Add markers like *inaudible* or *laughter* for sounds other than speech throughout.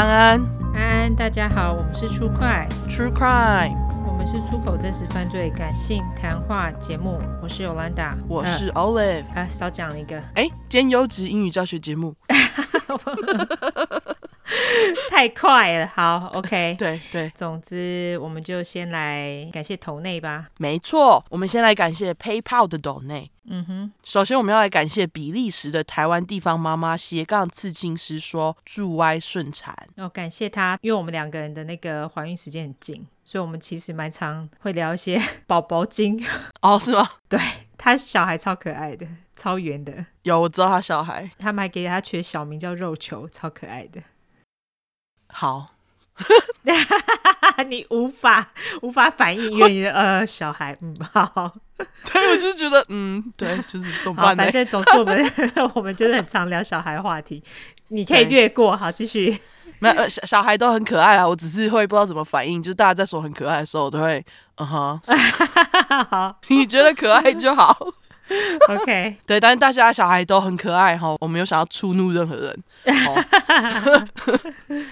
安安，安安，大家好，我们是出快 True Crime，我们是出口真实犯罪感性谈话节目。我是 Yolanda，我是 Olive。啊，少讲了一个，哎，今天优质英语教学节目。*laughs* *laughs* 太快了，好，OK，*laughs* 对对，总之我们就先来感谢头内吧。没错，我们先来感谢 PayPal 的抖内。嗯哼，首先我们要来感谢比利时的台湾地方妈妈斜杠刺青师说祝歪顺产。哦，感谢他，因为我们两个人的那个怀孕时间很近，所以我们其实蛮常会聊一些 *laughs* 宝宝经。哦，是吗？对，他小孩超可爱的，超圆的。有，我知道他小孩。他们还给他取小名叫肉球，超可爱的。好，*laughs* 你无法无法反应，因为呃，小孩，嗯，好，对，我就是觉得，嗯，对，就是怎么 *laughs* 办呢？反正总之我们 *laughs* 我们就是很常聊小孩话题，你可以略过，好，继续。没有，小小孩都很可爱啊，我只是会不知道怎么反应，就是大家在说很可爱的时候，我都会，嗯哼，好，你觉得可爱就好。*laughs* OK，*laughs* 对，但是大家小孩都很可爱哈，我没有想要触怒任何人，*laughs*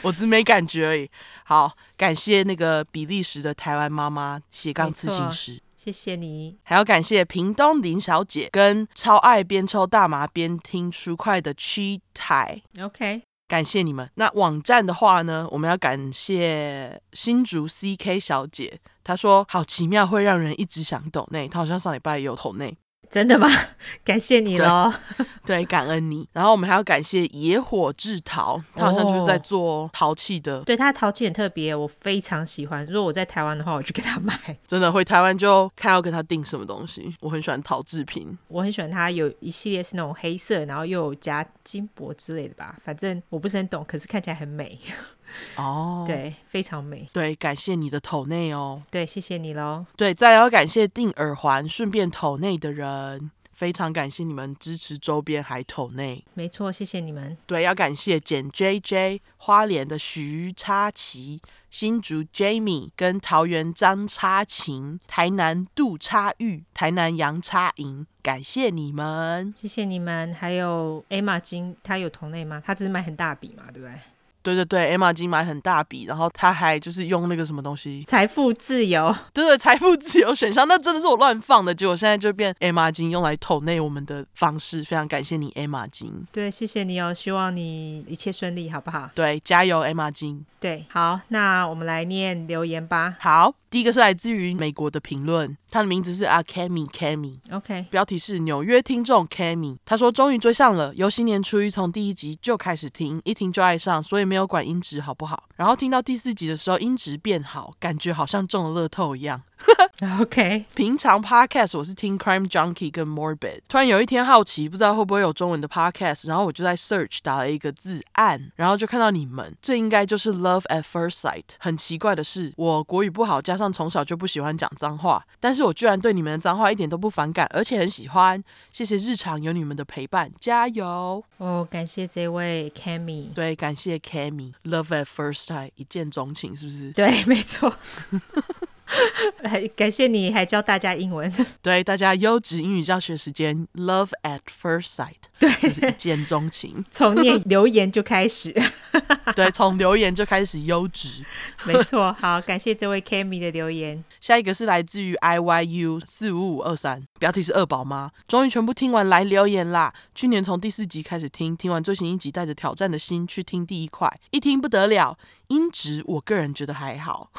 我只是没感觉而已。好，感谢那个比利时的台湾妈妈斜杠刺青师，谢谢你。还要感谢屏东林小姐跟超爱边抽大麻边听书快的 Chi Tai。OK，感谢你们。那网站的话呢，我们要感谢新竹 CK 小姐，她说好奇妙，会让人一直想抖内。她好像上礼拜也有抖内。真的吗？*laughs* 感谢你喽！*laughs* 对，感恩你。然后我们还要感谢野火制陶，他好像就是在做陶器的。哦、对，他的陶器很特别，我非常喜欢。如果我在台湾的话，我就给他买。*laughs* 真的，回台湾就看要跟他订什么东西。我很喜欢陶制品，我很喜欢它有一系列是那种黑色，然后又有加金箔之类的吧。反正我不是很懂，可是看起来很美。哦，*laughs* 对，非常美。对，感谢你的头内哦。对，谢谢你喽。对，再要感谢订耳环顺便头内的人，非常感谢你们支持周边还抖内。没错，谢谢你们。对，要感谢简 JJ、花莲的徐插旗、新竹 Jamie 跟桃园张插琴、台南杜插玉、台南杨插银，感谢你们，谢谢你们。还有 Emma 金，他有抖内吗？他只是买很大笔嘛，对不对？对对对，Emma 金买很大笔，然后他还就是用那个什么东西，财富自由，对对，财富自由选项，那真的是我乱放的，结果现在就变 Emma 金用来投内我们的方式，非常感谢你，Emma 金。对，谢谢你哦，希望你一切顺利，好不好？对，加油，Emma 金。对，好，那我们来念留言吧。好，第一个是来自于美国的评论，他的名字是阿 Cammy Cammy，OK，标题是纽约听众 Cammy，他说终于追上了，由新年初一从第一集就开始听，一听就爱上，所以没有管音质好不好，然后听到第四集的时候音质变好，感觉好像中了乐透一样。*laughs* OK，平常 Podcast 我是听 Crime Junkie 跟 Morbid，突然有一天好奇，不知道会不会有中文的 Podcast，然后我就在 Search 打了一个字“案”，然后就看到你们，这应该就是 Love at First Sight。很奇怪的是，我国语不好，加上从小就不喜欢讲脏话，但是我居然对你们的脏话一点都不反感，而且很喜欢。谢谢日常有你们的陪伴，加油！哦，感谢这位 Cammy，对，感谢 Cammy，Love at First Sight，一见钟情，是不是？对，没错。*laughs* *laughs* 感谢你还教大家英文，*laughs* 对大家优质英语教学时间，Love at First Sight，对，就是一见钟情，*laughs* 从念留言就开始，对，从留言就开始优质，没错。好，感谢这位 Cammy 的留言，下一个是来自于 IYU 四五五二三，标题是二宝妈，终于全部听完来留言啦。去年从第四集开始听，听完最新一集，带着挑战的心去听第一块，一听不得了，音质我个人觉得还好。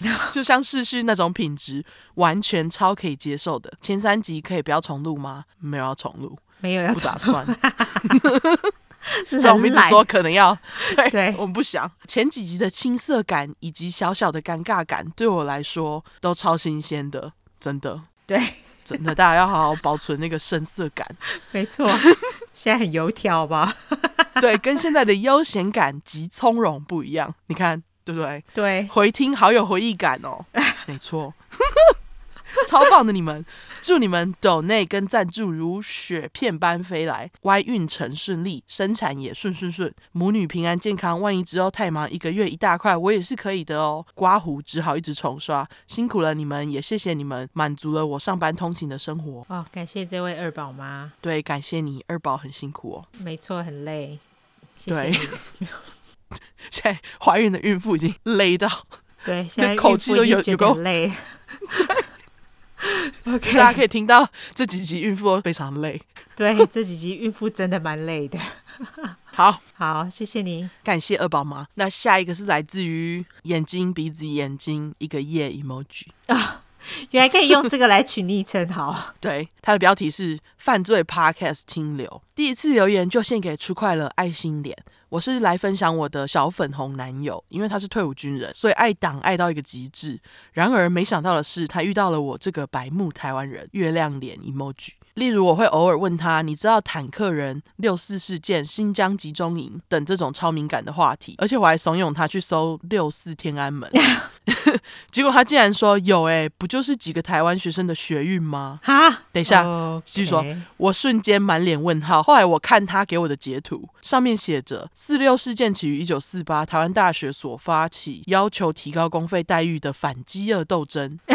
*laughs* 就像视讯那种品质，完全超可以接受的。前三集可以不要重录吗？没有要重录，没有要重录，不打算。*laughs* 所以我们一直说可能要，对，对我们不想。前几集的青涩感以及小小的尴尬感，对我来说都超新鲜的，真的。对，真的，大家要好好保存那个深涩感。没错，*laughs* 现在很油条吧？对，跟现在的悠闲感及从容不一样。你看。对不对？对，回听好有回忆感哦。*laughs* 没错，*laughs* 超棒的你们，祝你们抖内跟赞助如雪片般飞来，歪运程顺利，生产也顺顺顺，母女平安健康。万一之后太忙，一个月一大块，我也是可以的哦。刮胡只好一直重刷，辛苦了你们，也谢谢你们，满足了我上班通勤的生活。哦，感谢这位二宝妈。对，感谢你，二宝很辛苦哦。没错，很累。谢谢你。*laughs* *laughs* 现在怀孕的孕妇已经累到，对，现在口气都有有够累。*laughs* OK，大家可以听到这几集孕妇都非常累。对，这几集孕妇真的蛮累的。*laughs* 好好，谢谢你，感谢二宝妈。那下一个是来自于眼睛、鼻子、眼睛一个夜 emoji 啊，原来可以用这个来取昵称，好。对，它的标题是犯罪 Podcast 清流，第一次留言就献给出快乐爱心脸。我是来分享我的小粉红男友，因为他是退伍军人，所以爱党爱到一个极致。然而没想到的是，他遇到了我这个白目台湾人，月亮脸 emoji。例如，我会偶尔问他：“你知道坦克人、六四事件、新疆集中营等这种超敏感的话题？”而且我还怂恿他去搜六四天安门。*laughs* 结果他竟然说：“有哎、欸，不就是几个台湾学生的学运吗？”哈，等一下，继续说。我瞬间满脸问号。后来我看他给我的截图，上面写着。四六事件起于一九四八，台湾大学所发起要求提高公费待遇的反饥饿斗争。*laughs*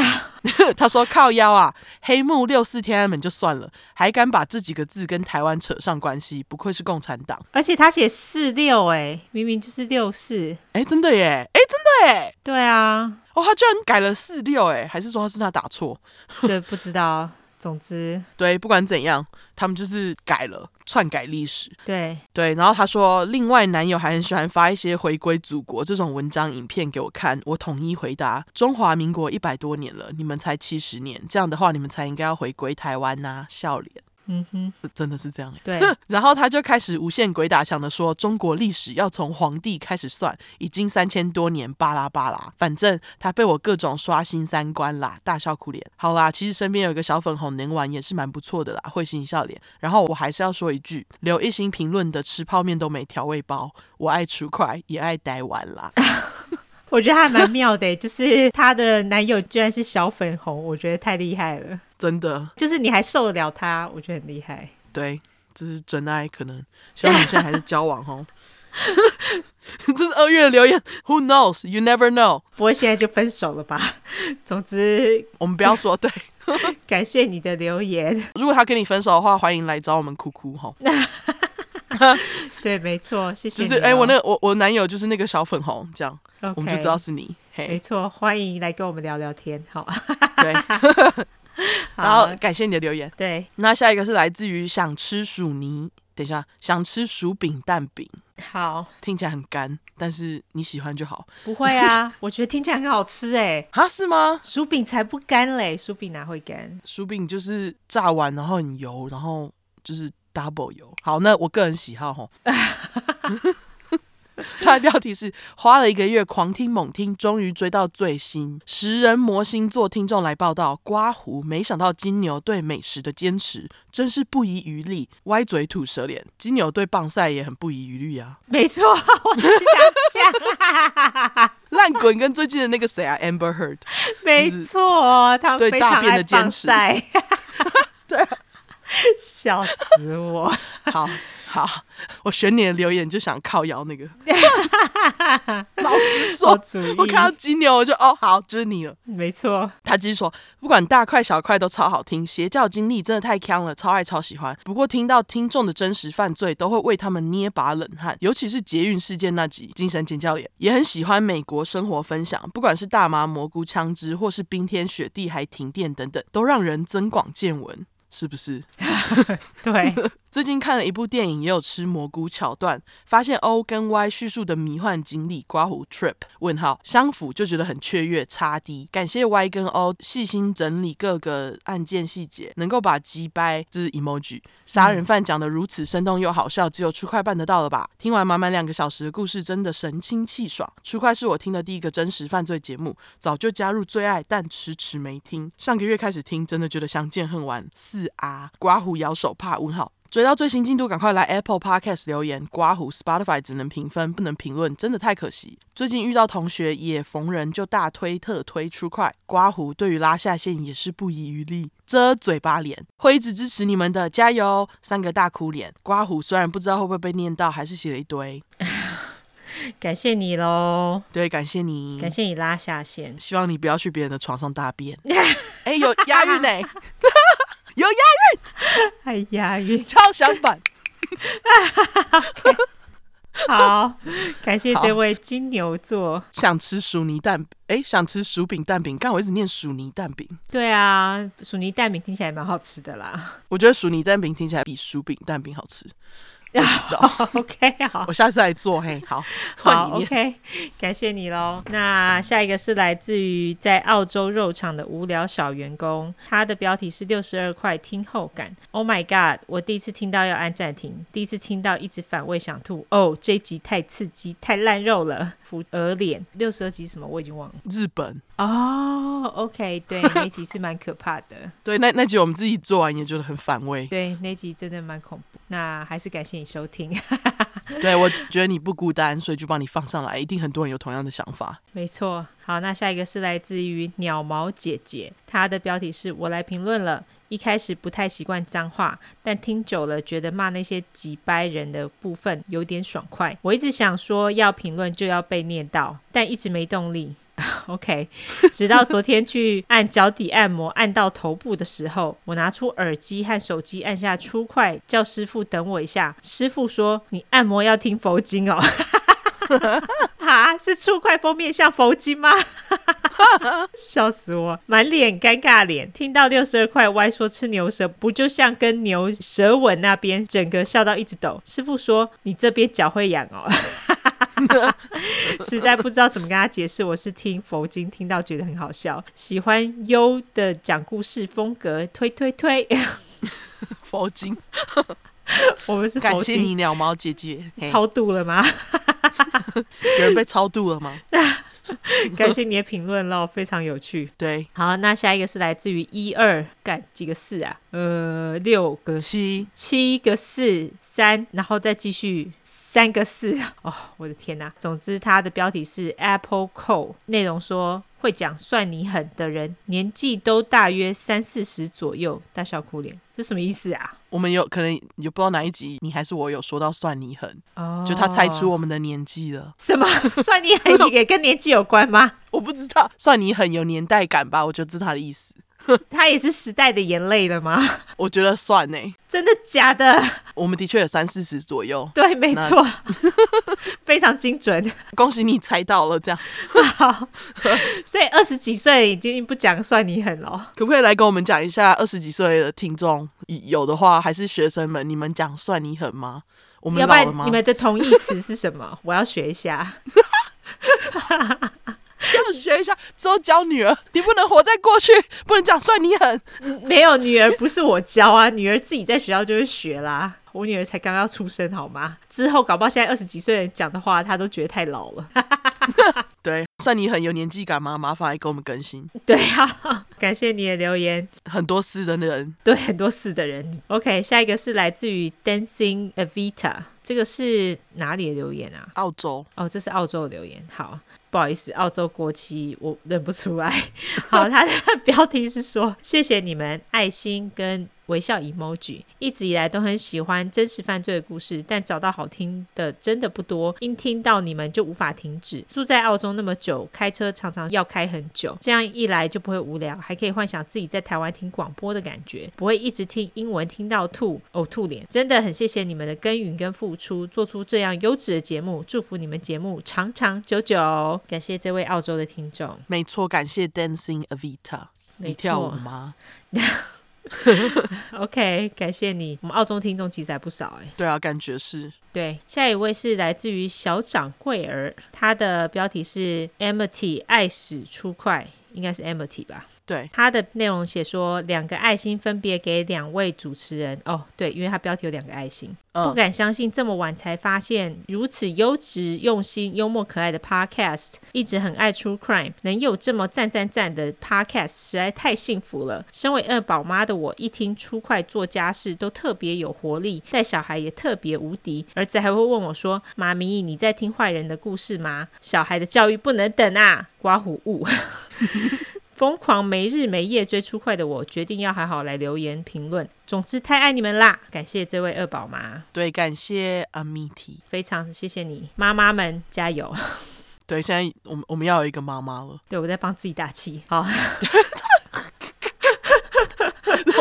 *laughs* 他说靠腰啊，黑幕六四天安门就算了，还敢把这几个字跟台湾扯上关系，不愧是共产党。而且他写四六，哎，明明就是六四，哎，真的耶，哎，真的耶，对啊，哦，他居然改了四六，哎，还是说他是他打错？*laughs* 对，不知道。总之，对，不管怎样，他们就是改了，篡改历史。对对，然后他说，另外男友还很喜欢发一些回归祖国这种文章、影片给我看，我统一回答：中华民国一百多年了，你们才七十年，这样的话，你们才应该要回归台湾呐、啊，笑脸。嗯哼，真的是这样。对，*laughs* 然后他就开始无限鬼打墙的说，中国历史要从皇帝开始算，已经三千多年，巴拉巴拉。反正他被我各种刷新三观啦，大笑哭脸。好啦，其实身边有一个小粉红能玩也是蛮不错的啦，会心笑脸。然后我还是要说一句，留一星评论的吃泡面都没调味包，我爱出快也爱呆玩啦。*laughs* 我觉得还蛮妙的，*laughs* 就是她的男友居然是小粉红，我觉得太厉害了，真的。就是你还受得了他，我觉得很厉害。对，这是真爱，可能希望你现在还是交往哦。*laughs* 这是二月的留言，Who knows? You never know。不会现在就分手了吧？*laughs* 总之，我们不要说对。感谢你的留言。如果他跟你分手的话，欢迎来找我们哭哭哈。*laughs* 对，没错，谢谢。就是哎、欸，我那我我男友就是那个小粉红，这样我们就知道是你。嘿没错，欢迎来跟我们聊聊天，好。*laughs* 对，然后感谢你的留言。对，那下一个是来自于想吃薯泥，等一下想吃薯饼蛋饼。好，听起来很干，但是你喜欢就好。不会啊，我觉得听起来很好吃哎。啊，是吗？薯饼才不干嘞，薯饼哪会干？薯饼就是炸完然后很油，然后就是。Double 油，好，那我个人喜好吼。*laughs* 他的标题是花了一个月狂听猛听，终于追到最新食人魔星座听众来报道，刮胡，没想到金牛对美食的坚持真是不遗余力，歪嘴吐舌脸。金牛对棒赛也很不遗余力啊，没错，*laughs* 我是想讲 *laughs* 烂滚跟最近的那个谁啊，Amber Heard，没错，他对大便的坚持，对。*laughs* 笑死我！好好，我选你的留言就想靠摇那个。*laughs* 老实说，我看到金牛我就哦好，就是你了。没错，他继续说，不管大块小块都超好听，邪教经历真的太锵了，超爱超喜欢。不过听到听众的真实犯罪，都会为他们捏把冷汗，尤其是捷运事件那集，精神尖教脸。也很喜欢美国生活分享，不管是大麻、蘑菇、枪支，或是冰天雪地还停电等等，都让人增广见闻。是不是？*laughs* *laughs* 对，*laughs* 最近看了一部电影，也有吃蘑菇桥段，发现 O 跟 Y 叙述的迷幻经历，刮胡 trip 问号相符，就觉得很雀跃。差 D，感谢 Y 跟 O 细心整理各个案件细节，能够把击掰就是 emoji 杀人犯讲得如此生动又好笑，只有出快办得到了吧？听完满满两个小时的故事，真的神清气爽。出快是我听的第一个真实犯罪节目，早就加入最爱，但迟迟没听。上个月开始听，真的觉得相见恨晚。啊！刮胡摇手帕问号，追到最新进度，赶快来 Apple Podcast 留言。刮胡 Spotify 只能评分，不能评论，真的太可惜。最近遇到同学也逢人就大推特推出快刮胡，对于拉下线也是不遗余力，遮嘴巴脸，会一直支持你们的，加油！三个大哭脸。刮胡虽然不知道会不会被念到，还是写了一堆。*laughs* 感谢你喽，对，感谢你，感谢你拉下线。希望你不要去别人的床上大便。*laughs* 哎，有押韵呢。有押韵，还押韵，超想版。*laughs* 好，感谢这位金牛座。想吃薯泥蛋，哎，想吃薯饼蛋饼。刚我一直念薯泥蛋饼。对啊，薯泥蛋饼听起来蛮好吃的啦。我觉得薯泥蛋饼听起来比薯饼蛋饼好吃。*laughs* OK，好，我下次来做，嘿，好，好，OK，感谢你喽。那下一个是来自于在澳洲肉厂的无聊小员工，他的标题是六十二块听后感。Oh my God，我第一次听到要按暂停，第一次听到一直反胃想吐。哦、oh，这一集太刺激，太烂肉了，扶额脸。六十二集什么？我已经忘了。日本。哦、oh，OK，对，那集是蛮可怕的。*laughs* 对，那那集我们自己做完也觉得很反胃。对，那集真的蛮恐怖。那还是感谢你收听。*laughs* 对，我觉得你不孤单，所以就帮你放上来，一定很多人有同样的想法。没错。好，那下一个是来自于鸟毛姐姐，她的标题是我来评论了。一开始不太习惯脏话，但听久了觉得骂那些机掰人的部分有点爽快。我一直想说要评论就要被念到，但一直没动力。*laughs* OK，直到昨天去按脚底按摩，按到头部的时候，我拿出耳机和手机按下出快，叫师傅等我一下。师傅说：“你按摩要听佛经哦。” *laughs* 啊，是出块封面像佛经吗？*laughs* 笑死我，满脸尴尬脸。听到六十二块歪说吃牛舌，不就像跟牛舌吻那边，整个笑到一直抖。师傅说：“你这边脚会痒哦。*laughs* ”实在不知道怎么跟他解释，我是听佛经听到觉得很好笑，喜欢优的讲故事风格，推推推 *laughs* 佛经，*laughs* 我们是感谢你鸟毛姐姐 *laughs* 超度了吗？*laughs* 有人被超度了吗？感谢你的评论喽，非常有趣。对，好，那下一个是来自于一二干几个四啊？呃，六个七，七个四三，然后再继续。三个四哦，我的天哪！总之，它的标题是 Apple Code，内容说会讲算你狠的人，年纪都大约三四十左右，大笑哭脸，这什么意思啊？我们有可能也不知道哪一集，你还是我有说到算你狠，哦，就他猜出我们的年纪了。什么？*laughs* 算你狠也跟年纪有关吗？我不知道，算你狠有年代感吧？我觉得这是他的意思。*laughs* 他也是时代的眼泪了吗？*laughs* 我觉得算呢。真的假的？我们的确有三四十左右。对，没错，*laughs* 非常精准。恭喜你猜到了，这样好。所以二十几岁已经不讲算你狠了。可不可以来跟我们讲一下二十几岁的听众有的话，还是学生们，你们讲算你狠吗？我们？要不然你们的同义词是什么？我要学一下。要学一下，之后教女儿，你不能活在过去，不能讲算你狠。*laughs* 没有女儿不是我教啊，女儿自己在学校就会学啦。我女儿才刚刚出生，好吗？之后搞不好现在二十几岁人讲的话，她都觉得太老了。*laughs* 对，算你很有年纪感吗？麻烦来给我们更新。*laughs* 对啊，感谢你的留言。很多四的人，对，很多事的人。OK，下一个是来自于 Dancing Avita，这个是哪里的留言啊？澳洲。哦，这是澳洲的留言。好。不好意思，澳洲国旗我认不出来。*laughs* 好，它的标题是说：谢谢你们爱心跟。微笑 emoji，一直以来都很喜欢真实犯罪的故事，但找到好听的真的不多。因听到你们就无法停止。住在澳洲那么久，开车常常要开很久，这样一来就不会无聊，还可以幻想自己在台湾听广播的感觉，不会一直听英文听到吐呕吐脸。真的很谢谢你们的耕耘跟付出，做出这样优质的节目。祝福你们节目长长久久。感谢这位澳洲的听众。没错，感谢 Dancing Avita。你跳舞吗？*laughs* *laughs* OK，感谢你。我们澳洲听众其实还不少哎。对啊，感觉是。对，下一位是来自于小掌柜儿，他的标题是 Amity 爱死出快，应该是 Amity 吧。对，他的内容写说，两个爱心分别给两位主持人哦，对，因为他标题有两个爱心，嗯，不敢相信这么晚才发现如此优质、用心、幽默、可爱的 Podcast，一直很爱 True Crime，能有这么赞赞赞的 Podcast，实在太幸福了。身为二宝妈的我，一听出快做家事都特别有活力，带小孩也特别无敌。儿子还会问我说：“妈咪，你在听坏人的故事吗？”小孩的教育不能等啊，刮胡物。疯狂没日没夜追出快的我，决定要好好来留言评论。总之，太爱你们啦！感谢这位二宝妈，对，感谢阿米提，非常谢谢你，妈妈们加油！对，现在我们我们要有一个妈妈了。对，我在帮自己打气。好，*laughs*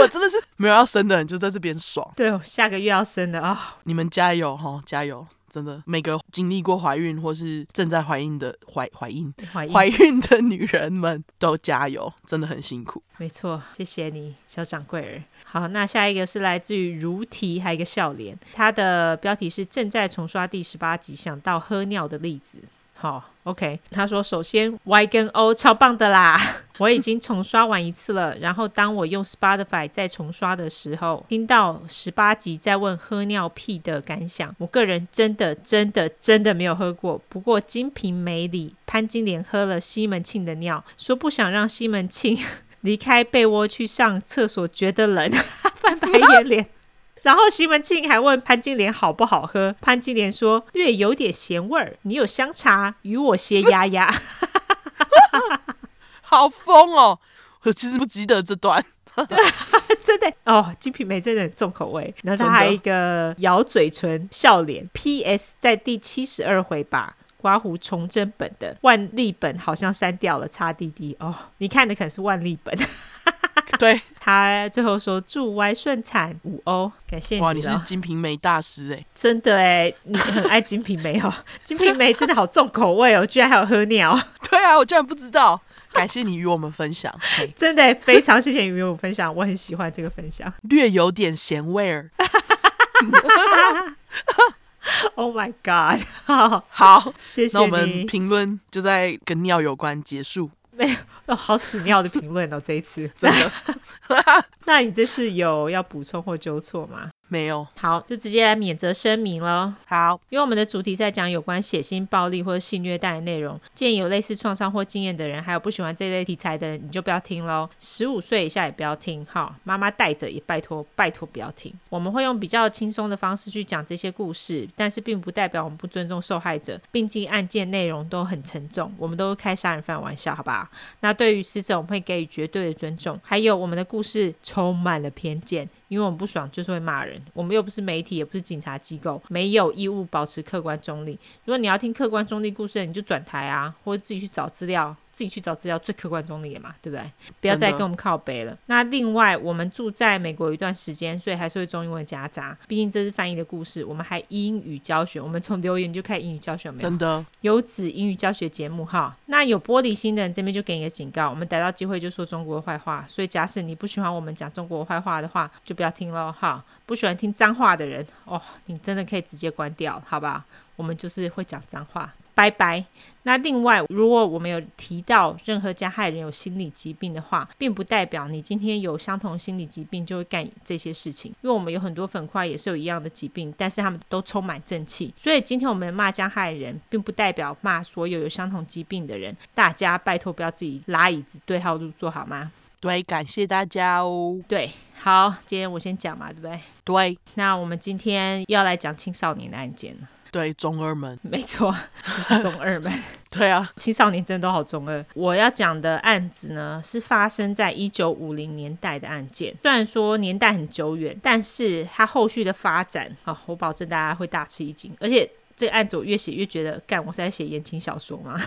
果真的是没有要生的人，就在这边爽。对，我下个月要生的啊！哦、你们加油哈，加油！真的，每个经历过怀孕或是正在怀孕的怀怀孕怀孕，怀孕的女人们都加油，真的很辛苦。没错，谢谢你，小掌柜儿。好，那下一个是来自于如题，还有一个笑脸，它的标题是正在重刷第十八集，想到喝尿的例子。好 OK，。他说：“首先，Y 跟 O 超棒的啦，*laughs* 我已经重刷完一次了。然后，当我用 Spotify 再重刷的时候，听到十八集在问喝尿屁的感想，我个人真的、真的、真的没有喝过。不过，《金瓶梅》里潘金莲喝了西门庆的尿，说不想让西门庆 *laughs* 离开被窝去上厕所，觉得冷，*laughs* 翻白眼脸。”然后西门庆还问潘金莲好不好喝，潘金莲说略有点咸味儿。你有香茶与我些压压，*laughs* 好疯哦！我其实不记得这段，*laughs* 真的哦，金瓶梅真的很重口味。然后他还有一个咬嘴唇笑脸。P.S. 在第七十二回吧，刮胡崇祯本的万历本好像删掉了，擦滴滴哦，你看的可能是万历本。对，他最后说祝 Y 顺产五欧，感谢你。哇，你是金瓶梅大师哎，真的哎，你很爱金瓶梅哦。*laughs* 金瓶梅真的好重口味哦，居然还有喝尿。*laughs* 对啊，我居然不知道。感谢你与我们分享，真的非常谢谢你与我们分享，我很喜欢这个分享，略有点咸味儿。*laughs* Oh my god！好，好，谢谢。那我们评论就在跟尿有关结束。没有。哦，好屎尿的评论哦，这一次真的。*laughs* 那你这次有要补充或纠错吗？没有。好，就直接来免责声明了。好，因为我们的主题在讲有关血腥暴力或者性虐待的内容，建议有类似创伤或经验的人，还有不喜欢这类题材的人，你就不要听喽。十五岁以下也不要听，哈，妈妈带着也拜托拜托不要听。我们会用比较轻松的方式去讲这些故事，但是并不代表我们不尊重受害者。毕竟案件内容都很沉重，我们都开杀人犯玩笑，好吧？那。对于死者，我们会给予绝对的尊重。还有，我们的故事充满了偏见，因为我们不爽就是会骂人。我们又不是媒体，也不是警察机构，没有义务保持客观中立。如果你要听客观中立故事，你就转台啊，或者自己去找资料。自己去找资料最客观中立的嘛，对不对？不要再跟我们靠北了。那另外，我们住在美国一段时间，所以还是会中英文夹杂。毕竟这是翻译的故事，我们还英语教学。我们从留言就开始英语教学，有没有？真的有指英语教学节目哈。那有玻璃心的人这边就给你个警告：我们逮到机会就说中国的坏话。所以假使你不喜欢我们讲中国坏话的话，就不要听了哈。不喜欢听脏话的人哦，你真的可以直接关掉，好吧？我们就是会讲脏话。拜拜。那另外，如果我们有提到任何加害人有心理疾病的话，并不代表你今天有相同心理疾病就会干这些事情。因为我们有很多粉块也是有一样的疾病，但是他们都充满正气。所以今天我们骂加害人，并不代表骂所有有相同疾病的人。大家拜托不要自己拉椅子对号入座好吗？对，感谢大家哦。对，好，今天我先讲嘛，对不对？对。那我们今天要来讲青少年的案件。对，中二们，*laughs* 没错，就是中二们。*laughs* 对啊，青少年真的都好中二。我要讲的案子呢，是发生在一九五零年代的案件。虽然说年代很久远，但是它后续的发展啊，我保证大家会大吃一惊。而且这个案子我越写越觉得，干，我是在写言情小说吗？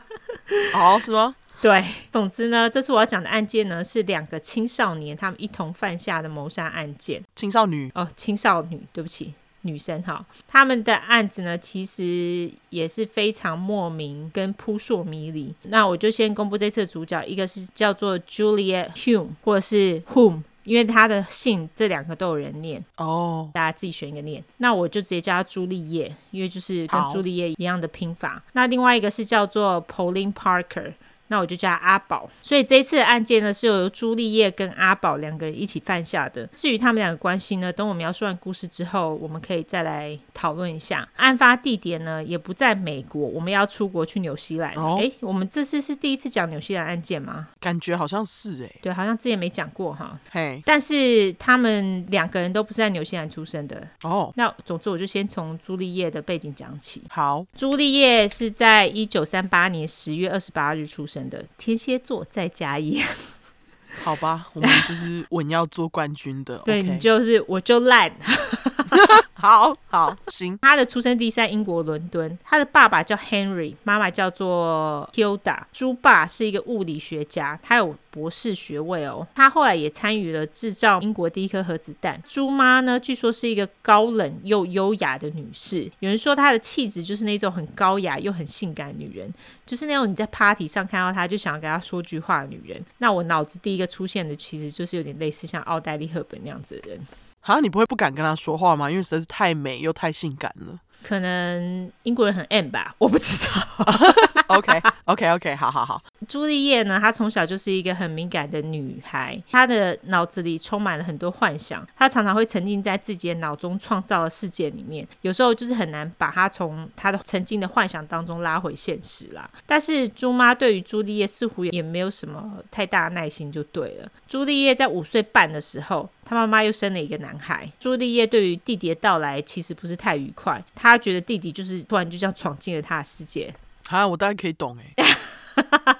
*laughs* 哦，是吗？对，总之呢，这次我要讲的案件呢，是两个青少年他们一同犯下的谋杀案件。青少女哦，青少女，对不起。女生哈，他们的案子呢，其实也是非常莫名跟扑朔迷离。那我就先公布这次的主角，一个是叫做 Juliet Hume，或者是 Hume，因为他的姓这两个都有人念哦，oh. 大家自己选一个念。那我就直接叫他朱丽叶，因为就是跟朱丽叶一样的拼法。那另外一个是叫做 Pauline Parker。那我就叫阿宝，所以这一次的案件呢，是由朱丽叶跟阿宝两个人一起犯下的。至于他们两个关系呢，等我描述完故事之后，我们可以再来讨论一下。案发地点呢，也不在美国，我们要出国去纽西兰。哦，哎，我们这次是第一次讲纽西兰案件吗？感觉好像是哎，对，好像之前没讲过哈。嘿，但是他们两个人都不是在纽西兰出生的哦。那总之，我就先从朱丽叶的背景讲起。好，朱丽叶是在一九三八年十月二十八日出生。的天蝎座再加一，*laughs* 好吧，我们就是稳要做冠军的。对 Okay 你就是我就烂，*laughs* 好好行。*laughs* 他的出生地在英国伦敦，他的爸爸叫 Henry，妈妈叫做 Hilda。猪爸是一个物理学家，他有。博士学位哦。他后来也参与了制造英国第一颗核子弹。朱妈呢，据说是一个高冷又优雅的女士。有人说她的气质就是那种很高雅又很性感的女人，就是那种你在 party 上看到她就想要跟她说句话的女人。那我脑子第一个出现的其实就是有点类似像奥黛丽·赫本那样子的人。好，你不会不敢跟她说话吗？因为实在是太美又太性感了。可能英国人很 M 吧，我不知道。*laughs* OK，OK，OK，okay, OK OK 好好好。朱丽叶呢，她从小就是一个很敏感的女孩，她的脑子里充满了很多幻想，她常常会沉浸在自己的脑中创造的世界里面，有时候就是很难把她从她的曾经的幻想当中拉回现实啦。但是朱妈对于朱丽叶似乎也没有什么太大的耐心，就对了。朱丽叶在五岁半的时候，她妈妈又生了一个男孩。朱丽叶对于弟弟的到来其实不是太愉快，她觉得弟弟就是突然就这样闯进了她的世界。啊，我大概可以懂哎。*laughs*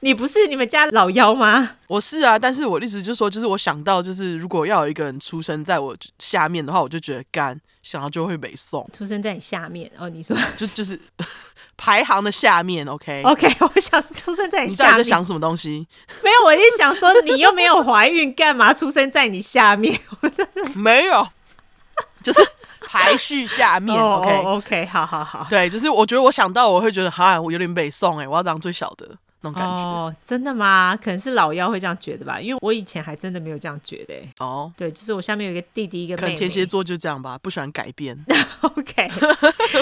你不是你们家老幺吗？我是啊，但是我一直就说，就是我想到，就是如果要有一个人出生在我下面的话，我就觉得干，想到就会北宋出生在你下面哦。你说就就是排行的下面，OK OK，我想是出生在你下面。你 *laughs* 在想什么东西？没有，我一想说你又没有怀孕，干嘛出生在你下面？*laughs* 没有，就是。排序下面，OK OK，好好好，对，就是我觉得我想到我会觉得，哈，我有点北宋哎，我要当最小的。那种感觉哦，真的吗？可能是老妖会这样觉得吧，因为我以前还真的没有这样觉得。哦，对，就是我下面有一个弟弟，一个妹妹。天蝎座就这样吧，不喜欢改变。*laughs* *laughs* OK，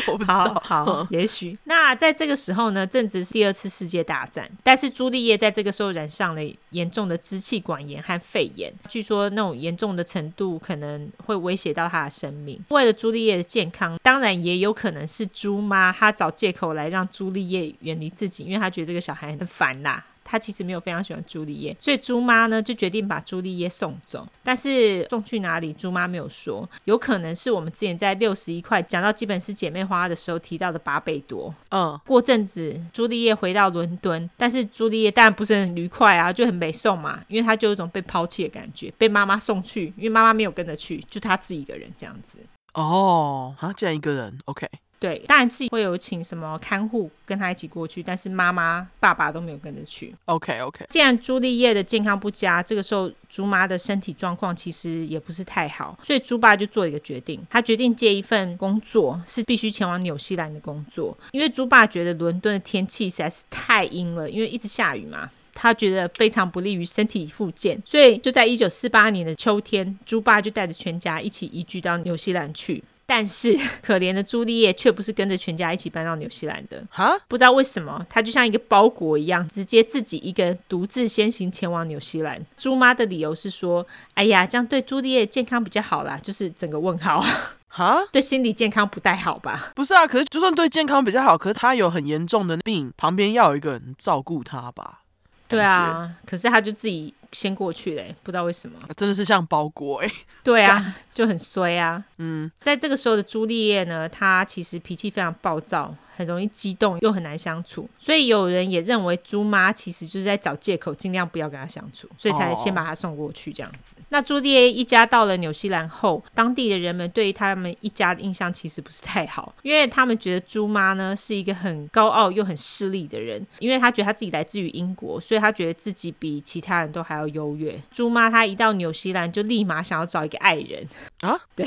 我不知道，好，好也许。那在这个时候呢，正值是第二次世界大战，但是朱丽叶在这个时候染上了严重的支气管炎和肺炎，据说那种严重的程度可能会威胁到她的生命。为了朱丽叶的健康，当然也有可能是朱妈她找借口来让朱丽叶远离自己，因为她觉得这个小孩很。烦啦，他其实没有非常喜欢朱丽叶，所以朱妈呢就决定把朱丽叶送走。但是送去哪里，朱妈没有说。有可能是我们之前在六十一块讲到基本是姐妹花的时候提到的巴贝多。嗯，过阵子朱丽叶回到伦敦，但是朱丽叶当然不是很愉快啊，就很被送嘛，因为她就有一种被抛弃的感觉，被妈妈送去，因为妈妈没有跟着去，就她自己一个人这样子。哦，好像这样一个人，OK。对，当然自己会有请什么看护跟他一起过去，但是妈妈、爸爸都没有跟着去。OK OK。既然朱丽叶的健康不佳，这个时候朱妈的身体状况其实也不是太好，所以朱爸就做一个决定，他决定接一份工作，是必须前往纽西兰的工作，因为朱爸觉得伦敦的天气实在是太阴了，因为一直下雨嘛，他觉得非常不利于身体复健，所以就在一九四八年的秋天，朱爸就带着全家一起移居到纽西兰去。但是 *laughs* 可怜的朱丽叶却不是跟着全家一起搬到纽西兰的，哈，不知道为什么，她就像一个包裹一样，直接自己一个人独自先行前往纽西兰。朱妈的理由是说：“哎呀，这样对朱丽叶健康比较好啦。”就是整个问号，*laughs* 哈，对心理健康不太好吧？不是啊，可是就算对健康比较好，可是她有很严重的病，旁边要有一个人照顾她吧？对啊，可是她就自己。先过去嘞，不知道为什么，真的是像包裹哎。对啊，就很衰啊。嗯，在这个时候的朱丽叶呢，她其实脾气非常暴躁。很容易激动，又很难相处，所以有人也认为朱妈其实就是在找借口，尽量不要跟他相处，所以才先把他送过去这样子。Oh. 那朱丽叶一家到了纽西兰后，当地的人们对于他们一家的印象其实不是太好，因为他们觉得朱妈呢是一个很高傲又很势利的人，因为他觉得他自己来自于英国，所以他觉得自己比其他人都还要优越。朱妈她一到纽西兰就立马想要找一个爱人啊，*laughs* 对。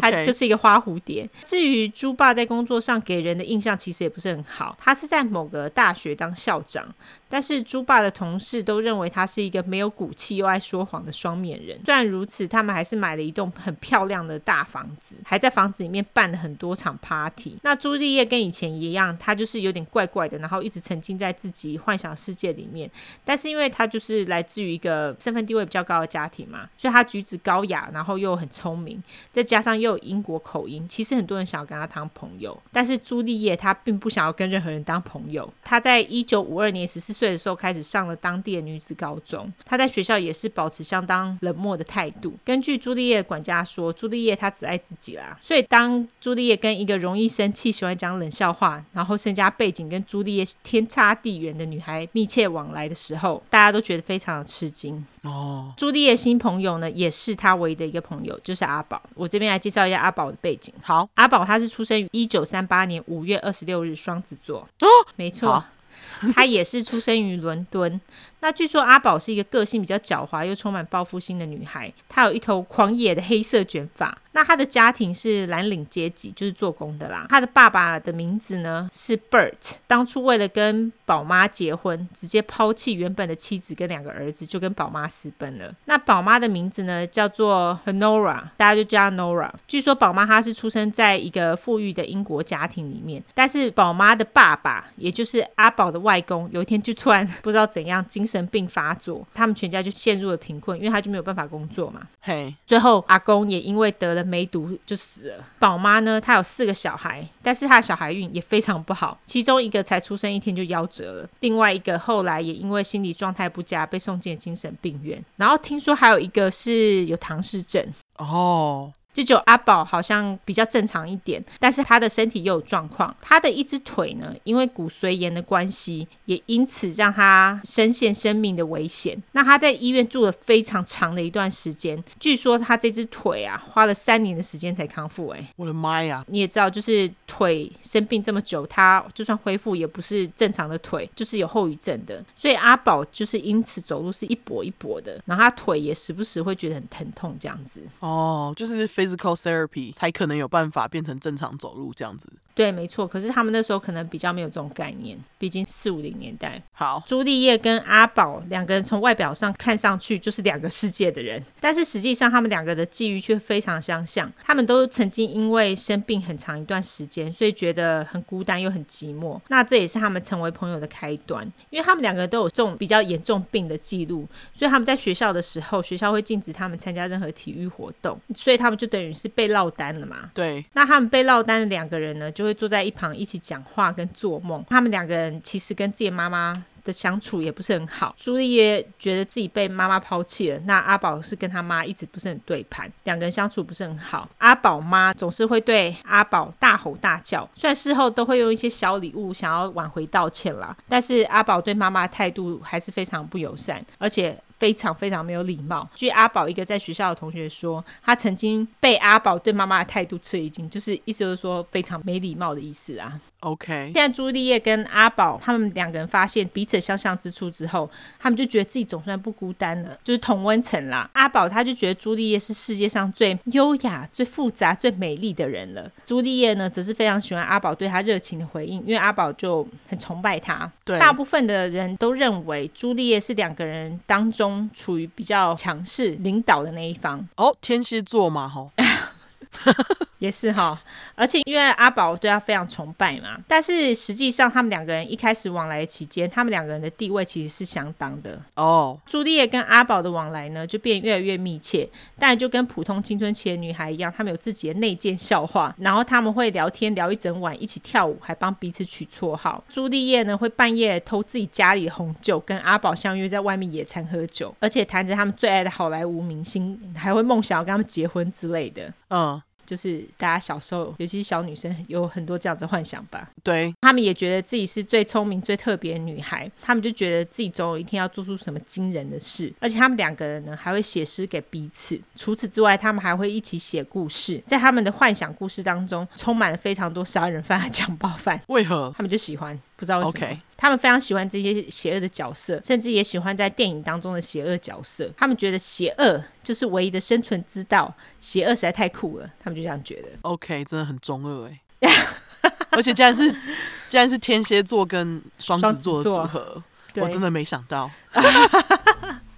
他就是一个花蝴蝶。至于猪爸在工作上给人的印象其实也不是很好，他是在某个大学当校长。但是朱爸的同事都认为他是一个没有骨气又爱说谎的双面人。虽然如此，他们还是买了一栋很漂亮的大房子，还在房子里面办了很多场 party。那朱丽叶跟以前一样，她就是有点怪怪的，然后一直沉浸在自己幻想世界里面。但是因为她就是来自于一个身份地位比较高的家庭嘛，所以她举止高雅，然后又很聪明，再加上又有英国口音，其实很多人想要跟她当朋友。但是朱丽叶她并不想要跟任何人当朋友。她在一九五二年十四岁岁的时候开始上了当地的女子高中，她在学校也是保持相当冷漠的态度。根据朱丽叶的管家说，朱丽叶她只爱自己啦，所以当朱丽叶跟一个容易生气、喜欢讲冷笑话，然后身家背景跟朱丽叶天差地远的女孩密切往来的时候，大家都觉得非常的吃惊。哦，朱丽叶新朋友呢，也是她唯一的一个朋友，就是阿宝。我这边来介绍一下阿宝的背景。好，阿宝他是出生于一九三八年五月二十六日，双子座。哦，没错。*laughs* 她也是出生于伦敦。那据说阿宝是一个个性比较狡猾又充满报复心的女孩，她有一头狂野的黑色卷发。那他的家庭是蓝领阶级，就是做工的啦。他的爸爸的名字呢是 Bert，当初为了跟宝妈结婚，直接抛弃原本的妻子跟两个儿子，就跟宝妈私奔了。那宝妈的名字呢叫做 Honora，大家就叫她 Nora。据说宝妈她是出生在一个富裕的英国家庭里面，但是宝妈的爸爸，也就是阿宝的外公，有一天就突然不知道怎样精神病发作，他们全家就陷入了贫困，因为他就没有办法工作嘛。嘿.最后阿公也因为得了梅毒就死了。宝妈呢，她有四个小孩，但是她的小孩运也非常不好，其中一个才出生一天就夭折了，另外一个后来也因为心理状态不佳被送进了精神病院，然后听说还有一个是有唐氏症哦。Oh. 就只有阿宝好像比较正常一点，但是他的身体又有状况。他的一只腿呢，因为骨髓炎的关系，也因此让他深陷生命的危险。那他在医院住了非常长的一段时间，据说他这只腿啊，花了三年的时间才康复。哎，我的妈呀！你也知道，就是腿生病这么久，他就算恢复，也不是正常的腿，就是有后遗症的。所以阿宝就是因此走路是一跛一跛的，然后他腿也时不时会觉得很疼痛，这样子。哦，就是。Physical therapy 才可能有办法变成正常走路这样子。对，没错。可是他们那时候可能比较没有这种概念，毕竟四五零年代。好，朱丽叶跟阿宝两个人从外表上看上去就是两个世界的人，但是实际上他们两个的际遇却非常相像。他们都曾经因为生病很长一段时间，所以觉得很孤单又很寂寞。那这也是他们成为朋友的开端，因为他们两个都有这种比较严重病的记录，所以他们在学校的时候，学校会禁止他们参加任何体育活动，所以他们就等于是被落单了嘛。对，那他们被落单的两个人呢，就就会坐在一旁一起讲话跟做梦。他们两个人其实跟自己妈妈的相处也不是很好。朱丽叶觉得自己被妈妈抛弃了，那阿宝是跟他妈一直不是很对盘，两个人相处不是很好。阿宝妈总是会对阿宝大吼大叫，虽然事后都会用一些小礼物想要挽回道歉啦，但是阿宝对妈妈态度还是非常不友善，而且。非常非常没有礼貌。据阿宝一个在学校的同学说，他曾经被阿宝对妈妈的态度吃一惊，就是意思就是说非常没礼貌的意思啊。OK，现在朱丽叶跟阿宝他们两个人发现彼此相像之处之后，他们就觉得自己总算不孤单了，就是同温层啦。阿宝他就觉得朱丽叶是世界上最优雅、最复杂、最美丽的人了。朱丽叶呢，则是非常喜欢阿宝对他热情的回应，因为阿宝就很崇拜他。对，大部分的人都认为朱丽叶是两个人当中。处于比较强势领导的那一方哦，天蝎座嘛，吼。*laughs* *laughs* 也是哈，而且因为阿宝对他非常崇拜嘛，但是实际上他们两个人一开始往来期间，他们两个人的地位其实是相当的哦。朱丽叶跟阿宝的往来呢，就变越来越密切，但就跟普通青春期的女孩一样，他们有自己的内奸笑话，然后他们会聊天聊一整晚，一起跳舞，还帮彼此取绰号。朱丽叶呢会半夜偷自己家里的红酒，跟阿宝相约在外面野餐喝酒，而且谈着他们最爱的好莱坞明星，还会梦想要跟他们结婚之类的。嗯。就是大家小时候，尤其是小女生，有很多这样子幻想吧。对，他们也觉得自己是最聪明、最特别的女孩，他们就觉得自己总有一天要做出什么惊人的事。而且他们两个人呢，还会写诗给彼此。除此之外，他们还会一起写故事。在他们的幻想故事当中，充满了非常多杀人犯和强暴犯。为何？他们就喜欢。不知道为什么，Okay. 他们非常喜欢这些邪恶的角色，甚至也喜欢在电影当中的邪恶角色。他们觉得邪恶就是唯一的生存之道，邪恶实在太酷了，他们就这样觉得。OK，真的很中二哎，*laughs* 而且竟然是竟然是天蝎座跟双子座的组合，*laughs* 我真的没想到。*laughs*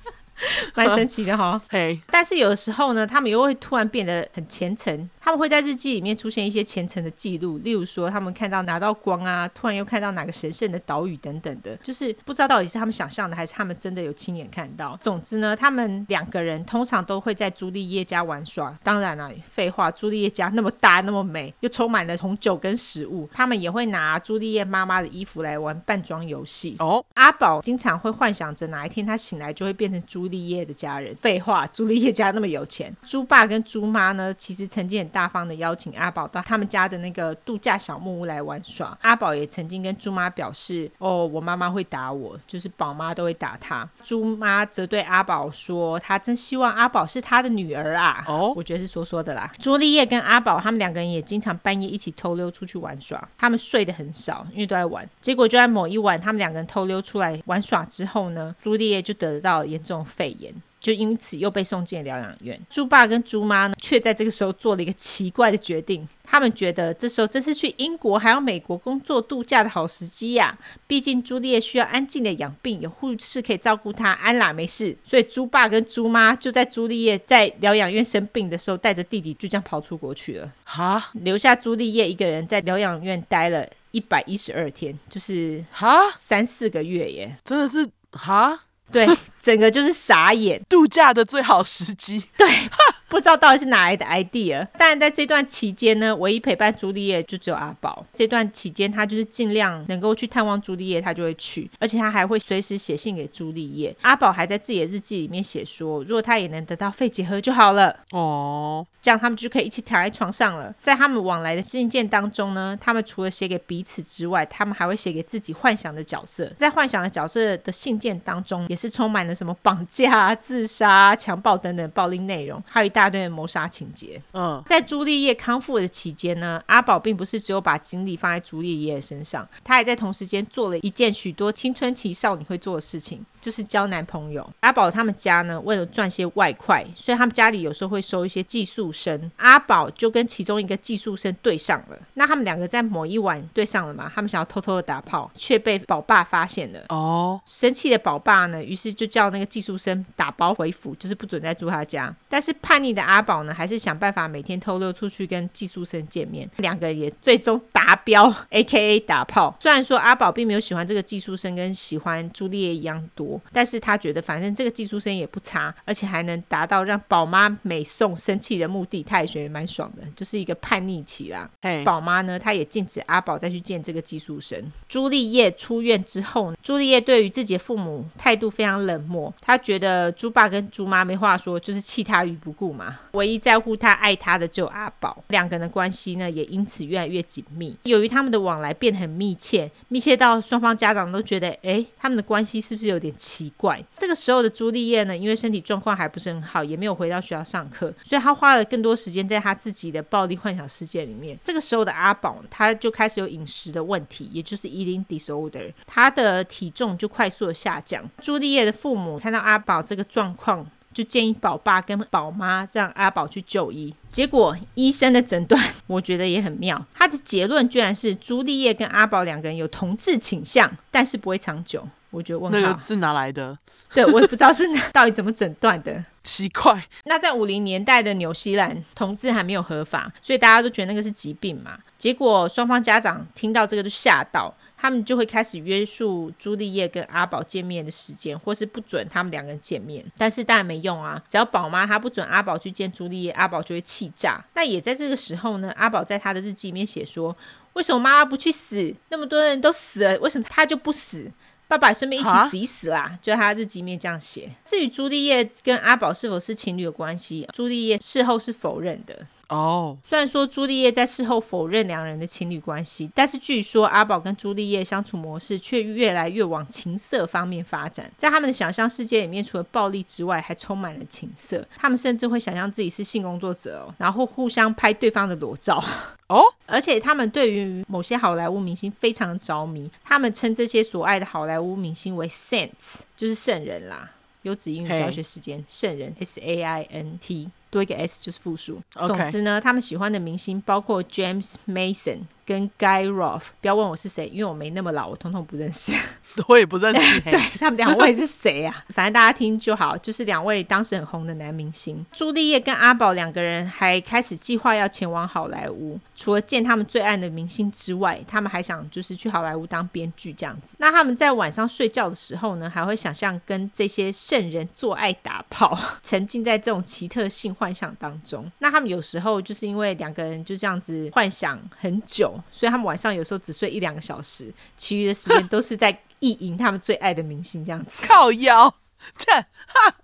*laughs* 蛮神奇的哈，*laughs* 嘿，但是有的时候呢，他们又会突然变得很虔诚。他们会在日记里面出现一些虔诚的记录，例如说他们看到拿到光啊，突然又看到哪个神圣的岛屿等等的，就是不知道到底是他们想象的，还是他们真的有亲眼看到。总之呢，他们两个人通常都会在朱丽叶家玩耍。当然了，废话，朱丽叶家那么大那么美，又充满了红酒跟食物，他们也会拿朱丽叶妈妈的衣服来玩扮装游戏。哦，阿宝经常会幻想着哪一天他醒来就会变成朱丽丽叶的家人。废话，朱丽叶家那么有钱。猪爸跟猪妈呢，其实曾经很大方的邀请阿宝到他们家的那个度假小木屋来玩耍。阿宝也曾经跟猪妈表示：“哦，我妈妈会打我，就是宝妈都会打他。”猪妈则对阿宝说：“她真希望阿宝是她的女儿啊。”哦，我觉得是说说的啦。朱丽叶跟阿宝他们两个人也经常半夜一起偷溜出去玩耍。他们睡得很少，因为都在玩。结果就在某一晚，他们两个人偷溜出来玩耍之后呢，朱丽叶就得到了严重肺炎。就因此又被送进了疗养院。猪爸跟猪妈呢，却在这个时候做了一个奇怪的决定。他们觉得这时候正是去英国还有美国工作度假的好时机呀。毕竟朱丽叶需要安静的养病，有护士可以照顾她，安啦没事。所以猪爸跟猪妈就在朱丽叶在疗养院生病的时候，带着弟弟就这样跑出国去了。哈，留下朱丽叶一个人在疗养院待了一百一十二天，就是哈三四个月耶，真的是哈。对，整个就是傻眼，度假的最好时机。对。*laughs* 不知道到底是哪来的 idea，当然在这段期间呢，唯一陪伴朱丽叶就只有阿宝。这段期间，他就是尽量能够去探望朱丽叶，他就会去，而且他还会随时写信给朱丽叶。阿宝还在自己的日记里面写说，如果他也能得到肺结核就好了哦，这样他们就可以一起躺在床上了。在他们往来的信件当中呢，他们除了写给彼此之外，他们还会写给自己幻想的角色。在幻想的角色的信件当中，也是充满了什么绑架、自杀、强暴等等暴力内容，还有一大。大堆的谋杀情节。嗯，在朱丽叶康复的期间呢，阿宝并不是只有把精力放在朱丽叶身上，他还在同时间做了一件许多青春期少女会做的事情，就是交男朋友。阿宝他们家呢，为了赚些外快，所以他们家里有时候会收一些寄宿生。阿宝就跟其中一个寄宿生对上了。那他们两个在某一晚对上了嘛？他们想要偷偷的打炮，却被宝爸发现了。哦，生气的宝爸呢，于是就叫那个寄宿生打包回府，就是不准再住他家。但是叛逆的阿宝呢，还是想办法每天偷溜出去跟寄宿生见面，两个人也最终达标，AKA 打炮。虽然说阿宝并没有喜欢这个寄宿生，跟喜欢朱丽叶一样多，但是他觉得反正这个寄宿生也不差，而且还能达到让宝妈美颂生气的目的，他也觉得蛮爽的，就是一个叛逆期啦。宝妈呢，她也禁止阿宝再去见这个寄宿生。朱丽叶出院之后，朱丽叶对于自己的父母态度非常冷漠，她觉得猪爸跟猪妈没话说，就是弃她于不顾嘛。唯一在乎他、爱他的只有阿宝，两个人的关系呢也因此越来越紧密。由于他们的往来变得很密切，密切到双方家长都觉得，哎，他们的关系是不是有点奇怪？这个时候的朱丽叶呢，因为身体状况还不是很好，也没有回到学校上课，所以他花了更多时间在他自己的暴力幻想世界里面。这个时候的阿宝，他就开始有饮食的问题，也就是 eating disorder，他的体重就快速的下降。朱丽叶的父母看到阿宝这个状况。就建议宝爸跟宝妈让阿宝去就医，结果医生的诊断 *laughs* 我觉得也很妙，他的结论居然是朱丽叶跟阿宝两个人有同志倾向，但是不会长久。我觉得问号，那个是哪来的？对，我也不知道是 *laughs* 到底怎么诊断的，奇怪。那在五零年代的纽西兰，同志还没有合法，所以大家都觉得那个是疾病嘛。结果双方家长听到这个就吓到。他们就会开始约束朱丽叶跟阿宝见面的时间，或是不准他们两个人见面。但是当然没用啊，只要宝妈她不准阿宝去见朱丽叶，阿宝就会气炸。那也在这个时候呢，阿宝在他的日记里面写说：“为什么妈妈不去死？那么多人都死了，为什么他就不死？爸爸顺便一起死一死啦。”就他日记里面这样写。至于朱丽叶跟阿宝是否是情侣的关系，朱丽叶事后是否认的。哦，虽然说朱丽叶在事后否认两人的情侣关系，但是据说阿宝跟朱丽叶相处模式却越来越往情色方面发展。在他们的想象世界里面，除了暴力之外，还充满了情色。他们甚至会想象自己是性工作者哦，然后互相拍对方的裸照哦。*laughs* 而且他们对于某些好莱坞明星非常着迷，他们称这些所爱的好莱坞明星为 Saints，就是圣人啦。优质英语教学时间，圣人 S A I N T。多一个 S 就是复数。总之呢，他们喜欢的明星包括 James Mason。跟 Guy raf 不要问我是谁，因为我没那么老，我通通不认识。*laughs* 我也不认识。*laughs* 对，他们两位是谁啊？*laughs* 反正大家听就好，就是两位当时很红的男明星。朱丽叶跟阿宝两个人还开始计划要前往好莱坞，除了见他们最爱的明星之外，他们还想就是去好莱坞当编剧这样子。那他们在晚上睡觉的时候呢，还会想象跟这些圣人做爱打炮，沉浸在这种奇特性幻想当中。那他们有时候就是因为两个人就这样子幻想很久。所以他们晚上有时候只睡一两个小时，其余的时间都是在意淫他们最爱的明星这样子。靠腰，这哈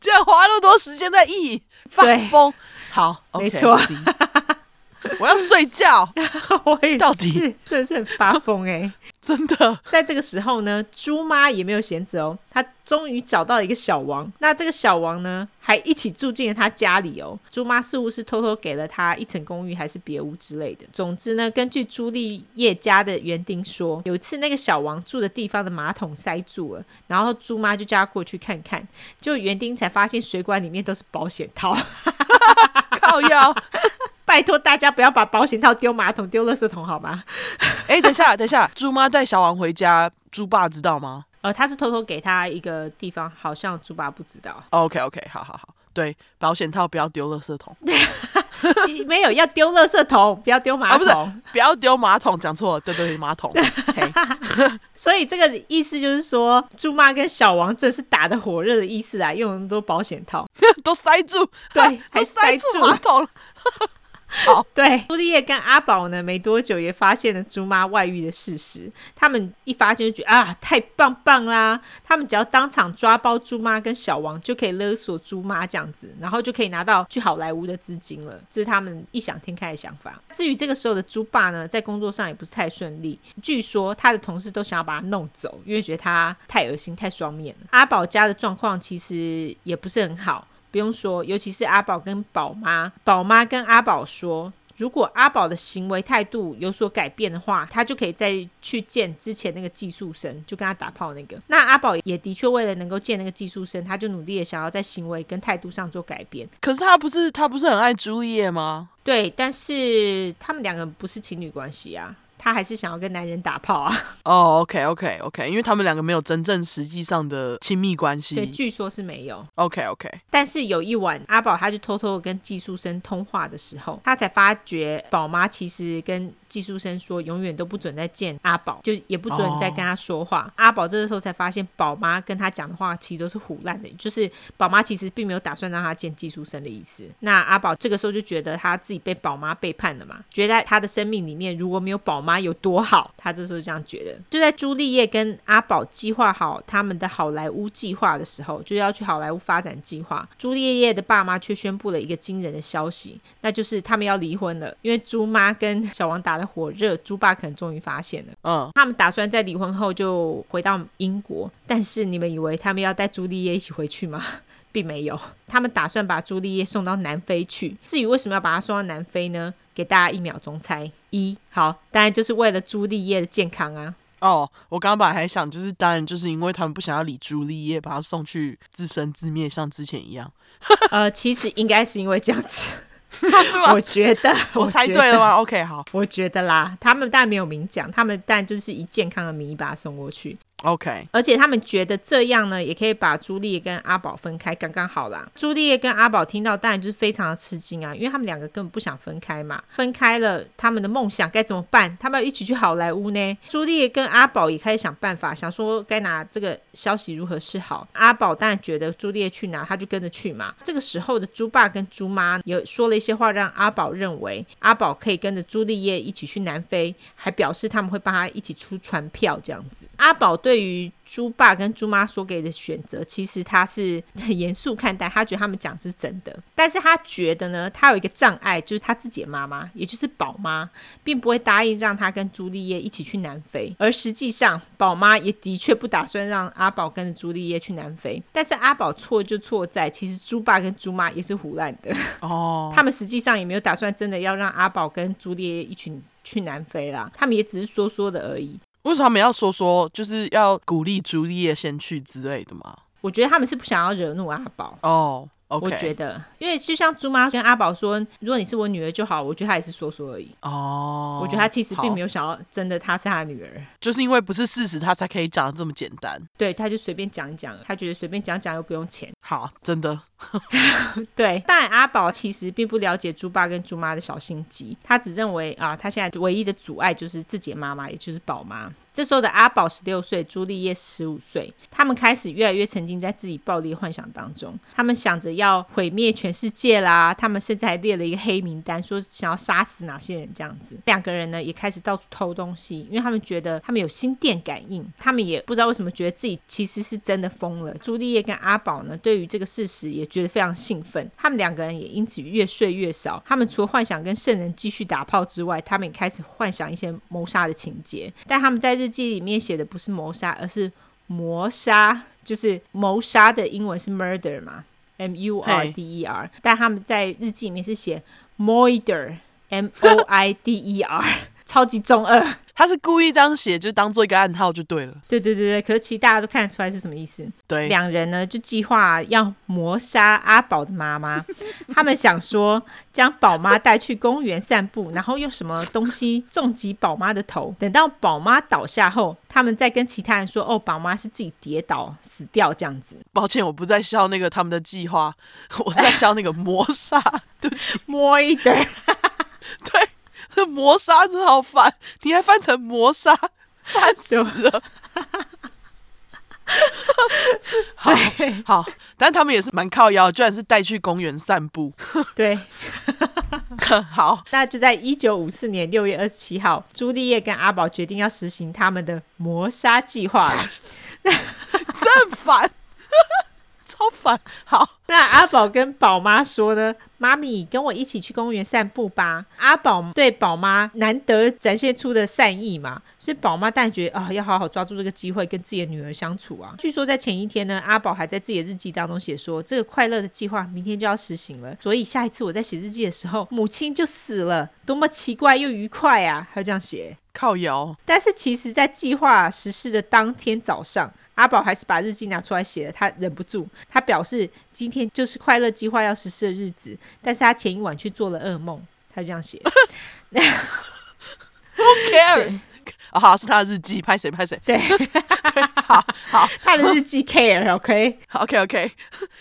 这样花那么多时间在意淫发疯。好，没错。我要睡觉，*laughs* 我也是，到底真的是很发疯哎、欸，真的。在这个时候呢，猪妈也没有闲着哦，她终于找到了一个小王。那这个小王呢，还一起住进了他家里哦。猪妈似乎是偷偷给了他一层公寓，还是别屋之类的。总之呢，根据朱丽叶家的园丁说，有一次那个小王住的地方的马桶塞住了，然后猪妈就叫他过去看看，结果园丁才发现水管里面都是保险套，*laughs* 靠腰。拜托大家不要把保险套丢马桶、丢垃圾桶，好吗？哎、欸，等一下，*laughs* 等一下，猪妈带小王回家，猪爸知道吗？呃，他是偷偷给他一个地方，好像猪爸不知道。OK，OK，okay, okay, 好好好，对，保险套不要丢垃圾桶，*laughs* 没有要丢垃圾桶，不要丢马桶，啊、不，不要丢马桶，讲错了，对对对，马桶。*laughs* 所以这个意思就是说，猪妈跟小王这是打得火热的意思啊，用那么多保险套都塞住，对，还塞住马桶。好，*laughs* 对，朱丽叶跟阿宝呢，没多久也发现了猪妈外遇的事实。他们一发现就觉得啊，太棒棒啦！他们只要当场抓包猪妈跟小王，就可以勒索猪妈这样子，然后就可以拿到去好莱坞的资金了。这是他们异想天开的想法。至于这个时候的猪爸呢，在工作上也不是太顺利。据说他的同事都想要把他弄走，因为觉得他太恶心、太双面了。阿宝家的状况其实也不是很好。不用说，尤其是阿宝跟宝妈，宝妈跟阿宝说，如果阿宝的行为态度有所改变的话，他就可以再去见之前那个寄宿生，就跟他打炮那个。那阿宝也的确为了能够见那个寄宿生，他就努力的想要在行为跟态度上做改变。可是他不是他不是很爱朱丽叶吗？对，但是他们两个不是情侣关系啊。他还是想要跟男人打炮啊？哦、oh，OK，OK，OK，okay, okay, okay, 因为他们两个没有真正实际上的亲密关系。对，据说是没有。OK，OK，okay, okay. 但是有一晚，阿宝他就偷偷的跟寄宿生通话的时候，他才发觉宝妈其实跟寄宿生说，永远都不准再见阿宝，就也不准再跟他说话。Oh. 阿宝这个时候才发现，宝妈跟他讲的话其实都是唬烂的，就是宝妈其实并没有打算让他见寄宿生的意思。那阿宝这个时候就觉得他自己被宝妈背叛了嘛，觉得在他的生命里面如果没有宝妈。有多好，他这时候这样觉得。就在朱丽叶跟阿宝计划好他们的好莱坞计划的时候，就要去好莱坞发展计划。朱丽叶的爸妈却宣布了一个惊人的消息，那就是他们要离婚了。因为朱妈跟小王打得火热，猪爸可能终于发现了。嗯，他们打算在离婚后就回到英国。但是你们以为他们要带朱丽叶一起回去吗？*laughs* 并没有，他们打算把朱丽叶送到南非去。至于为什么要把她送到南非呢？给大家一秒钟猜。一，好，当然就是为了朱丽叶的健康啊。哦，我刚刚本来还想，就是当然就是因为他们不想要理朱丽叶，把她送去自生自灭，像之前一样。*laughs* 呃，其实应该是因为这样子。*laughs* 我觉得 *laughs* 我猜对了吗？OK，好，我觉得啦，他们当然没有明讲，他们当然就是以健康的名义把他送过去。OK，而且他们觉得这样呢，也可以把朱丽叶跟阿宝分开，刚刚好啦。朱丽叶跟阿宝听到，当然就是非常的吃惊啊，因为他们两个根本不想分开嘛。分开了，他们的梦想该怎么办？他们要一起去好莱坞呢？朱丽叶跟阿宝也开始想办法，想说该拿这个消息如何是好。阿宝当然觉得朱丽叶去哪，他就跟着去嘛。这个时候的猪爸跟猪妈也说了一些话，让阿宝认为阿宝可以跟着朱丽叶一起去南非，还表示他们会帮他一起出船票这样子。阿宝对。对于猪爸跟猪妈所给的选择，其实他是很 *laughs* 严肃看待，他觉得他们讲是真的，但是他觉得呢，他有一个障碍，就是他自己的妈妈，也就是宝妈，并不会答应让他跟朱丽叶一起去南非，而实际上，宝妈也的确不打算让阿宝跟着朱丽叶去南非，但是阿宝错就错在，其实猪爸跟猪妈也是胡乱的。*laughs* 哦，他们实际上也没有打算真的要让阿宝跟朱丽叶一起去南非啦，他们也只是说说的而已。为什么他们要说说，就是要鼓励朱丽叶先去之类的吗？我觉得他们是不想要惹怒阿宝哦。Oh. 我觉得，因为就像猪妈跟阿宝说，如果你是我女儿就好，我觉得她也是说说而已。哦，oh, 我觉得她其实并没有想要真的她是他女儿，就是因为不是事实，她才可以讲的这么简单。对，她就随便讲一讲，她觉得随便讲讲又不用钱。好，真的。*laughs* 对，但阿宝其实并不了解猪爸跟猪妈的小心机，他只认为啊，他现在唯一的阻碍就是自己的妈妈，也就是宝妈。这时候的阿宝十六岁，朱丽叶十五岁，他们开始越来越沉浸在自己暴力幻想当中。他们想着要毁灭全世界啦，他们甚至还列了一个黑名单，说想要杀死哪些人这样子。两个人呢也开始到处偷东西，因为他们觉得他们有心电感应。他们也不知道为什么觉得自己其实是真的疯了。朱丽叶跟阿宝呢对于这个事实也觉得非常兴奋。他们两个人也因此越睡越少。他们除了幻想跟圣人继续打炮之外，他们也开始幻想一些谋杀的情节。但他们在日记里面写的不是谋杀，而是谋杀，就是谋杀的英文是 murder 嘛，M U R D E R。但他们在日记里面是写 moider，M O I D E R，超级中二。他是故意这样写，就当做一个暗号就对了。对对对对，可是其实大家都看得出来是什么意思。对，两人呢就计划要谋杀阿宝的妈妈。*laughs* 他们想说将宝妈带去公园散步，然后用什么东西重击宝妈的头。等到宝妈倒下后，他们再跟其他人说：“哦，宝妈是自己跌倒死掉这样子。”抱歉，我不在笑那个他们的计划，我是在笑那个 *laughs* 谋杀。对不起，摸一点。*laughs* 对。这 *laughs* 磨砂真好烦，你还翻成磨砂，烦死了。好好，但他们也是蛮靠腰，居然是带去公园散步。*laughs* 对，好，那就在一九五四年六月二十七号，朱丽叶跟阿宝决定要实行他们的磨砂计划了。*laughs* 真烦。好烦！好，那阿宝跟宝妈说呢：“妈咪，跟我一起去公园散步吧。”阿宝对宝妈难得展现出的善意嘛，所以宝妈当然觉得啊、哦，要好好抓住这个机会跟自己的女儿相处啊。据说在前一天呢，阿宝还在自己的日记当中写说：“这个快乐的计划明天就要实行了，所以下一次我在写日记的时候，母亲就死了，多么奇怪又愉快啊！”他这样写，靠摇。但是其实，在计划实施的当天早上。阿宝还是把日记拿出来写了，他忍不住，他表示今天就是快乐计划要实施的日子，但是他前一晚却做了噩梦，他就这样写。*laughs* Who cares？啊、哦，好，是他的日记，拍谁拍谁？对，对，好 *laughs* 好，*laughs* 他的日记 care，OK，OK，OK。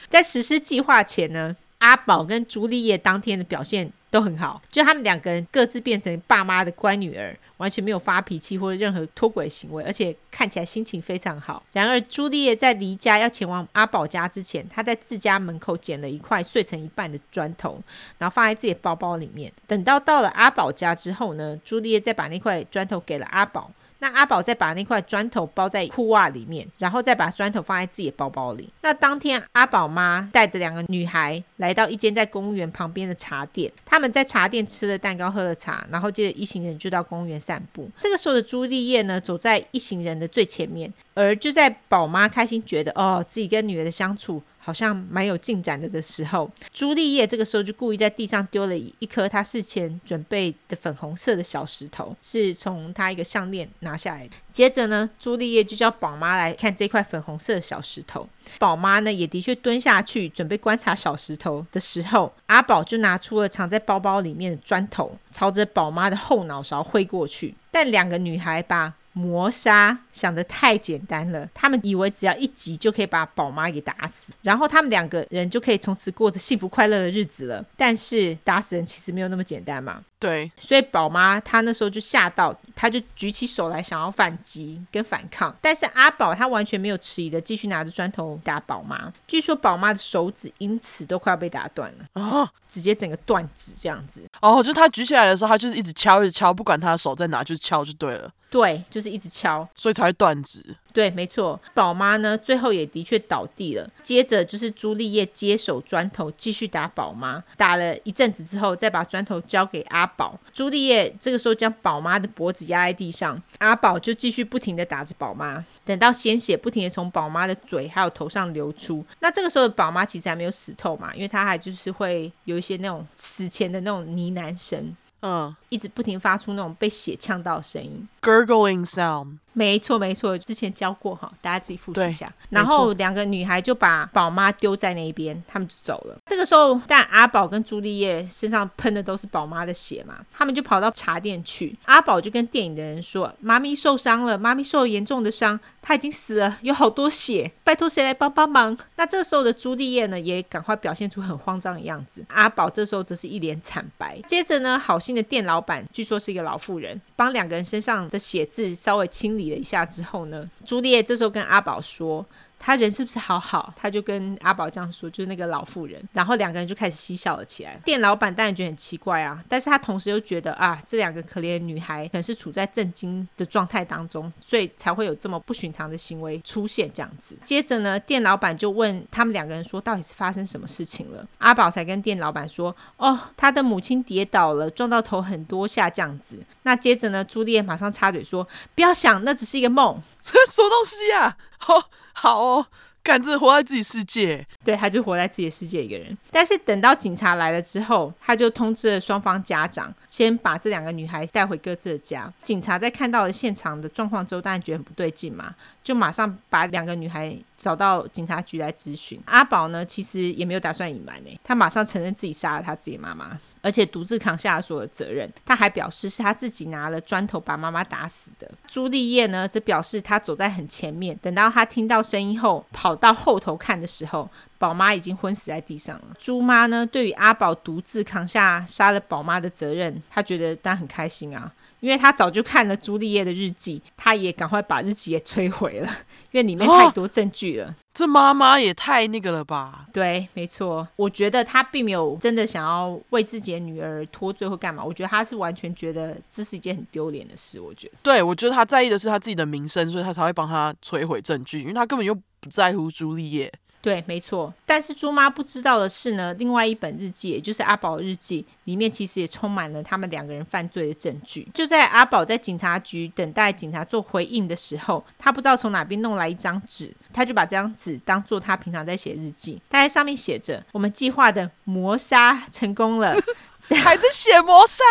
在实施计划前呢，阿宝跟朱丽叶当天的表现都很好，就他们两个人各自变成爸妈的乖女儿。完全没有发脾气或者任何脱轨行为，而且看起来心情非常好。然而，朱丽叶在离家要前往阿宝家之前，她在自家门口捡了一块碎成一半的砖头，然后放在自己包包里面。等到到了阿宝家之后呢，朱丽叶再把那块砖头给了阿宝。那阿宝再把那块砖头包在裤袜里面，然后再把砖头放在自己的包包里。那当天，阿宝妈带着两个女孩来到一间在公园旁边的茶店，他们在茶店吃了蛋糕，喝了茶，然后接着一行人就到公园散步。这个时候的朱丽叶呢，走在一行人的最前面，而就在宝妈开心觉得哦，自己跟女儿的相处。好像蛮有进展的的时候，朱丽叶这个时候就故意在地上丢了一颗她事前准备的粉红色的小石头，是从她一个项链拿下来。接着呢，朱丽叶就叫宝妈来看这块粉红色的小石头。宝妈呢也的确蹲下去准备观察小石头的时候，阿宝就拿出了藏在包包里面的砖头，朝着宝妈的后脑勺挥过去。但两个女孩把谋杀想的太简单了，他们以为只要一击就可以把宝妈给打死，然后他们两个人就可以从此过着幸福快乐的日子了。但是打死人其实没有那么简单嘛。对，所以宝妈她那时候就吓到，她就举起手来想要反击跟反抗，但是阿宝他完全没有迟疑的继续拿着砖头打宝妈。据说宝妈的手指因此都快要被打断了，哦，直接整个断指这样子。哦，就他举起来的时候，他就是一直敲，一直敲，不管他的手在哪，就是敲就对了。对，就是一直敲，所以才会断指。对，没错。宝妈呢，最后也的确倒地了。接着就是朱丽叶接手砖头，继续打宝妈。打了一阵子之后，再把砖头交给阿宝。朱丽叶这个时候将宝妈的脖子压在地上，阿宝就继续不停的打着宝妈。等到鲜血不停的从宝妈的嘴还有头上流出，那这个时候的宝妈其实还没有死透嘛，因为她还就是会有一些那种死前的那种呢喃声。嗯，一直不停发出那种被血呛到的声音，gurgling sound。没错，没错，之前教过哈，大家自己复习一下。然后两个女孩就把宝妈丢在那边，他们就走了。这个时候，但阿宝跟朱丽叶身上喷的都是宝妈的血嘛，他们就跑到茶店去。阿宝就跟电影的人说：“妈咪受伤了，妈咪受了严重的伤，她已经死了，有好多血，拜托谁来帮帮忙？”那这时候的朱丽叶呢，也赶快表现出很慌张的样子。阿宝这时候则是一脸惨白。接着呢，好心的店老板，据说是一个老妇人，帮两个人身上的血渍稍微清理了一下之后呢，朱丽叶这时候跟阿宝说：“他人是不是好好？他就跟阿宝这样说，就是那个老妇人。然后两个人就开始嬉笑了起来。店老板当然觉得很奇怪啊，但是他同时又觉得啊，这两个可怜的女孩可能是处在震惊的状态当中，所以才会有这么不寻常的行为出现这样子。接着呢，店老板就问他们两个人说，到底是发生什么事情了？阿宝才跟店老板说，哦，他的母亲跌倒了，撞到头很多下这样子。那接着呢，朱丽叶马上插嘴说，不要想，那只是一个梦。什么东西、啊？好，好哦。敢自活在自己世界，对，他就活在自己的世界一个人。但是等到警察来了之后，他就通知了双方家长，先把这两个女孩带回各自的家。警察在看到了现场的状况之后，当然觉得很不对劲嘛，就马上把两个女孩找到警察局来咨询。阿宝呢，其实也没有打算隐瞒呢，他马上承认自己杀了他自己妈妈。而且独自扛下所有责任。他还表示是他自己拿了砖头把妈妈打死的。朱丽叶呢，则表示他走在很前面，等到他听到声音后，跑到后头看的时候，宝妈已经昏死在地上了。朱妈呢，对于阿宝独自扛下杀了宝妈的责任，她觉得当然很开心啊。因为他早就看了朱丽叶的日记，他也赶快把日记也摧毁了，因为里面太多证据了。哦，这妈妈也太那个了吧？对，没错。我觉得他并没有真的想要为自己的女儿脱罪或干嘛。我觉得他是完全觉得这是一件很丢脸的事。我觉得，对，我觉得他在意的是他自己的名声，所以他才会帮他摧毁证据，因为他根本就不在乎朱丽叶。对，没错。但是猪妈不知道的是呢，另外一本日记，也就是阿宝日记里面，其实也充满了他们两个人犯罪的证据。就在阿宝在警察局等待警察做回应的时候，他不知道从哪边弄来一张纸，他就把这张纸当做他平常在写日记。他在上面写着：“我们计划的谋杀成功了。*laughs* ”还在写谋杀？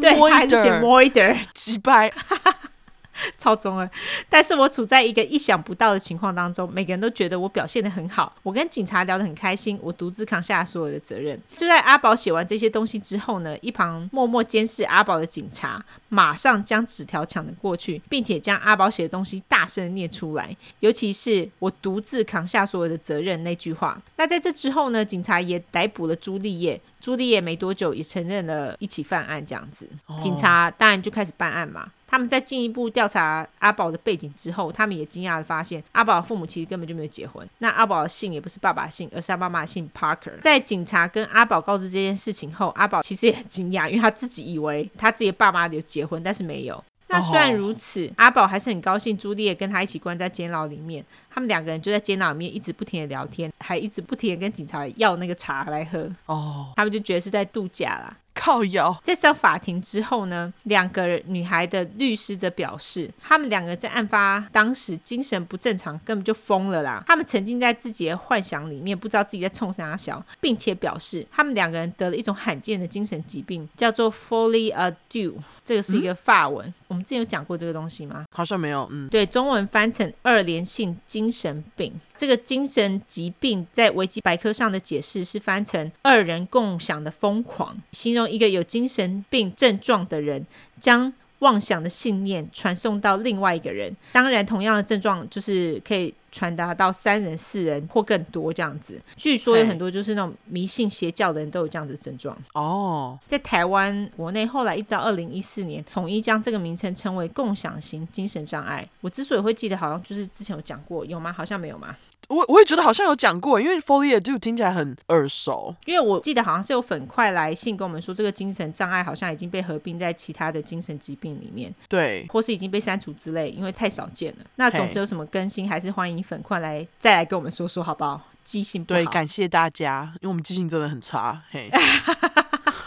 对，他还在写 murder，击败。*laughs* *laughs* 超中了，但是我处在一个意想不到的情况当中，每个人都觉得我表现的很好，我跟警察聊得很开心，我独自扛下所有的责任。就在阿宝写完这些东西之后呢，一旁默默监视阿宝的警察马上将纸条抢了过去，并且将阿宝写的东西大声念出来，尤其是我独自扛下所有的责任那句话。那在这之后呢，警察也逮捕了朱丽叶。朱丽叶没多久也承认了一起犯案，这样子，警察当然就开始办案嘛。他们在进一步调查阿宝的背景之后，他们也惊讶的发现，阿宝的父母其实根本就没有结婚。那阿宝的姓也不是爸爸姓，而是他妈妈的姓 Parker。在警察跟阿宝告知这件事情后，阿宝其实也很惊讶，因为他自己以为他自己的爸妈有结婚，但是没有。那虽然如此，oh. 阿宝还是很高兴朱丽叶跟他一起关在监牢里面。他们两个人就在监牢里面一直不停的聊天，还一直不停的跟警察要那个茶来喝。哦，oh. 他们就觉得是在度假啦。靠摇，在上法庭之后呢，两个女孩的律师则表示，他们两个在案发当时精神不正常，根本就疯了啦。他们沉浸在自己的幻想里面，不知道自己在冲啥小，并且表示他们两个人得了一种罕见的精神疾病，叫做 folie à deux。这个是一个法文，我们之前有讲过这个东西吗？好像没有。嗯，对，中文翻成二联性精神病。这个精神疾病在维基百科上的解释是翻成二人共享的疯狂，形容一个有精神病症状的人将妄想的信念传送到另外一个人。当然，同样的症状就是可以。传达到三人、四人或更多这样子。据说有很多就是那种迷信邪教的人都有这样子的症状哦。在台湾国内，后来一直到二零一四年，统一将这个名称称为共享型精神障碍。我之所以会记得，好像就是之前有讲过，有吗？好像没有吗？我我也觉得好像有讲过，因为 folie deux 听起来很耳熟。因为我记得好像是有粉块来信跟我们说，这个精神障碍好像已经被合并在其他的精神疾病里面，对，或是已经被删除之类，因为太少见了。那总之有什么更新，还是欢迎粉块来再来跟我们说说，好不好？记性不好。对，感谢大家，因为我们记性真的很差。嘿。*laughs*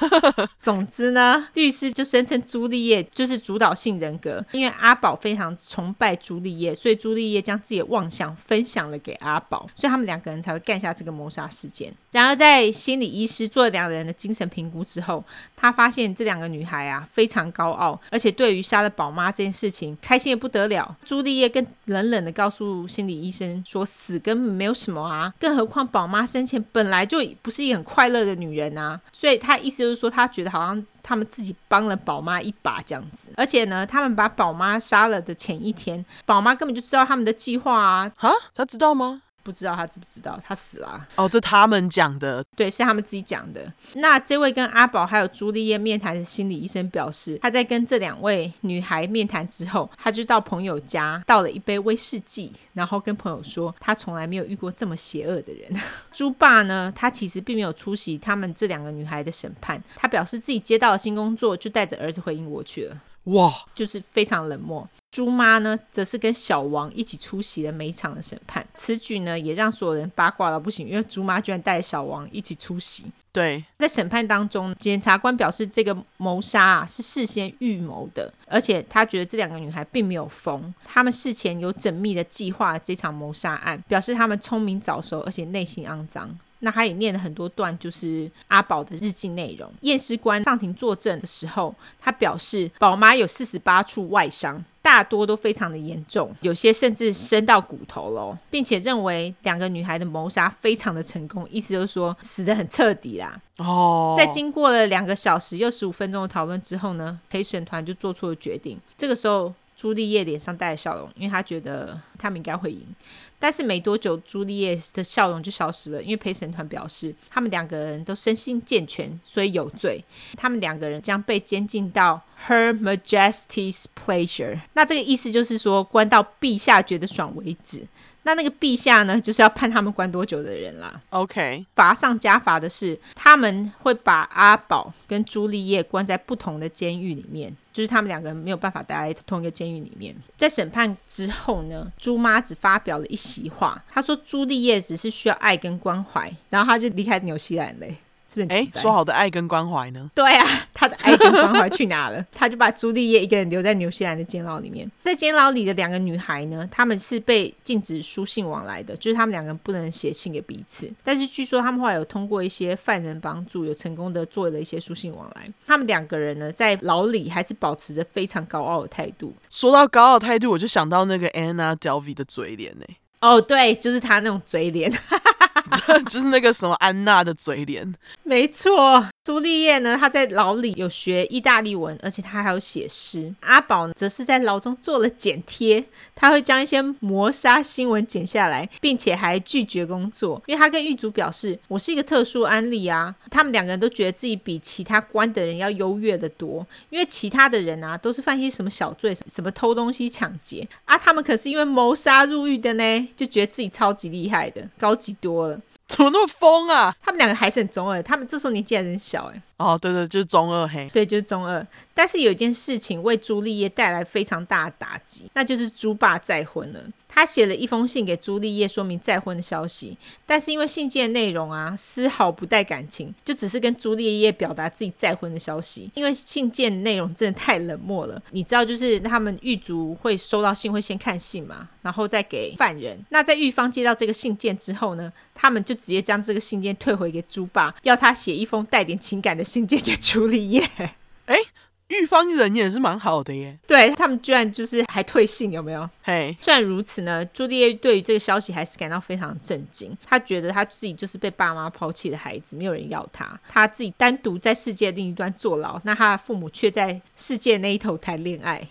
*laughs* 总之呢，律师就声称朱丽叶就是主导性人格，因为阿宝非常崇拜朱丽叶，所以朱丽叶将自己的妄想分享了给阿阿宝，所以他们两个人才会干下这个谋杀事件。然而，在心理医师做了两个人的精神评估之后，他发现这两个女孩啊非常高傲，而且对于杀了宝妈这件事情开心的不得了。朱丽叶更冷冷的告诉心理医生说：“死根本没有什么啊，更何况宝妈生前本来就不是一个很快乐的女人啊。”所以他意思就是说，他觉得好像他们自己帮了宝妈一把这样子，而且呢，他们把宝妈杀了的前一天，宝妈根本就知道他们的计划啊！哈，他知道吗？不知道他知不知道，他死了、啊。哦，这他们讲的，对，是他们自己讲的。那这位跟阿宝还有朱丽叶面谈的心理医生表示，他在跟这两位女孩面谈之后，他就到朋友家倒了一杯威士忌，然后跟朋友说，他从来没有遇过这么邪恶的人。*laughs* 朱爸呢，他其实并没有出席他们这两个女孩的审判，他表示自己接到了新工作，就带着儿子回英国去了。哇，就是非常冷漠。朱妈呢，则是跟小王一起出席了每一场的审判。此举呢，也让所有人八卦到不行，因为朱妈居然带着小王一起出席。对，在审判当中，检察官表示这个谋杀啊是事先预谋的，而且他觉得这两个女孩并没有疯，他们事前有缜密的计划这场谋杀案，表示他们聪明早熟，而且内心肮脏。那他也念了很多段，就是阿宝的日记内容。验尸官上庭作证的时候，他表示宝妈有四十八处外伤，大多都非常的严重，有些甚至深到骨头喽，并且认为两个女孩的谋杀非常的成功，意思就是说死得很彻底啦。哦，在经过了两个小时又十五分钟的讨论之后呢，陪审团就做出了决定。这个时候，朱丽叶脸上带着笑容，因为她觉得他们应该会赢。但是没多久，朱丽叶的笑容就消失了，因为陪审团表示他们两个人都身心健全，所以有罪。他们两个人将被监禁到 Her Majesty's Pleasure。那这个意思就是说，关到陛下觉得爽为止。那那个陛下呢，就是要判他们关多久的人啦。OK，罚上加罚的是，他们会把阿宝跟朱丽叶关在不同的监狱里面，就是他们两个人没有办法待在同一个监狱里面。在审判之后呢，朱妈只发表了一席话，她说朱丽叶只是需要爱跟关怀，然后她就离开纽西兰嘞。哎，说好的爱跟关怀呢？对啊，*laughs* 他的爱跟关怀去哪了？*laughs* 他就把朱丽叶一个人留在纽西兰的监牢里面。在监牢里的两个女孩呢，她们是被禁止书信往来的，就是她们两个人不能写信给彼此。但是据说他们后来有通过一些犯人帮助，有成功的做了一些书信往来。他们两个人呢，在牢里还是保持着非常高傲的态度。说到高傲态度，我就想到那个 Anna Delvey 的嘴脸呢。哦，对，就是他那种嘴脸。*laughs* 就是那个什么安娜的嘴脸，没错。朱丽叶呢，她在牢里有学意大利文，而且她还有写诗。阿宝则是在牢中做了剪贴，他会将一些谋杀新闻剪下来，并且还拒绝工作，因为他跟狱卒表示：“我是一个特殊案例啊。”他们两个人都觉得自己比其他关的人要优越得多，因为其他的人啊都是犯一些什么小罪，什么偷东西、抢劫啊，他们可是因为谋杀入狱的呢，就觉得自己超级厉害的，高级多了。怎么那么疯啊？他们两个还是很中二，他们这时候年纪还很小哎。哦，对对，就是中二黑。对，就是中二。但是有一件事情为朱丽叶带来非常大的打击，那就是朱爸再婚了。他写了一封信给朱丽叶，说明再婚的消息。但是因为信件内容啊，丝毫不带感情，就只是跟朱丽叶表达自己再婚的消息。因为信件内容真的太冷漠了。你知道，就是他们狱卒会收到信，会先看信嘛，然后再给犯人。那在狱方接到这个信件之后呢，他们就直接将这个信件退回给朱爸，要他写一封带点情感的信件给朱丽叶。*laughs* 哎。狱方人也是蛮好的耶，对，他们居然就是还退信，有没有？嘿，虽然如此呢，朱丽叶对于这个消息还是感到非常震惊。他觉得他自己就是被爸妈抛弃的孩子，没有人要他，他自己单独在世界另一端坐牢，那他的父母却在世界那一头谈恋爱。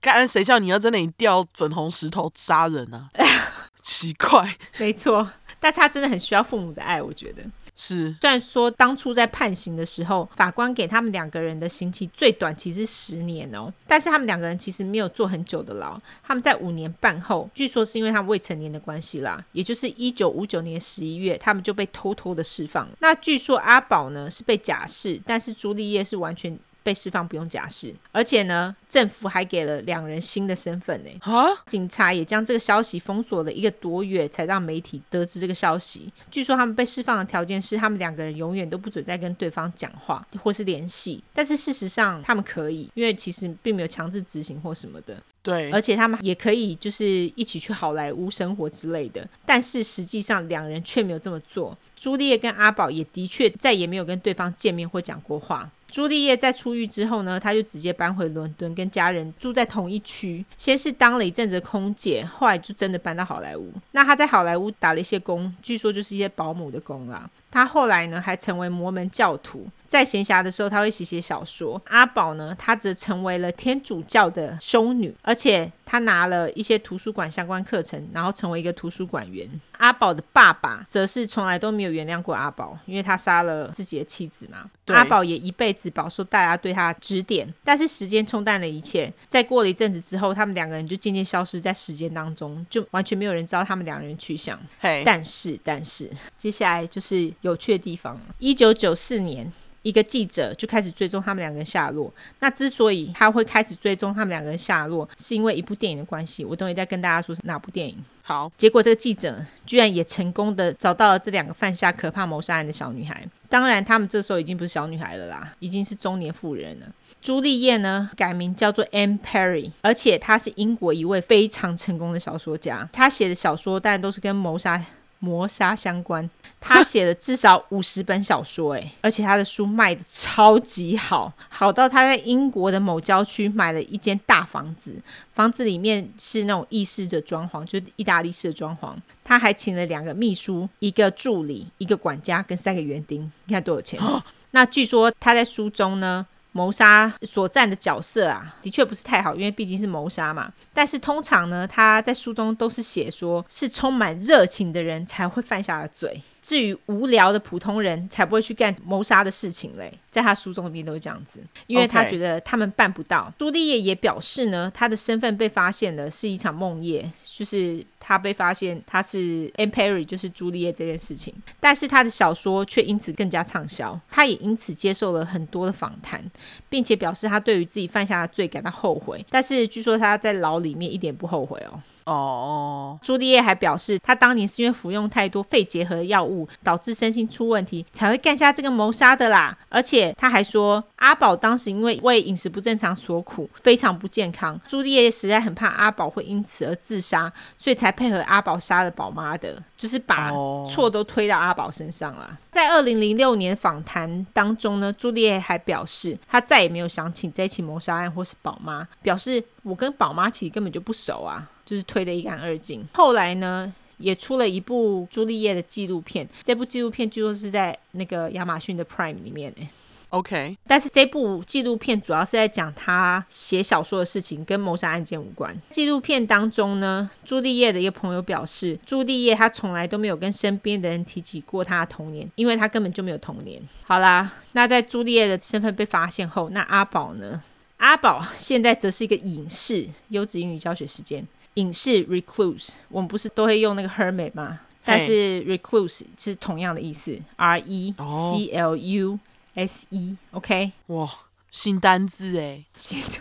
干，谁叫你要在那里掉粉红石头杀人呢？啊？*laughs* 奇怪，没错，但是他真的很需要父母的爱，我觉得。是，虽然说当初在判刑的时候，法官给他们两个人的刑期最短其实十年哦，但是他们两个人其实没有坐很久的牢，他们在五年半后，据说是因为他们未成年的关系啦，也就是一九五九年十一月，他们就被偷偷的释放。那据说阿宝呢是被假释，但是朱丽叶是完全。被释放不用假释，而且呢，政府还给了两人新的身份呢。啊！警察也将这个消息封锁了一个多月，才让媒体得知这个消息。据说他们被释放的条件是，他们两个人永远都不准再跟对方讲话或是联系。但是事实上，他们可以，因为其实并没有强制执行或什么的。对，而且他们也可以就是一起去好莱坞生活之类的。但是实际上，两人却没有这么做。朱丽叶跟阿宝也的确再也没有跟对方见面或讲过话。朱丽叶在出狱之后呢，她就直接搬回伦敦，跟家人住在同一区。先是当了一阵子空姐，后来就真的搬到好莱坞。那她在好莱坞打了一些工，据说就是一些保姆的工啦。他后来呢，还成为摩门教徒。在闲暇的时候，他会写写小说。阿宝呢，他则成为了天主教的修女，而且他拿了一些图书馆相关课程，然后成为一个图书馆员。阿宝的爸爸则是从来都没有原谅过阿宝，因为他杀了自己的妻子嘛。阿宝也一辈子饱受大家对他的指点，但是时间冲淡了一切。在过了一阵子之后，他们两个人就渐渐消失在时间当中，就完全没有人知道他们两个人去向。嘿，但是，但是，接下来就是有趣的地方。一九九四年。一个记者就开始追踪他们两个人下落。那之所以他会开始追踪他们两个人下落，是因为一部电影的关系。我等会再跟大家说是哪部电影。好，结果这个记者居然也成功的找到了这两个犯下可怕谋杀案的小女孩。当然，他们这时候已经不是小女孩了啦，已经是中年妇人了。朱丽叶呢，改名叫做 Anne Perry，而且她是英国一位非常成功的小说家。她写的小说当然都是跟谋杀。谋杀相关，他写了至少五十本小说，哎，*laughs* 而且他的书卖的超级好，好到他在英国的某郊区买了一间大房子，房子里面是那种意式的装潢，就是意大利式的装潢。他还请了两个秘书、一个助理、一个管家跟三个园丁，你看多少钱？*gasps* 那据说他在书中呢。谋杀所占的角色啊，的确不是太好，因为毕竟是谋杀嘛。但是通常呢，他在书中都是写说，是充满热情的人才会犯下的罪。至于无聊的普通人，才不会去干谋杀的事情嘞。在他书中里面都是这样子，因为他觉得他们办不到。朱丽叶也表示呢，他的身份被发现了是一场梦魇，就是他被发现他是 a m p e r y 就是朱丽叶这件事情。但是他的小说却因此更加畅销，他也因此接受了很多的访谈，并且表示他对于自己犯下的罪感到后悔。但是据说他在牢里面一点不后悔哦。哦，朱丽叶还表示，她当年是因为服用太多肺结核药物，导致身心出问题，才会干下这个谋杀的啦。而且她还说，阿宝当时因为为饮食不正常所苦，非常不健康。朱丽叶实在很怕阿宝会因此而自杀，所以才配合阿宝杀了宝妈的，就是把错都推到阿宝身上了。在二零零六年访谈当中呢，朱丽叶还表示，她再也没有想起这起谋杀案或是宝妈，表示我跟宝妈其实根本就不熟啊。就是推得一干二净。后来呢，也出了一部朱丽叶的纪录片。这部纪录片据说是在那个亚马逊的 Prime 里面。OK，但是这部纪录片主要是在讲他写小说的事情，跟谋杀案件无关。纪录片当中呢，朱丽叶的一个朋友表示，朱丽叶她从来都没有跟身边的人提起过她的童年，因为她根本就没有童年。好啦，那在朱丽叶的身份被发现后，那阿宝呢？阿宝现在则是一个影视。优质英语教学时间。隐士 recluse，我们不是都会用那个 hermit 吗？但是 recluse 是同样的意思，R E C L U S E，OK？哇，新单字哎，新的，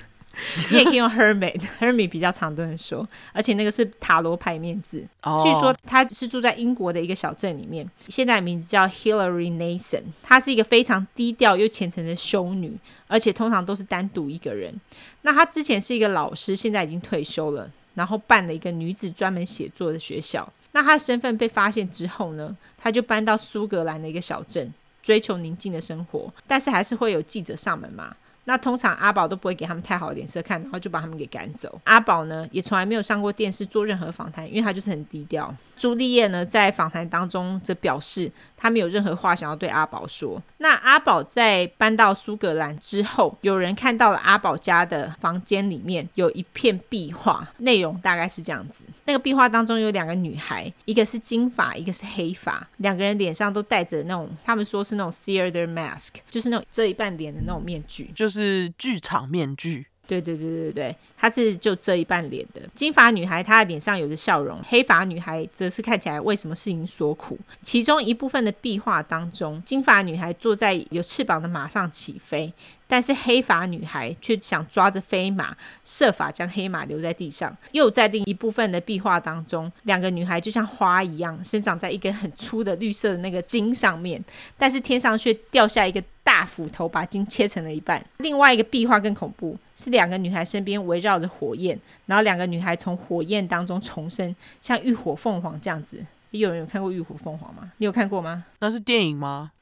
你也可以用 hermit，hermit *laughs* 比较常多人说，而且那个是塔罗牌面字。Oh. 据说他是住在英国的一个小镇里面，现在名字叫 Hilary Nason，她是一个非常低调又虔诚的修女，而且通常都是单独一个人。那她之前是一个老师，现在已经退休了。然后办了一个女子专门写作的学校。那她的身份被发现之后呢，她就搬到苏格兰的一个小镇，追求宁静的生活。但是还是会有记者上门嘛。那通常阿宝都不会给他们太好的脸色看，然后就把他们给赶走。阿宝呢，也从来没有上过电视做任何访谈，因为他就是很低调。朱丽叶呢，在访谈当中则表示，他没有任何话想要对阿宝说。那阿宝在搬到苏格兰之后，有人看到了阿宝家的房间里面有一片壁画，内容大概是这样子：那个壁画当中有两个女孩，一个是金发，一个是黑发，两个人脸上都戴着那种，他们说是那种 theater mask，就是那种遮一半脸的那种面具，就是是剧场面具。对对对对对，她是就遮一半脸的金发女孩，她的脸上有着笑容；黑发女孩则是看起来为什么事情所苦。其中一部分的壁画当中，金发女孩坐在有翅膀的马上起飞，但是黑发女孩却想抓着飞马，设法将黑马留在地上。又在另一部分的壁画当中，两个女孩就像花一样生长在一根很粗的绿色的那个茎上面，但是天上却掉下一个。大斧头把金切成了一半。另外一个壁画更恐怖，是两个女孩身边围绕着火焰，然后两个女孩从火焰当中重生，像浴火凤凰这样子。有人有看过浴火凤凰吗？你有看过吗？那是电影吗？*laughs*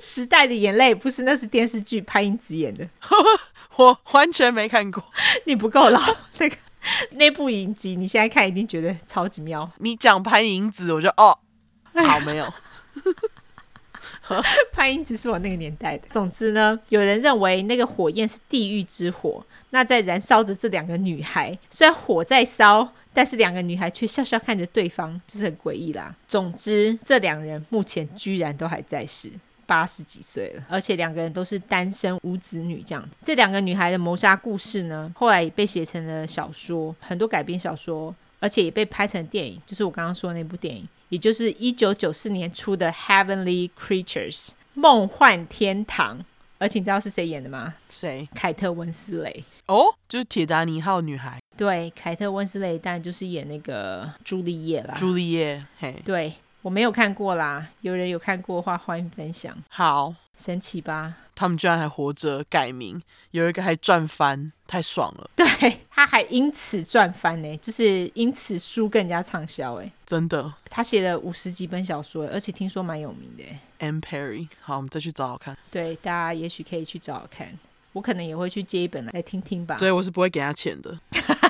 时代的眼泪不是，那是电视剧，潘英子演的。*laughs* 我完全没看过，你不够老。*laughs* 那个那部影集，你现在看一定觉得超级妙。你讲潘迎紫，我就哦。好，没有。潘英子是我那个年代的。总之呢，有人认为那个火焰是地狱之火，那在燃烧着这两个女孩。虽然火在烧，但是两个女孩却笑笑看着对方，就是很诡异啦。总之，这两人目前居然都还在世，八十几岁了，而且两个人都是单身无子女。这样，这两个女孩的谋杀故事呢，后来也被写成了小说，很多改编小说，而且也被拍成电影，就是我刚刚说的那部电影。也就是一九九四年出的《Heavenly Creatures》梦幻天堂，而且你知道是谁演的吗？谁？凯特温斯雷。哦，就是《铁达尼号》女孩。对，凯特温丝蕾当然就是演那个朱丽叶啦。朱丽叶，嘿。对，我没有看过啦，有人有看过的话，欢迎分享。好。神奇吧？他们居然还活着，改名，有一个还赚翻，太爽了。对，他还因此赚翻呢，就是因此书更加畅销哎，真的。他写了五十几本小说，而且听说蛮有名的。Anne Perry，好，我们再去找找看。对，大家也许可以去找找看，我可能也会去借一本来听听吧。对，我是不会给他钱的，*laughs*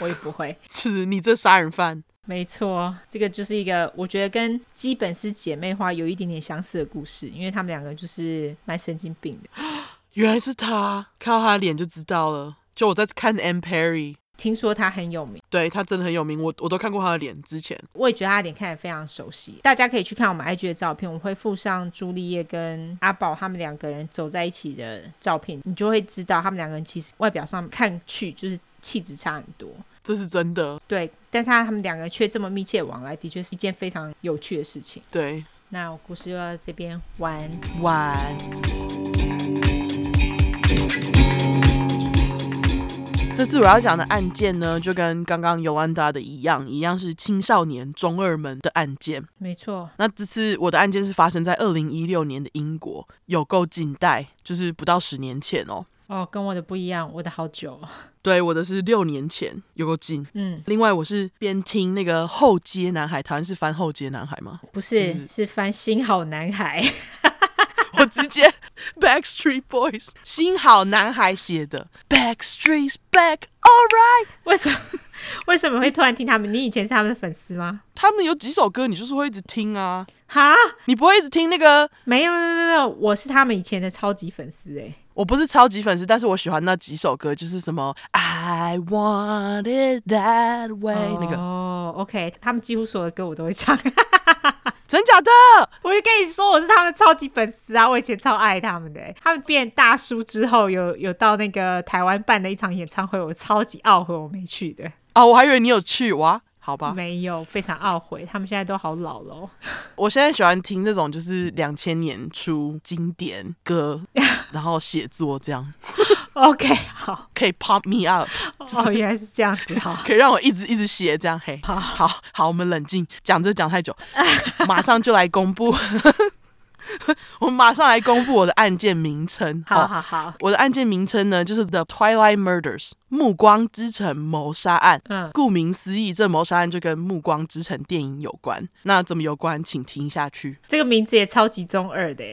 我也不会。*laughs* 是你这杀人犯。没错，这个就是一个我觉得跟基本是姐妹花有一点点相似的故事，因为他们两个就是蛮神经病的。*gasps* 原来是他，看到他的脸就知道了。就我在看 Anne Perry，听说他很有名，对，他真的很有名，我我都看过他的脸。之前我也觉得他的脸看起来非常熟悉，大家可以去看我们 IG 的照片，我会附上朱丽叶跟阿宝他们两个人走在一起的照片，你就会知道他们两个人其实外表上看去就是气质差很多。这是真的，对，但是他他们两个却这么密切往来，的确是一件非常有趣的事情。对，那我故事就到这边完完。这次我要讲的案件呢，就跟刚刚 Yolanda 的一样，一样是青少年中二们的案件。没错，那这次我的案件是发生在二零一六年的英国，有够近代，就是不到十年前哦。哦，跟我的不一样，我的好久。*laughs* 对，我的是六年前，有够近。嗯，另外我是边听那个后街男孩，台湾是翻后街男孩吗？不是，是，是翻新好男孩。*laughs* 我直接 *laughs* Backstreet Boys 新好男孩写的 Backstreet's Back，All right。为什么？为什么会突然听他们？你以前是他们的粉丝吗？他们有几首歌，你就是会一直听啊？哈？你不会一直听那个？没有没有没有，我是他们以前的超级粉丝哎。我不是超级粉丝，但是我喜欢那几首歌，就是什么 I Want It That Way、oh, 那个。哦，OK，他们几乎所有的歌我都会唱。*laughs* 真假的？我就跟你说，我是他们超级粉丝啊！我以前超爱他们的。他们变大叔之后有，有有到那个台湾办的一场演唱会，我超级懊悔我没去的。哦，我还以为你有去哇。好吧，没有，非常懊悔。他们现在都好老了。我现在喜欢听那种就是两千年初经典歌，*laughs* 然后写作这样。OK，好，可以 pop me up。哦，原来是这样子，好，*laughs* 可以让我一直一直写这样。嘿，好好好，我们冷静，讲这讲太久，*laughs* 马上就来公布。*laughs* 我马上来公布我的案件名称。好好好，我的案件名称呢，就是 The Twilight Murders，暮光之城谋杀案。嗯，顾名思义，这谋杀案就跟暮光之城电影有关。那怎么有关？请听下去。这个名字也超级中二的，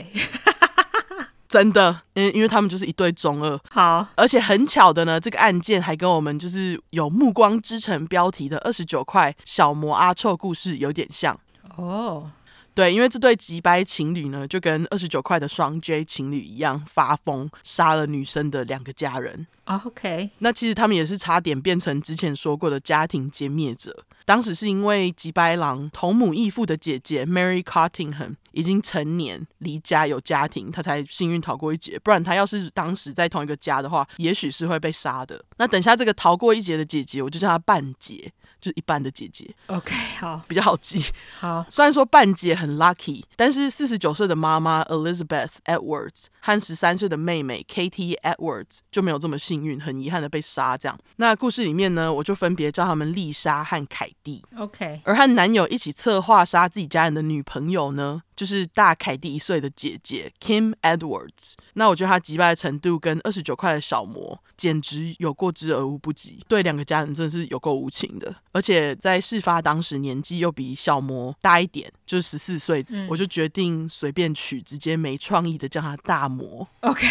*laughs* *laughs* 真的，因因为他们就是一对中二。好，而且很巧的呢，这个案件还跟我们就是有暮光之城标题的二十九块小魔阿臭故事有点像。哦。对，因为这对极白情侣呢，就跟二十九块的双 J 情侣一样，发疯杀了女生的两个家人。OK，那其实他们也是差点变成之前说过的家庭歼灭者。当时是因为吉白狼同母异父的姐姐 Mary Cottingham 已经成年离家有家庭，她才幸运逃过一劫。不然她要是当时在同一个家的话，也许是会被杀的。那等下这个逃过一劫的姐姐，我就叫她半姐，就是一半的姐姐。OK，好，比较好记。好，虽然说半姐很 lucky，但是四十九岁的妈妈 Elizabeth Edwards 和十三岁的妹妹 Katie Edwards 就没有这么幸运，很遗憾的被杀。这样，那故事里面呢，我就分别叫他们丽莎和凯蒂。OK，而和男友一起策划杀自己家人的女朋友呢，就是大凯蒂一岁的姐姐 Kim Edwards。那我觉得她击败的程度跟二十九块的小魔简直有过之而无不及，对两个家人真的是有够无情的。而且在事发当时年纪又比小魔大一点，就是十四岁，嗯、我就决定随便取，直接没创意的叫他大魔。OK，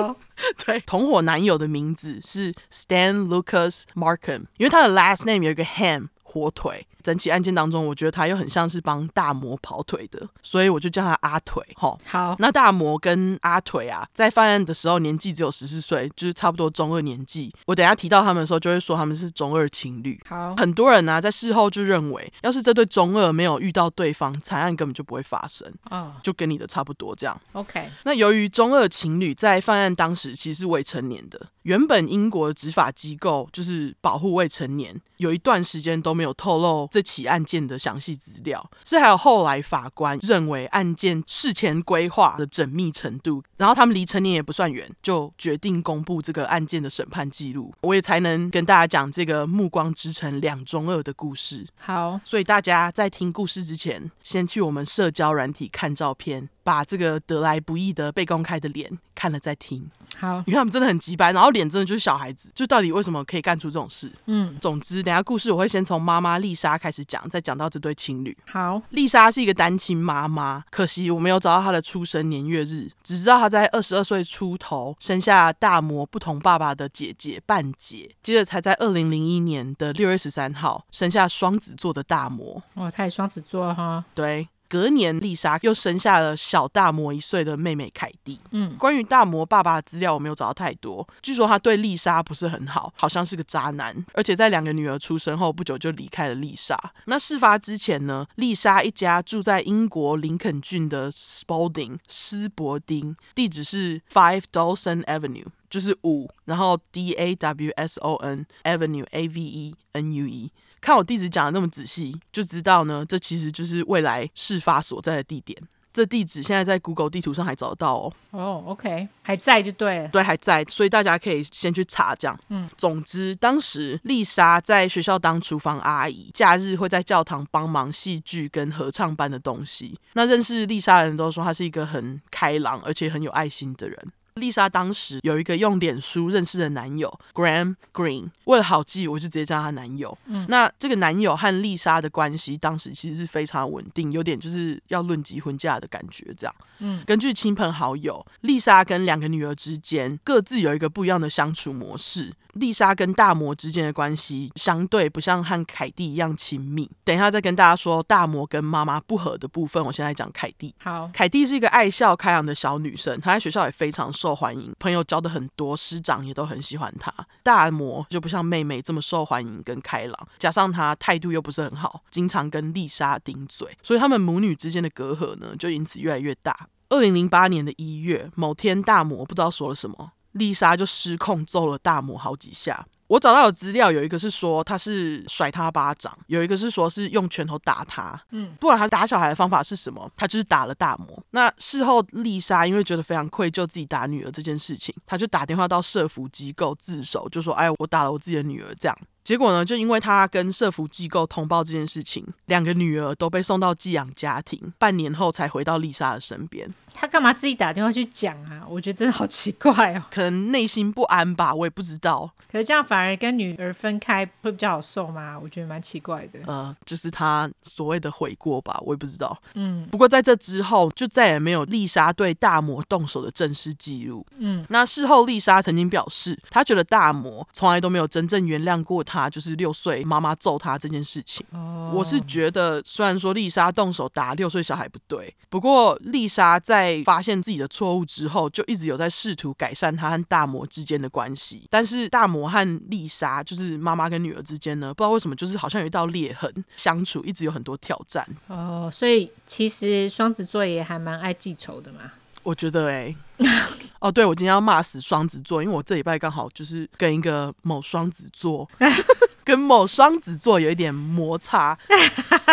*laughs* 对，同伙男友的名字是 Stan Lucas Markham，因为他的 last name 有一个 Ham。火腿。整起案件当中，我觉得他又很像是帮大魔跑腿的，所以我就叫他阿腿。齁，好。那大魔跟阿腿啊，在犯案的时候年纪只有十四岁，就是差不多中二年纪。我等一下提到他们的时候，就会说他们是中二情侣。好，很多人呢、啊、在事后就认为，要是这对中二没有遇到对方，惨案根本就不会发生。哦，就跟你的差不多这样。OK。那由于中二情侣在犯案当时其实是未成年的，原本英国的执法机构就是保护未成年，有一段时间都没有透露这起案件的详细资料。是还有后来法官认为案件事前规划的缜密程度，然后他们离成年也不算远，就决定公布这个案件的审判记录。我也才能跟大家讲这个《暮光之城》两中二的故事。好，所以大家在听故事之前，先去我们社交软体看照片。把这个得来不易的被公开的脸看了再听。好，因为他们真的很急白，然后脸真的就是小孩子，就到底为什么可以干出这种事？嗯，总之，等下故事我会先从妈妈丽莎开始讲，再讲到这对情侣。好，丽莎是一个单亲妈妈，可惜我没有找到她的出生年月日，只知道她在二十二岁出头生下大魔不同爸爸的姐姐半姐，接着才在二零零一年的六月十三号生下双子座的大魔。哦，她也双子座哈？对。隔年，丽莎又生下了小大魔一岁的妹妹凯蒂。嗯，关于大魔爸爸的资料我没有找到太多。据说他对丽莎不是很好，好像是个渣男，而且在两个女儿出生后不久就离开了丽莎。那事发之前呢，丽莎一家住在英国林肯郡的 Spalding 斯伯丁，地址是 Five Dawson Avenue，就是五，然后 D A W S O N Avenue A V E N U E。看我地址讲的那么仔细，就知道呢，这其实就是未来事发所在的地点。这地址现在在 Google 地图上还找得到哦。哦，OK，还在就对了。对，还在，所以大家可以先去查这样。嗯，总之，当时丽莎在学校当厨房阿姨，假日会在教堂帮忙戏剧跟合唱班的东西。那认识丽莎的人都说她是一个很开朗而且很有爱心的人。丽莎当时有一个用脸书认识的男友 Graham Green，为了好记，我就直接叫他男友。嗯，那这个男友和丽莎的关系当时其实是非常稳定，有点就是要论及婚嫁的感觉。这样，嗯，根据亲朋好友，丽莎跟两个女儿之间各自有一个不一样的相处模式。丽莎跟大魔之间的关系相对不像和凯蒂一样亲密。等一下再跟大家说大魔跟妈妈不和的部分。我现在讲凯蒂。好，凯蒂是一个爱笑开朗的小女生，她在学校也非常受欢迎，朋友交的很多，师长也都很喜欢她。大魔就不像妹妹这么受欢迎跟开朗，加上她态度又不是很好，经常跟丽莎顶嘴，所以他们母女之间的隔阂呢，就因此越来越大。二零零八年的一月，某天大魔不知道说了什么。丽莎就失控揍了大魔好几下。我找到的资料有一个是说他是甩他巴掌，有一个是说是用拳头打他。嗯，不管他打小孩的方法是什么，他就是打了大魔。那事后丽莎因为觉得非常愧疚自己打女儿这件事情，她就打电话到社福机构自首，就说：“哎，我打了我自己的女儿。”这样。结果呢，就因为他跟社福机构通报这件事情，两个女儿都被送到寄养家庭，半年后才回到丽莎的身边。他干嘛自己打电话去讲啊？我觉得真的好奇怪哦。可能内心不安吧，我也不知道。可是这样反而跟女儿分开会比较好受吗？我觉得蛮奇怪的。呃，就是他所谓的悔过吧，我也不知道。嗯，不过在这之后，就再也没有丽莎对大魔动手的正式记录。嗯，那事后丽莎曾经表示，她觉得大魔从来都没有真正原谅过她。他就是六岁妈妈揍他这件事情，我是觉得虽然说丽莎动手打六岁小孩不对，不过丽莎在发现自己的错误之后，就一直有在试图改善她和大魔之间的关系。但是大魔和丽莎就是妈妈跟女儿之间呢，不知道为什么就是好像有一道裂痕，相处一直有很多挑战。哦，所以其实双子座也还蛮爱记仇的嘛。我觉得哎、欸，*laughs* 哦，对，我今天要骂死双子座，因为我这礼拜刚好就是跟一个某双子座，*laughs* 跟某双子座有一点摩擦，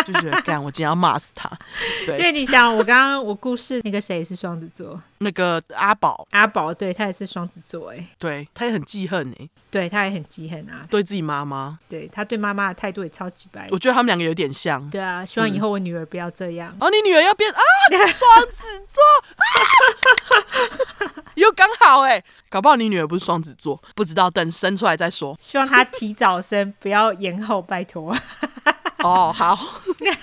就觉得 *laughs* 干，我今天要骂死他。对，因为你想，我刚刚我故事那个谁是双子座？那个阿宝，阿宝，对，他也是双子座，哎，对，他也很记恨哎，对，他也很记恨啊，对自己妈妈，对他对妈妈的态度也超级白。我觉得他们两个有点像。对啊，希望以后我女儿不要这样。哦，你女儿要变啊，*laughs* 双子座。*laughs* 又刚好哎，搞不好你女儿不是双子座，不知道，等生出来再说。希望她提早生，不要延后，拜托。*laughs* 哦，好，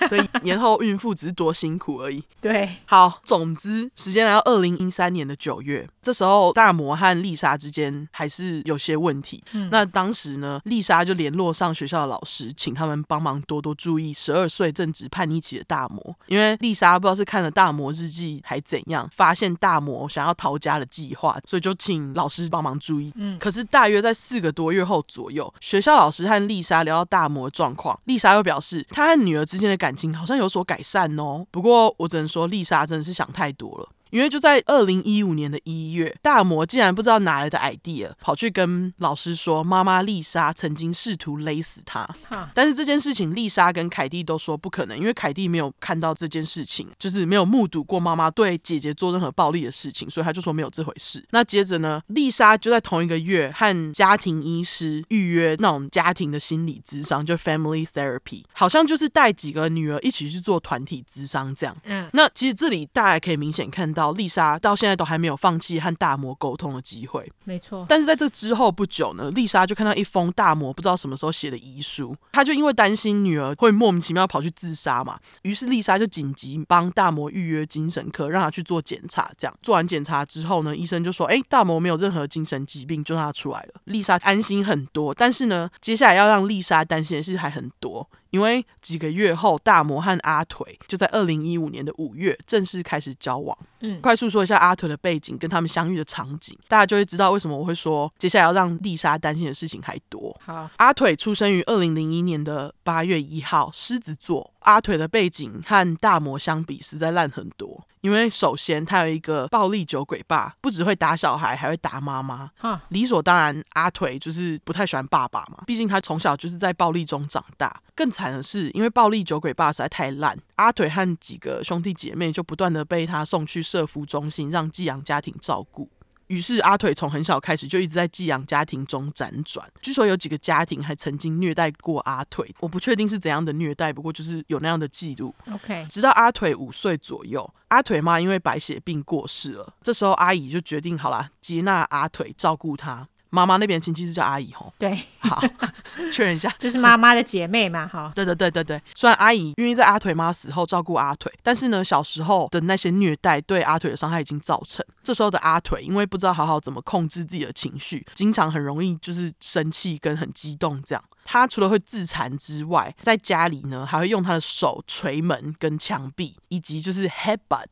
所以，延后孕妇只是多辛苦而已。*laughs* 对，好，总之时间来到二零一三年的九月，这时候大魔和丽莎之间还是有些问题。嗯、那当时呢，丽莎就联络上学校的老师，请他们帮忙多多注意十二岁正值叛逆期的大魔，因为丽莎不知道是看了大魔日记还怎样，发现大魔想要逃家的计划，所以就请老师帮忙注意。嗯，可是大约在四个多月后左右，学校老师和丽莎聊到大魔的状况，丽莎又表示，她和女儿之间的感情好像有所改善哦。不过我只能说，丽莎真的是想太多了。因为就在二零一五年的一月，大魔竟然不知道哪来的 idea，跑去跟老师说，妈妈丽莎曾经试图勒死他。但是这件事情，丽莎跟凯蒂都说不可能，因为凯蒂没有看到这件事情，就是没有目睹过妈妈对姐姐做任何暴力的事情，所以他就说没有这回事。那接着呢，丽莎就在同一个月和家庭医师预约那种家庭的心理咨商，就 family therapy，好像就是带几个女儿一起去做团体咨商这样。嗯，那其实这里大家可以明显看到。到丽莎到现在都还没有放弃和大魔沟通的机会，没错。但是在这之后不久呢，丽莎就看到一封大魔不知道什么时候写的遗书，她就因为担心女儿会莫名其妙跑去自杀嘛，于是丽莎就紧急帮大魔预约精神科，让他去做检查。这样做完检查之后呢，医生就说：“哎，大魔没有任何精神疾病，就让他出来了。”丽莎安心很多。但是呢，接下来要让丽莎担心的事还很多。因为几个月后，大魔和阿腿就在二零一五年的五月正式开始交往。嗯，快速说一下阿腿的背景跟他们相遇的场景，大家就会知道为什么我会说接下来要让丽莎担心的事情还多。好，阿腿出生于二零零一年的八月一号，狮子座。阿腿的背景和大魔相比实在烂很多，因为首先他有一个暴力酒鬼爸，不只会打小孩，还会打妈妈。哈，理所当然，阿腿就是不太喜欢爸爸嘛，毕竟他从小就是在暴力中长大。更惨的是，因为暴力酒鬼爸实在太烂，阿腿和几个兄弟姐妹就不断的被他送去社福中心，让寄养家庭照顾。于是阿腿从很小开始就一直在寄养家庭中辗转。据说有几个家庭还曾经虐待过阿腿，我不确定是怎样的虐待，不过就是有那样的记录。OK，直到阿腿五岁左右，阿腿妈因为白血病过世了。这时候阿姨就决定好了，接纳阿腿照顾他。妈妈那边亲戚是叫阿姨吼，对，好，*laughs* 确认一下，*laughs* 就是妈妈的姐妹嘛，哈，对对对对对。虽然阿姨愿意在阿腿妈死后照顾阿腿，但是呢，小时候的那些虐待对阿腿的伤害已经造成。这时候的阿腿因为不知道好好怎么控制自己的情绪，经常很容易就是生气跟很激动这样。他除了会自残之外，在家里呢还会用他的手捶门跟墙壁，以及就是 headbutt。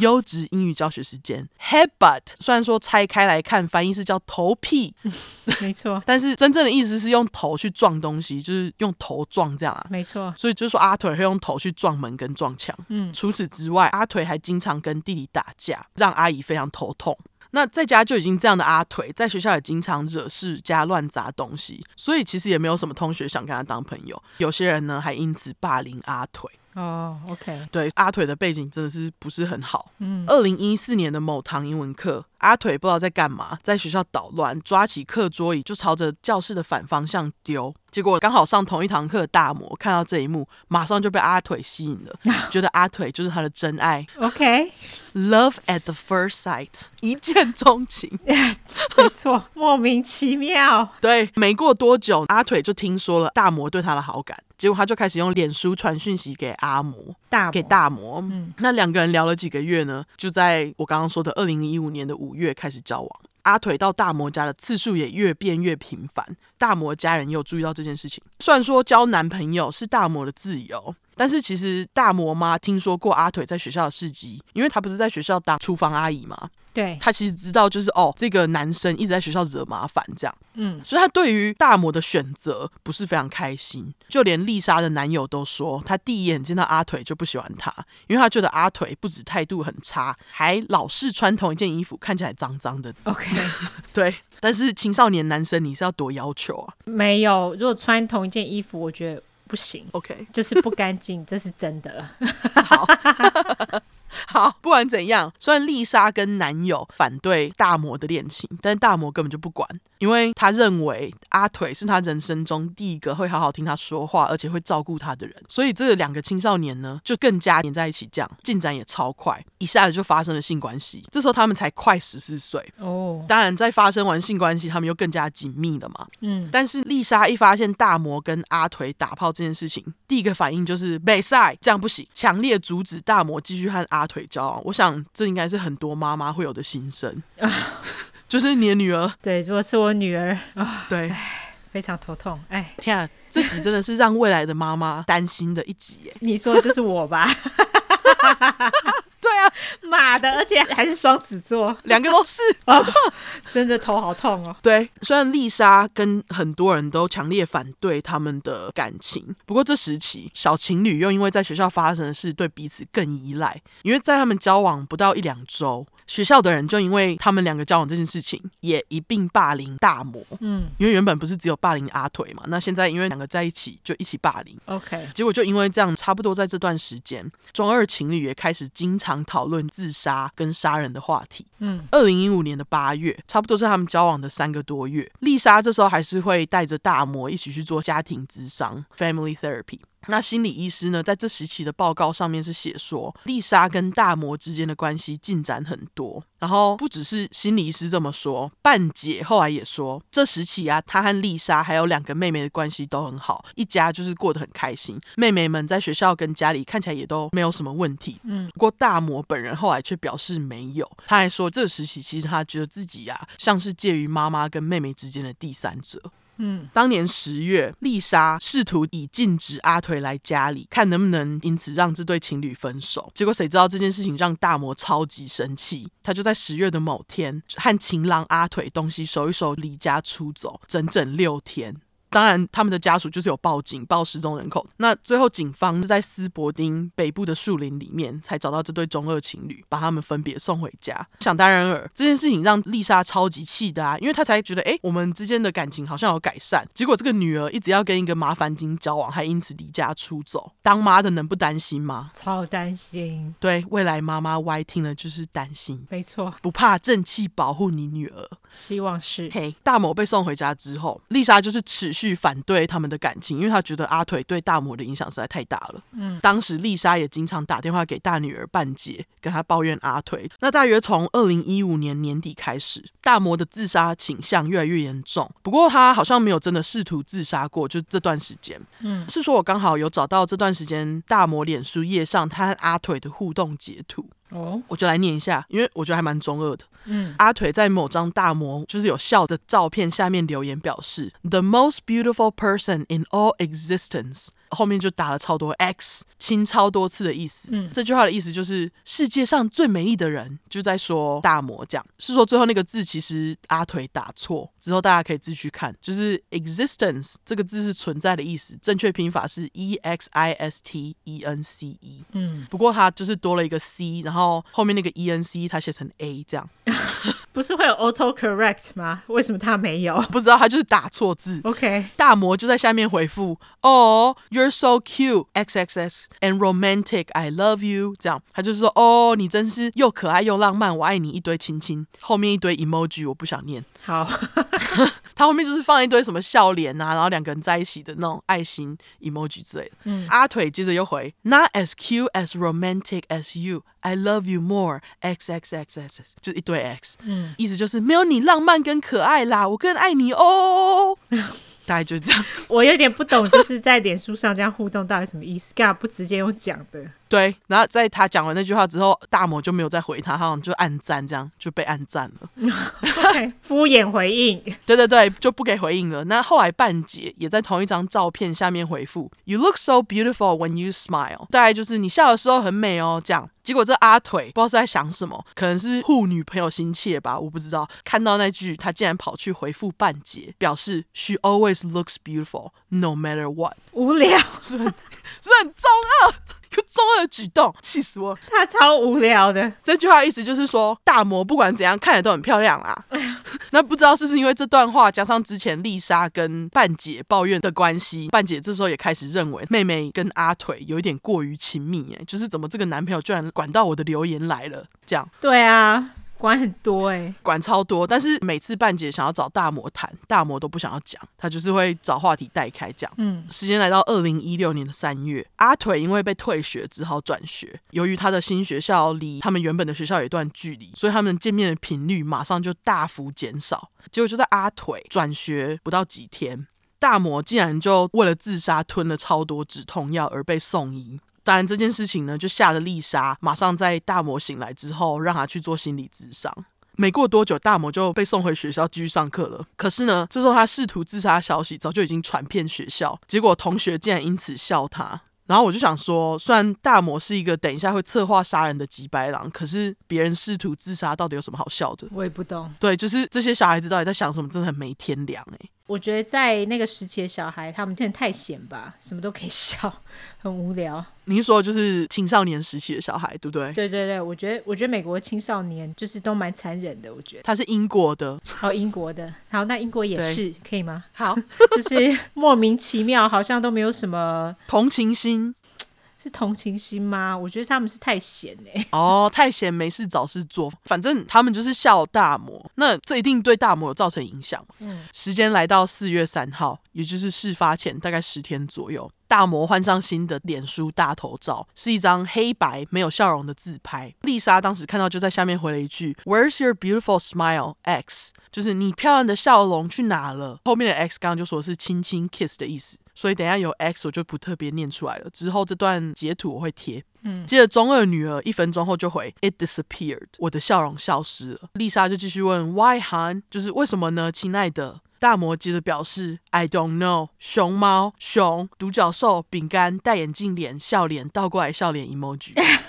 优质英语教学时间，headbutt 虽然说拆开来看翻译是叫头屁，*laughs* 没错，但是真正的意思是用头去撞东西，就是用头撞这样啊，没错。所以就是说阿腿会用头去撞门跟撞墙。嗯，除此之外，阿腿还经常跟弟弟打架，让阿姨非常头痛。那在家就已经这样的阿腿，在学校也经常惹事加乱砸东西，所以其实也没有什么同学想跟他当朋友。有些人呢，还因此霸凌阿腿。哦、oh，OK，对，阿腿的背景真的是不是很好。嗯，二零一四年的某堂英文课，阿腿不知道在干嘛，在学校捣乱，抓起课桌椅就朝着教室的反方向丢。结果刚好上同一堂课的大魔看到这一幕，马上就被阿腿吸引了，*laughs* 觉得阿腿就是他的真爱。OK，Love *laughs* at the first sight，一见钟情。*laughs* 没错，莫名其妙。对，没过多久，阿腿就听说了大魔对他的好感。结果他就开始用脸书传讯息给阿魔，大魔给大魔。嗯，那两个人聊了几个月呢，就在我刚刚说的二零一五年的五五月开始交往。阿腿到大魔家的次数也越变越频繁，大魔家人也有注意到这件事情。虽然说交男朋友是大魔的自由。但是其实大魔妈听说过阿腿在学校的事迹，因为他不是在学校当厨房阿姨嘛。对，她其实知道就是哦，这个男生一直在学校惹麻烦这样。嗯，所以她对于大魔的选择不是非常开心。就连丽莎的男友都说，他第一眼见到阿腿就不喜欢他，因为他觉得阿腿不止态度很差，还老是穿同一件衣服，看起来脏脏的。*laughs* OK，对。但是青少年男生你是要多要求啊？没有，如果穿同一件衣服，我觉得。不行，OK，就是不干净，这是真的。*laughs* 好，*laughs* 好，不管怎样，虽然丽莎跟男友反对大魔的恋情，但是大魔根本就不管，因为他认为阿腿是他人生中第一个会好好听他说话，而且会照顾他的人，所以这两个青少年呢，就更加黏在一起，这样进展也超快，一下子就发生了性关系。这时候他们才快十四岁哦，当然在发生完性关系，他们又更加紧密了嘛。嗯，但是丽莎一发现大魔跟阿腿打炮这件事情，第一个反应就是没事，这样不行，强烈阻止大魔继续和阿腿。我想这应该是很多妈妈会有的心声，*laughs* 就是你的女儿，对，如果是我女儿啊，对，非常头痛。哎，天啊，这集真的是让未来的妈妈担心的一集耶。*laughs* 你说的就是我吧？*laughs* 妈的，而且还是双子座，两个都是，*laughs* 哦，真的头好痛哦。对，虽然丽莎跟很多人都强烈反对他们的感情，不过这时期小情侣又因为在学校发生的事，对彼此更依赖，因为在他们交往不到一两周。学校的人就因为他们两个交往这件事情，也一并霸凌大魔。嗯，因为原本不是只有霸凌阿腿嘛，那现在因为两个在一起，就一起霸凌。OK，结果就因为这样，差不多在这段时间，中二情侣也开始经常讨论自杀跟杀人的话题。嗯，二零一五年的八月，差不多是他们交往的三个多月，丽莎这时候还是会带着大魔一起去做家庭咨商 （family therapy）。那心理医师呢，在这时期的报告上面是写说，丽莎跟大魔之间的关系进展很多。然后不只是心理医师这么说，半姐后来也说，这时期啊，她和丽莎还有两个妹妹的关系都很好，一家就是过得很开心。妹妹们在学校跟家里看起来也都没有什么问题。嗯，不过大魔本人后来却表示没有，他还说，这个时期其实他觉得自己啊，像是介于妈妈跟妹妹之间的第三者。嗯，当年十月，丽莎试图以禁止阿腿来家里，看能不能因此让这对情侣分手。结果谁知道这件事情让大魔超级生气，他就在十月的某天和情郎阿腿东西收一收，离家出走，整整六天。当然，他们的家属就是有报警报失踪人口。那最后，警方是在斯伯丁北部的树林里面才找到这对中二情侣，把他们分别送回家。想当然尔，这件事情让丽莎超级气的啊，因为她才觉得，哎，我们之间的感情好像有改善。结果这个女儿一直要跟一个麻烦精交往，还因此离家出走。当妈的能不担心吗？超担心。对，未来妈妈 Y 听了就是担心。没错，不怕正气保护你女儿。希望是。嘿，大魔被送回家之后，丽莎就是持续反对他们的感情，因为她觉得阿腿对大魔的影响实在太大了。嗯，当时丽莎也经常打电话给大女儿半姐，跟她抱怨阿腿。那大约从二零一五年年底开始，大魔的自杀倾向越来越严重。不过他好像没有真的试图自杀过，就这段时间。嗯，是说我刚好有找到这段时间大魔脸书页上他和阿腿的互动截图。哦，我就来念一下，因为我觉得还蛮中二的。嗯，阿腿在某张大魔就是有笑的照片下面留言表示：“The most beautiful person in all existence。”后面就打了超多 X，亲超多次的意思。嗯，这句话的意思就是世界上最美丽的人，就在说大魔这样。是说最后那个字其实阿腿打错，之后大家可以自己去看，就是 existence 这个字是存在的意思，正确拼法是 E X I S T E N C E。嗯，不过它就是多了一个 C，然后后面那个 E N C 它写成 A 这样。*laughs* 不是会有 auto correct 吗？为什么他没有？不知道，他就是打错字。OK，大魔就在下面回复哦。Oh, You're so cute, XXX and romantic. I love you. 这样，他就是说，哦，你真是又可爱又浪漫，我爱你，一堆亲亲。后面一堆 emoji，我不想念。好，*laughs* 他后面就是放一堆什么笑脸啊，然后两个人在一起的那种爱心 emoji 之类的。嗯，阿腿接着又回，Not as cute as romantic as you. I love you more. XXXX 就一堆 X。嗯，意思就是没有你浪漫跟可爱啦，我更爱你哦。*laughs* 大概就这样，我有点不懂，就是在脸书上这样互动到底什么意思？干嘛不直接用讲的？对，然后在他讲完那句话之后，大魔就没有再回他，好像就暗赞，这样就被暗赞了。对，*laughs* 敷衍回应。对对对，就不给回应了。那后来半截也在同一张照片下面回复：“You look so beautiful when you smile。”大概就是你笑的时候很美哦。这样，结果这阿腿不知道是在想什么，可能是护女朋友心切吧，我不知道。看到那句，他竟然跑去回复半截，表示：“She always looks beautiful, no matter what。”无聊，是不是？*laughs* 是不是很中二？有中二的举动，气死我！他超无聊的。这句话意思就是说，大魔不管怎样，看着都很漂亮啊。*laughs* 那不知道是不是因为这段话加上之前丽莎跟半姐抱怨的关系，半姐这时候也开始认为妹妹跟阿腿有一点过于亲密，哎，就是怎么这个男朋友居然管到我的留言来了，这样。对啊。管很多哎、欸，管超多，但是每次半姐想要找大魔谈，大魔都不想要讲，他就是会找话题带开讲。嗯，时间来到二零一六年的三月，阿腿因为被退学，只好转学。由于他的新学校离他们原本的学校有一段距离，所以他们见面的频率马上就大幅减少。结果就在阿腿转学不到几天，大魔竟然就为了自杀吞了超多止痛药而被送医。当然，这件事情呢，就吓得丽莎马上在大魔醒来之后，让他去做心理咨商。没过多久，大魔就被送回学校继续上课了。可是呢，这时候他试图自杀的消息早就已经传遍学校，结果同学竟然因此笑他。然后我就想说，虽然大魔是一个等一下会策划杀人的吉白狼，可是别人试图自杀到底有什么好笑的？我也不懂。对，就是这些小孩子到底在想什么，真的很没天良哎、欸。我觉得在那个时期的小孩，他们真的太闲吧，什么都可以 *laughs* 笑，很无聊。您说就是青少年时期的小孩，对不对？对对对，我觉得我觉得美国的青少年就是都蛮残忍的，我觉得。他是英国的，好、哦、英国的，好，那英国也是可以吗？好，*laughs* 就是莫名其妙，好像都没有什么同情心。是同情心吗？我觉得他们是太闲哎、欸。*laughs* 哦，太闲没事找事做，反正他们就是笑大魔，那这一定对大魔有造成影响。嗯，时间来到四月三号，也就是事发前大概十天左右，大魔换上新的脸书大头照，是一张黑白没有笑容的自拍。丽莎当时看到就在下面回了一句：“Where's your beautiful smile, X？” 就是你漂亮的笑容去哪了？后面的 X 刚刚就说是亲亲 kiss 的意思。所以等一下有 X 我就不特别念出来了。之后这段截图我会贴。嗯，接着中二女儿一分钟后就回 It disappeared，我的笑容消失了。丽莎就继续问 Why, Han，就是为什么呢，亲爱的？大魔接着表示 I don't know。熊猫、熊、独角兽、饼干、戴眼镜脸、笑脸、倒过来笑脸 emoji。*laughs*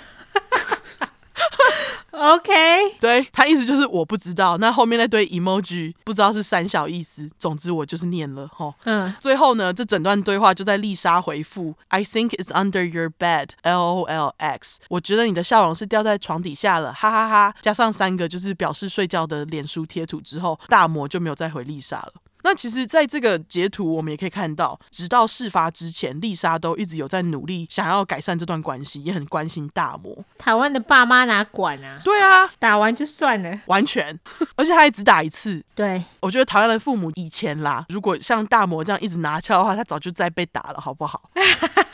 OK，对，他意思就是我不知道，那后面那堆 emoji 不知道是三小意思，总之我就是念了哈。嗯，最后呢，这整段对话就在丽莎回复 I think it's under your bed，LOLX。我觉得你的笑容是掉在床底下了，哈哈哈哈。加上三个就是表示睡觉的脸书贴图之后，大魔就没有再回丽莎了。那其实，在这个截图，我们也可以看到，直到事发之前，丽莎都一直有在努力，想要改善这段关系，也很关心大魔。台湾的爸妈哪管啊？对啊，打完就算了，完全，*laughs* 而且他还只打一次。对，我觉得台湾的父母以前啦，如果像大魔这样一直拿枪的话，他早就再被打了，好不好？*laughs*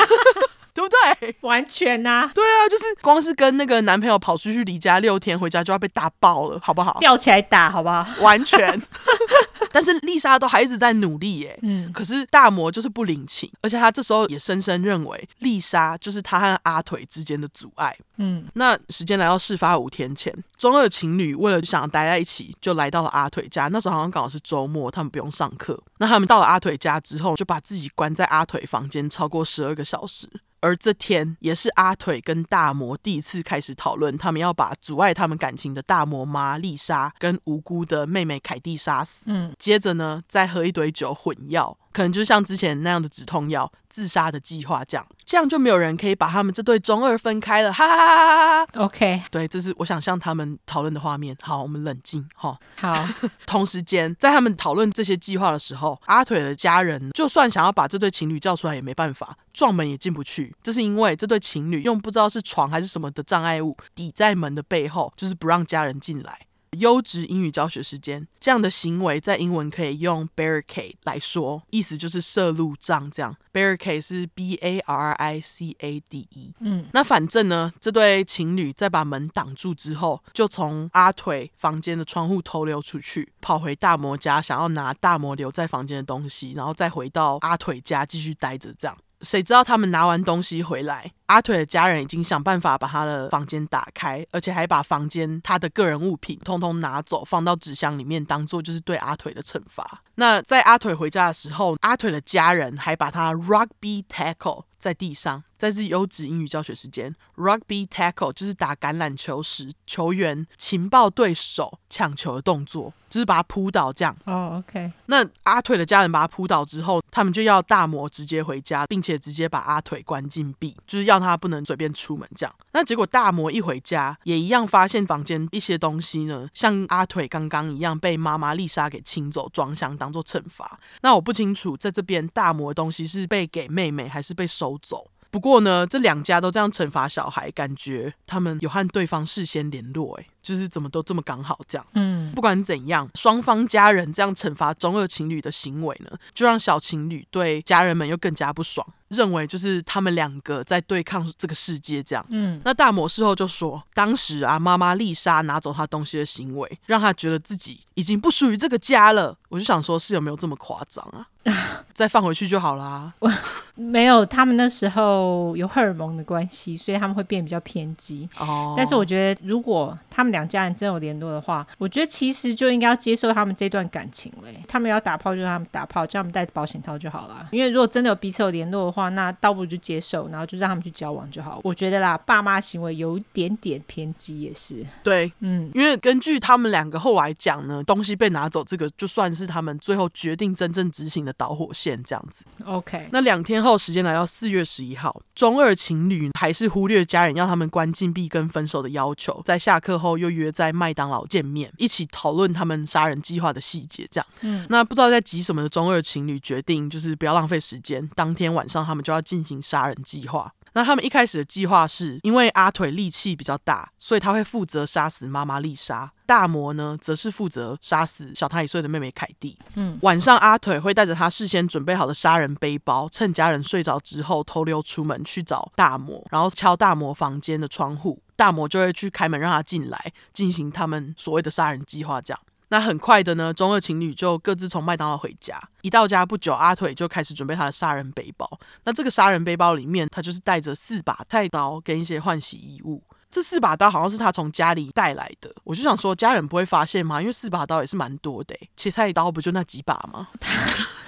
对不对？*laughs* 完全呐、啊，对啊，就是光是跟那个男朋友跑出去离家六天，回家就要被打爆了，好不好？吊起来打，好不好？完全。*laughs* 但是丽莎都还一直在努力耶，嗯，可是大魔就是不领情，而且他这时候也深深认为丽莎就是他和阿腿之间的阻碍，嗯。那时间来到事发五天前，中二情侣为了想待在一起，就来到了阿腿家。那时候好像刚好是周末，他们不用上课。那他们到了阿腿家之后，就把自己关在阿腿房间超过十二个小时。而这天也是阿腿跟大魔第一次开始讨论，他们要把阻碍他们感情的大魔妈丽莎跟无辜的妹妹凯蒂杀死。嗯，接着呢，再喝一堆酒混药。可能就像之前那样的止痛药自杀的计划这样，这样就没有人可以把他们这对中二分开了，哈哈哈哈哈哈。OK，对，这是我想象他们讨论的画面。好，我们冷静哈。好，*laughs* 同时间在他们讨论这些计划的时候，阿腿的家人就算想要把这对情侣叫出来也没办法，撞门也进不去。这是因为这对情侣用不知道是床还是什么的障碍物抵在门的背后，就是不让家人进来。优质英语教学时间，这样的行为在英文可以用 barricade 来说，意思就是设路障。这样 barricade 是 b a r i c a d e。嗯，那反正呢，这对情侣在把门挡住之后，就从阿腿房间的窗户偷溜出去，跑回大魔家，想要拿大魔留在房间的东西，然后再回到阿腿家继续待着。这样。谁知道他们拿完东西回来，阿腿的家人已经想办法把他的房间打开，而且还把房间他的个人物品通通拿走，放到纸箱里面，当做就是对阿腿的惩罚。那在阿腿回家的时候，阿腿的家人还把他 rugby tackle 在地上。在是优质英语教学时间，rugby tackle 就是打橄榄球时球员情报对手抢球的动作，就是把他扑倒这样。哦、oh，OK。那阿腿的家人把他扑倒之后，他们就要大魔直接回家，并且直接把阿腿关禁闭，就是要他不能随便出门这样。那结果大魔一回家，也一样发现房间一些东西呢，像阿腿刚刚一样被妈妈丽莎给清走装箱当当做惩罚。那我不清楚在这边大魔的东西是被给妹妹还是被收走。不过呢，这两家都这样惩罚小孩，感觉他们有和对方事先联络，哎，就是怎么都这么刚好这样。嗯，不管怎样，双方家人这样惩罚中二情侣的行为呢，就让小情侣对家人们又更加不爽，认为就是他们两个在对抗这个世界这样。嗯，那大魔事后就说，当时啊，妈妈丽莎拿走他东西的行为，让他觉得自己已经不属于这个家了。我就想说，是有没有这么夸张啊？*laughs* 再放回去就好啦。*laughs* 没有，他们那时候有荷尔蒙的关系，所以他们会变比较偏激。哦。但是我觉得，如果他们两家人真有联络的话，我觉得其实就应该要接受他们这段感情嘞。他们要打炮就让他们打炮，叫他们带保险套就好了。因为如果真的有彼此有联络的话，那倒不如就接受，然后就让他们去交往就好。我觉得啦，爸妈行为有一点点偏激也是。对，嗯，因为根据他们两个后来讲呢，东西被拿走，这个就算是他们最后决定真正执行的导火线，这样子。OK，那两天后，时间来到四月十一号，中二情侣还是忽略家人要他们关禁闭跟分手的要求，在下课后又约在麦当劳见面，一起讨论他们杀人计划的细节。这样，嗯，那不知道在急什么的中二情侣决定，就是不要浪费时间，当天晚上他们就要进行杀人计划。那他们一开始的计划是，因为阿腿力气比较大，所以他会负责杀死妈妈丽莎。大魔呢，则是负责杀死小他一岁的妹妹凯蒂。嗯，晚上阿腿会带着他事先准备好的杀人背包，趁家人睡着之后偷溜出门去找大魔，然后敲大魔房间的窗户，大魔就会去开门让他进来，进行他们所谓的杀人计划。这样。那很快的呢，中二情侣就各自从麦当劳回家。一到家不久，阿腿就开始准备他的杀人背包。那这个杀人背包里面，他就是带着四把菜刀跟一些换洗衣物。这四把刀好像是他从家里带来的。我就想说，家人不会发现吗？因为四把刀也是蛮多的，切菜刀不就那几把吗？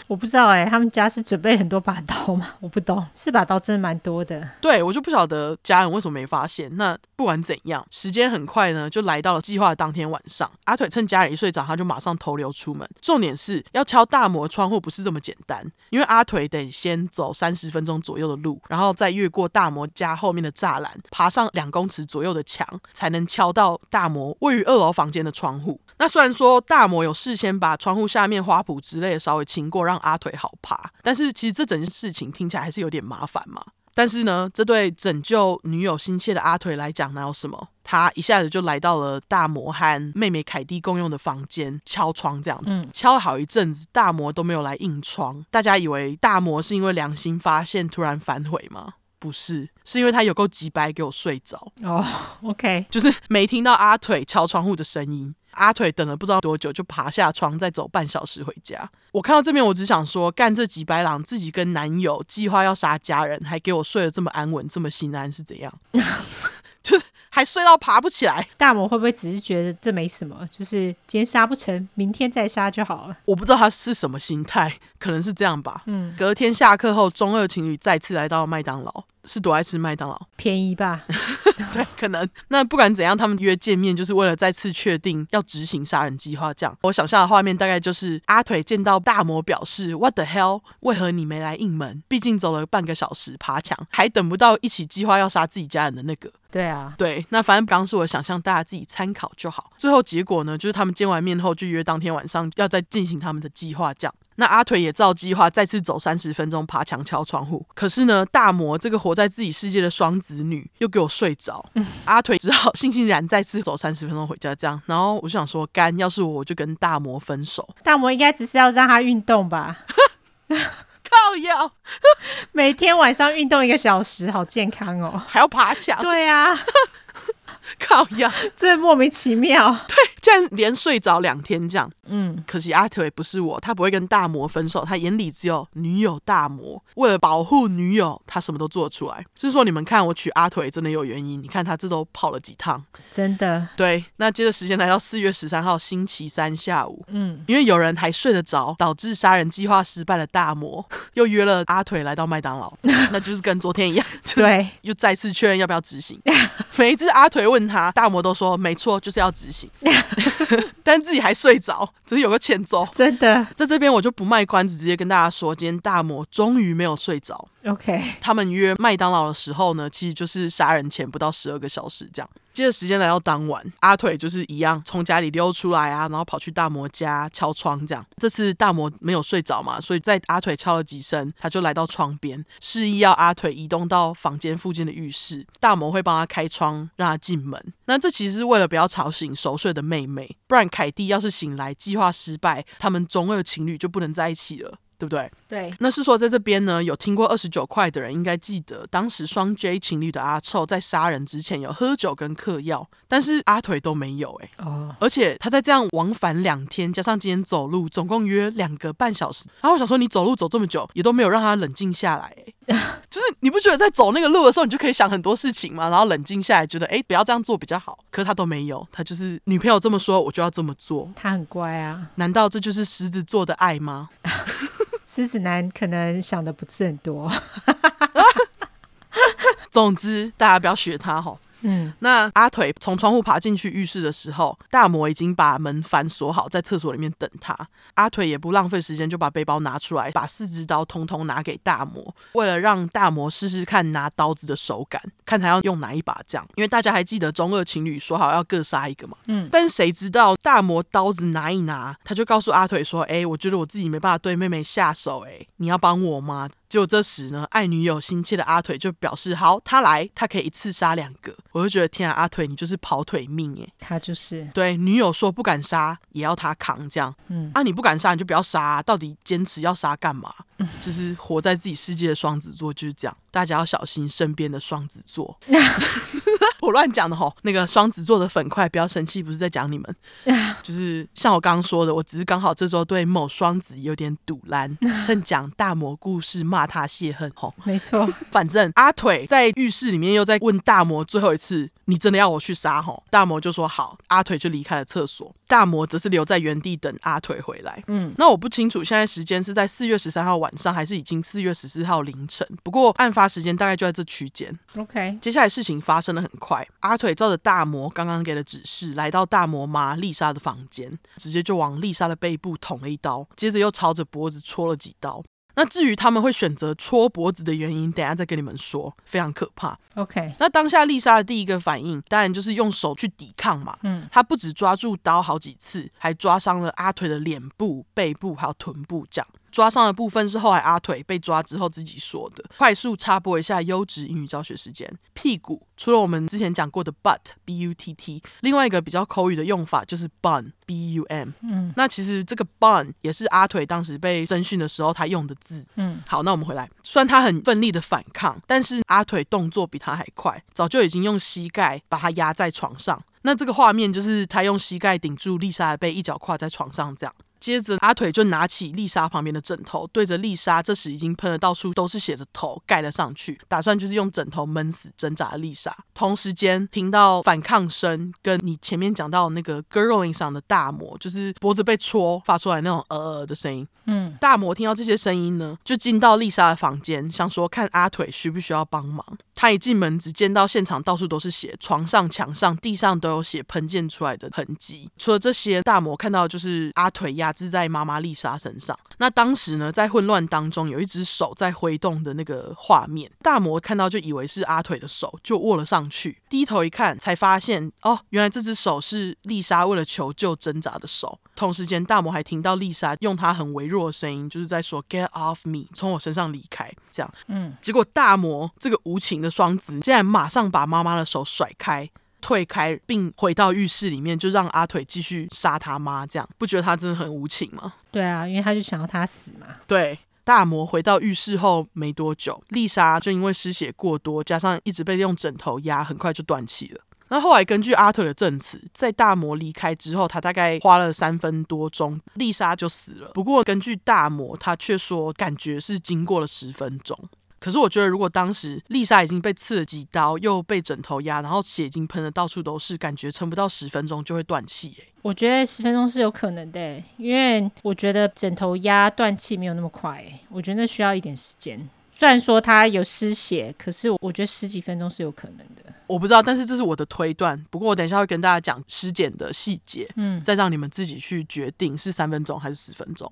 我不知道哎、他们家是准备很多把刀吗？我不懂，四把刀真的蛮多的。对，我就不晓得家人为什么没发现。那不管怎样，时间很快呢，就来到了计划的当天晚上。阿腿趁家人一睡着，他就马上偷溜出门。重点是要敲大魔窗户，不是这么简单，因为阿腿得先走三十分钟左右的路，然后再越过大魔家后面的栅栏，爬上两公尺左右的墙，才能敲到大魔位于二楼房间的窗户。那虽然说大魔有事先把窗户下面花圃之类的稍微清过，让阿腿好爬，但是其实这整件事情听起来还是有点麻烦嘛。但是呢，这对拯救女友心切的阿腿来讲，哪有什么？他一下子就来到了大魔和妹妹凯蒂共用的房间，敲窗这样子，嗯、敲了好一阵子，大魔都没有来应窗。大家以为大魔是因为良心发现突然反悔吗？不是，是因为他有够急白给我睡着。哦，OK，就是没听到阿腿敲窗户的声音。阿腿等了不知道多久，就爬下床，再走半小时回家。我看到这边，我只想说，干这几白狼自己跟男友计划要杀家人，还给我睡得这么安稳，这么心安，是怎样？*laughs* 就是还睡到爬不起来。大魔会不会只是觉得这没什么？就是今天杀不成，明天再杀就好了。我不知道他是什么心态，可能是这样吧。嗯，隔天下课后，中二情侣再次来到麦当劳。是多爱吃麦当劳，便宜吧？*laughs* 对，可能。那不管怎样，他们约见面就是为了再次确定要执行杀人计划。这样，我想象的画面大概就是阿腿见到大魔，表示 “What the hell？为何你没来应门？毕竟走了半个小时，爬墙还等不到一起计划要杀自己家人的那个。”对啊，对。那反正刚刚是我想象，大家自己参考就好。最后结果呢，就是他们见完面后就约当天晚上要再进行他们的计划。这样。那阿腿也照计划再次走三十分钟，爬墙敲窗户。可是呢，大魔这个活在自己世界的双子女又给我睡着。嗯、阿腿只好 *laughs* 悻悻然再次走三十分钟回家。这样，然后我就想说，干，要是我，我就跟大魔分手。大魔应该只是要让他运动吧？*laughs* 靠腰，每天晚上运动一个小时，好健康哦，还要爬墙。对啊，*laughs* *laughs* 靠腰，*laughs* 这莫名其妙。*laughs* 对。竟然连睡着两天这样。嗯，可惜阿腿不是我，他不会跟大魔分手，他眼里只有女友大魔。为了保护女友，他什么都做得出来。就是说，你们看我娶阿腿真的有原因。你看他这周跑了几趟，真的。对，那接着时间来到四月十三号星期三下午，嗯，因为有人还睡得着，导致杀人计划失败的大魔又约了阿腿来到麦当劳，那就是跟昨天一样，对，又再次确认要不要执行。每一次阿腿问他，大魔都说没错，就是要执行，*laughs* 但自己还睡着，只是有个欠揍。真的，在这边我就不卖关子，直接跟大家说，今天大魔终于没有睡着。OK，他们约麦当劳的时候呢，其实就是杀人前不到十二个小时这样。接着时间来到当晚，阿腿就是一样从家里溜出来啊，然后跑去大魔家敲窗这样。这次大魔没有睡着嘛，所以在阿腿敲了几声，他就来到窗边，示意要阿腿移动到房间附近的浴室。大魔会帮他开窗，让他进门。那这其实是为了不要吵醒熟睡的妹妹，不然凯蒂要是醒来，计划失败，他们中二情侣就不能在一起了。对不对？对，那是说在这边呢，有听过二十九块的人应该记得，当时双 J 情侣的阿臭在杀人之前有喝酒跟嗑药，但是阿腿都没有哎、欸。哦，而且他在这样往返两天，加上今天走路，总共约两个半小时。然后我想说，你走路走这么久，也都没有让他冷静下来哎、欸，*laughs* 就是你不觉得在走那个路的时候，你就可以想很多事情吗？然后冷静下来，觉得哎，不要这样做比较好。可是他都没有，他就是女朋友这么说，我就要这么做。他很乖啊，难道这就是狮子座的爱吗？*laughs* 狮子男可能想的不是很多，*laughs* 总之大家不要学他哈。嗯，那阿腿从窗户爬进去浴室的时候，大魔已经把门反锁好，在厕所里面等他。阿腿也不浪费时间，就把背包拿出来，把四支刀通通拿给大魔，为了让大魔试试看拿刀子的手感，看他要用哪一把这样。因为大家还记得中二情侣说好要各杀一个嘛。嗯，但谁知道大魔刀子拿一拿，他就告诉阿腿说：“哎，我觉得我自己没办法对妹妹下手，哎，你要帮我吗？”结果这时呢，爱女友心切的阿腿就表示：“好，他来，他可以一次杀两个。”我就觉得天啊，阿腿你就是跑腿命哎！他就是对女友说不敢杀，也要他扛这样。嗯，啊，你不敢杀你就不要杀啊，到底坚持要杀干嘛？嗯，就是活在自己世界的双子座就是这样，大家要小心身边的双子座。*laughs* *laughs* 我乱讲的吼，那个双子座的粉块不要生气，不是在讲你们，*laughs* 就是像我刚刚说的，我只是刚好这周对某双子有点堵烂，趁讲大魔故事骂他泄恨吼。没错，反正阿腿在浴室里面又在问大魔最后一次，你真的要我去杀吼？大魔就说好，阿腿就离开了厕所，大魔则是留在原地等阿腿回来。嗯，那我不清楚现在时间是在四月十三号晚上，还是已经四月十四号凌晨。不过案发时间大概就在这区间。OK，接下来事情发生的很快。阿腿照着大魔刚刚给的指示，来到大魔妈丽莎的房间，直接就往丽莎的背部捅了一刀，接着又朝着脖子戳了几刀。那至于他们会选择戳脖子的原因，等下再跟你们说，非常可怕。OK，那当下丽莎的第一个反应，当然就是用手去抵抗嘛。嗯，她不止抓住刀好几次，还抓伤了阿腿的脸部、背部还有臀部这样。抓伤的部分是后来阿腿被抓之后自己说的。快速插播一下优质英语教学时间。屁股除了我们之前讲过的 butt b u t t，另外一个比较口语的用法就是 bun b u m。嗯，那其实这个 bun 也是阿腿当时被征讯的时候他用的字。嗯，好，那我们回来。虽然他很奋力的反抗，但是阿腿动作比他还快，早就已经用膝盖把他压在床上。那这个画面就是他用膝盖顶住丽莎的背，一脚跨在床上这样。接着，阿腿就拿起丽莎旁边的枕头，对着丽莎这时已经喷了到处都是血的头盖了上去，打算就是用枕头闷死挣扎的丽莎。同时间听到反抗声，跟你前面讲到那个 gurgling 上的大魔，就是脖子被戳发出来那种呃呃的声音。嗯，大魔听到这些声音呢，就进到丽莎的房间，想说看阿腿需不需要帮忙。他一进门，只见到现场到处都是血，床上、墙上、地上都有血喷溅出来的痕迹。除了这些，大魔看到就是阿腿压制在妈妈丽莎身上。那当时呢，在混乱当中，有一只手在挥动的那个画面。大魔看到就以为是阿腿的手，就握了上去。低头一看，才发现哦，原来这只手是丽莎为了求救挣扎的手。同时间，大魔还听到丽莎用她很微弱的声音，就是在说 “Get off me”，从我身上离开。这样，嗯，结果大魔这个无情的双子，竟然马上把妈妈的手甩开，退开，并回到浴室里面，就让阿腿继续杀他妈。这样，不觉得他真的很无情吗？对啊，因为他就想要他死嘛。对，大魔回到浴室后没多久，丽莎就因为失血过多，加上一直被用枕头压，很快就断气了。那后来根据阿腿的证词，在大魔离开之后，他大概花了三分多钟，丽莎就死了。不过根据大魔，他却说感觉是经过了十分钟。可是我觉得，如果当时丽莎已经被刺了几刀，又被枕头压，然后血已经喷的到处都是，感觉撑不到十分钟就会断气。哎，我觉得十分钟是有可能的，因为我觉得枕头压断气没有那么快。哎，我觉得那需要一点时间。虽然说他有失血，可是我觉得十几分钟是有可能的。我不知道，但是这是我的推断。不过我等一下会跟大家讲尸检的细节，嗯，再让你们自己去决定是三分钟还是十分钟。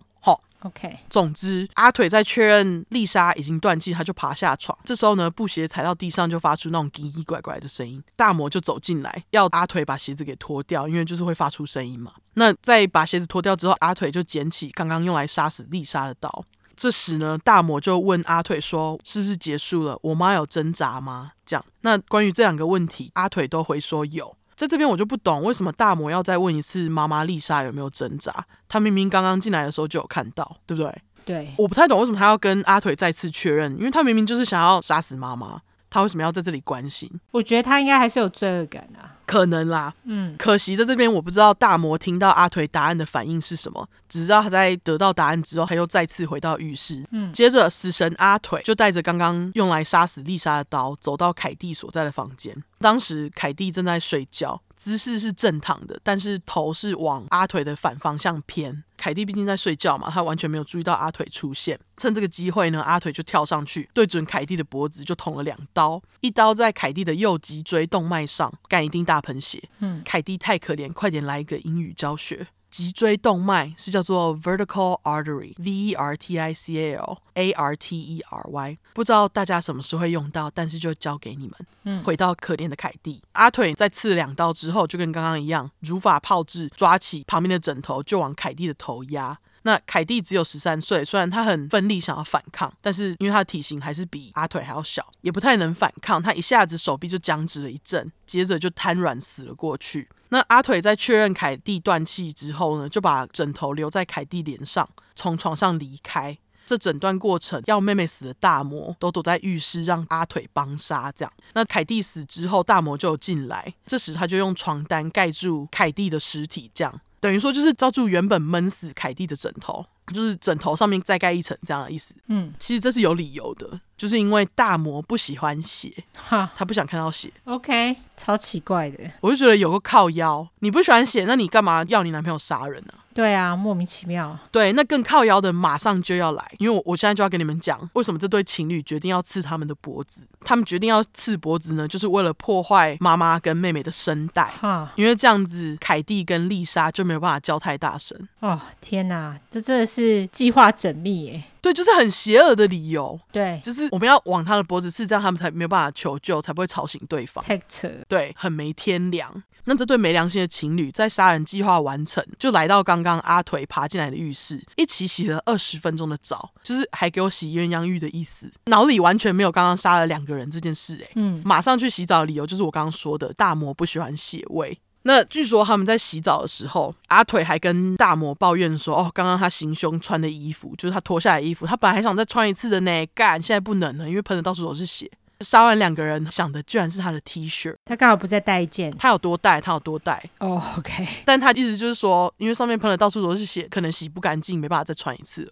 ，OK。总之，阿腿在确认丽莎已经断气，他就爬下床。这时候呢，布鞋踩到地上就发出那种奇奇怪怪的声音。大魔就走进来，要阿腿把鞋子给脱掉，因为就是会发出声音嘛。那在把鞋子脱掉之后，阿腿就捡起刚刚用来杀死丽莎的刀。这时呢，大魔就问阿腿说：“是不是结束了？我妈有挣扎吗？”这样，那关于这两个问题，阿腿都回说有。在这边我就不懂，为什么大魔要再问一次妈妈丽莎有没有挣扎？她明明刚刚进来的时候就有看到，对不对？对，我不太懂为什么他要跟阿腿再次确认，因为他明明就是想要杀死妈妈。他为什么要在这里关心？我觉得他应该还是有罪恶感啊，可能啦。嗯，可惜在这边我不知道大魔听到阿腿答案的反应是什么，只知道他在得到答案之后，他又再次回到浴室。嗯，接着死神阿腿就带着刚刚用来杀死丽莎的刀，走到凯蒂所在的房间。当时凯蒂正在睡觉。姿势是正躺的，但是头是往阿腿的反方向偏。凯蒂毕竟在睡觉嘛，他完全没有注意到阿腿出现。趁这个机会呢，阿腿就跳上去，对准凯蒂的脖子就捅了两刀，一刀在凯蒂的右脊椎动脉上，干一定大喷血。嗯，凯蒂太可怜，快点来一个英语教学。脊椎动脉是叫做 vertical artery，v e r t i c a l a r t e r y，不知道大家什么时候会用到，但是就交给你们。嗯，回到可怜的凯蒂，阿腿在刺两刀之后，就跟刚刚一样，如法炮制，抓起旁边的枕头就往凯蒂的头压。那凯蒂只有十三岁，虽然他很奋力想要反抗，但是因为他的体型还是比阿腿还要小，也不太能反抗。他一下子手臂就僵直了一阵，接着就瘫软死了过去。那阿腿在确认凯蒂断气之后呢，就把枕头留在凯蒂脸上，从床上离开。这整段过程，要妹妹死的大魔都躲在浴室，让阿腿帮杀。这样，那凯蒂死之后，大魔就进来，这时他就用床单盖住凯蒂的尸体，这样等于说就是罩住原本闷死凯蒂的枕头，就是枕头上面再盖一层这样的意思。嗯，其实这是有理由的。就是因为大魔不喜欢血，*laughs* 哈，他不想看到血。OK，超奇怪的。我就觉得有个靠腰，你不喜欢血，那你干嘛要你男朋友杀人呢？对啊，莫名其妙。对，那更靠腰的马上就要来，因为我我现在就要跟你们讲，为什么这对情侣决定要刺他们的脖子。他们决定要刺脖子呢，就是为了破坏妈妈跟妹妹的声带。哈，因为这样子，凯蒂跟丽莎就没有办法叫太大声。哦，天哪，这真的是计划缜密耶。对，就是很邪恶的理由。对，就是我们要往他的脖子刺，这样他们才没有办法求救，才不会吵醒对方。太扯。对，很没天良。那这对没良心的情侣，在杀人计划完成，就来到刚刚阿腿爬进来的浴室，一起洗了二十分钟的澡，就是还给我洗鸳鸯浴的意思。脑里完全没有刚刚杀了两个人这件事。哎，嗯，马上去洗澡的理由就是我刚刚说的，大魔不喜欢血味。那据说他们在洗澡的时候，阿腿还跟大魔抱怨说：“哦，刚刚他行凶穿的衣服，就是他脱下来的衣服，他本来还想再穿一次的呢，干，现在不能了，因为喷的到处都是血。”杀完两个人，想的居然是他的 T 恤，他刚好不再带一件，他有多带？他有多带？哦、oh，OK，但他意思就是说，因为上面喷的到处都是血，可能洗不干净，没办法再穿一次了。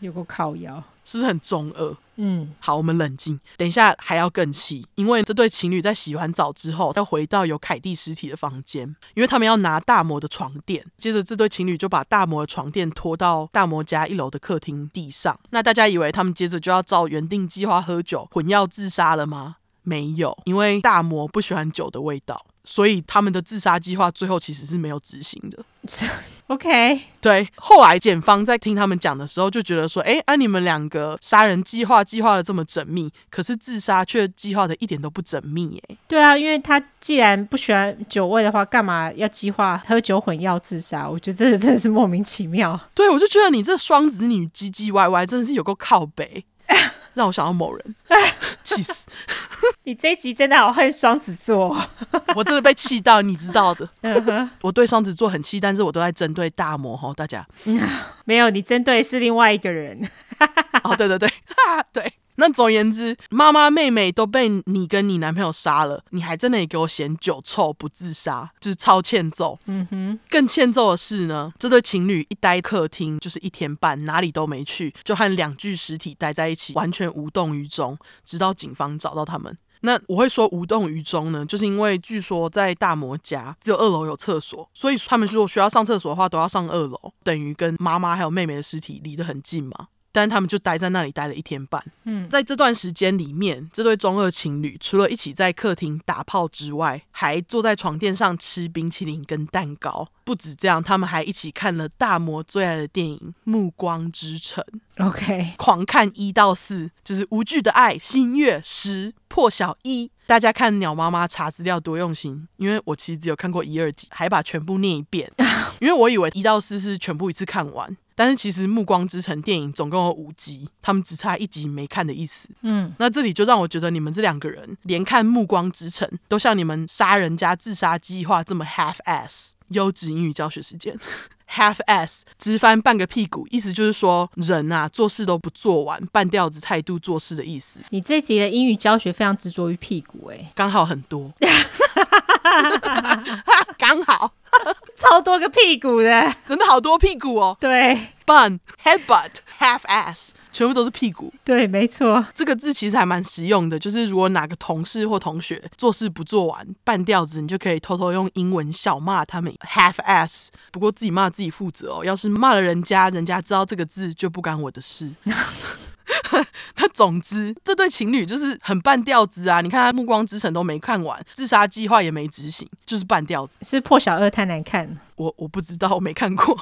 有个靠腰，是不是很中二？嗯，好，我们冷静。等一下还要更气，因为这对情侣在洗完澡之后，再回到有凯蒂尸体的房间，因为他们要拿大魔的床垫。接着，这对情侣就把大魔的床垫拖到大魔家一楼的客厅地上。那大家以为他们接着就要照原定计划喝酒、混药自杀了吗？没有，因为大魔不喜欢酒的味道。所以他们的自杀计划最后其实是没有执行的。*laughs* OK，对。后来检方在听他们讲的时候，就觉得说：“哎，啊，你们两个杀人计划计划的这么缜密，可是自杀却计划的一点都不缜密。”哎，对啊，因为他既然不喜欢酒味的话，干嘛要计划喝酒混药自杀？我觉得这真的是莫名其妙。对，我就觉得你这双子女唧唧歪歪，真的是有够靠北。*laughs* 让我想到某人，*laughs* 气死！*laughs* 你这一集真的好恨双子座，*laughs* 我真的被气到，你知道的。我对双子座很气，但是我都在针对大魔吼，大家。没有，你针对是另外一个人。哦，对对对，对。那总而言之，妈妈妹妹都被你跟你男朋友杀了，你还在那里给我嫌酒臭不自杀，就是超欠揍。嗯哼，更欠揍的是呢，这对情侣一待客厅就是一天半，哪里都没去，就和两具尸体待在一起，完全无动于衷，直到警方找到他们。那我会说无动于衷呢，就是因为据说在大魔家只有二楼有厕所，所以他们说需要上厕所的话都要上二楼，等于跟妈妈还有妹妹的尸体离得很近嘛。但他们就待在那里待了一天半。嗯，在这段时间里面，这对中二情侣除了一起在客厅打炮之外，还坐在床垫上吃冰淇淋跟蛋糕。不止这样，他们还一起看了大魔最爱的电影《暮光之城》。*laughs* OK，狂看一到四，就是无惧的爱、新月十、破晓一。大家看鸟妈妈查资料多用心，因为我其实只有看过一二集，还把全部念一遍，*laughs* 因为我以为一到四是全部一次看完。但是其实《暮光之城》电影总共有五集，他们只差一集没看的意思。嗯，那这里就让我觉得你们这两个人连看《暮光之城》都像你们杀人加自杀计划这么 half ass。优质英语教学时间，*laughs* half ass 直翻半个屁股，意思就是说人啊做事都不做完，半吊子态度做事的意思。你这集的英语教学非常执着于屁股，哎，刚好很多，*laughs* 刚好。超多个屁股的，真的好多屁股哦。对，bun、headbutt、half ass，全部都是屁股。对，没错。这个字其实还蛮实用的，就是如果哪个同事或同学做事不做完，半吊子，你就可以偷偷用英文小骂他们 half ass。不过自己骂自己负责哦，要是骂了人家，人家知道这个字就不干我的事。*laughs* 他总之，这对情侣就是很半吊子啊！你看他《暮光之城》都没看完，自杀计划也没执行，就是半吊子。是破小二太难看，我我不知道，我没看过。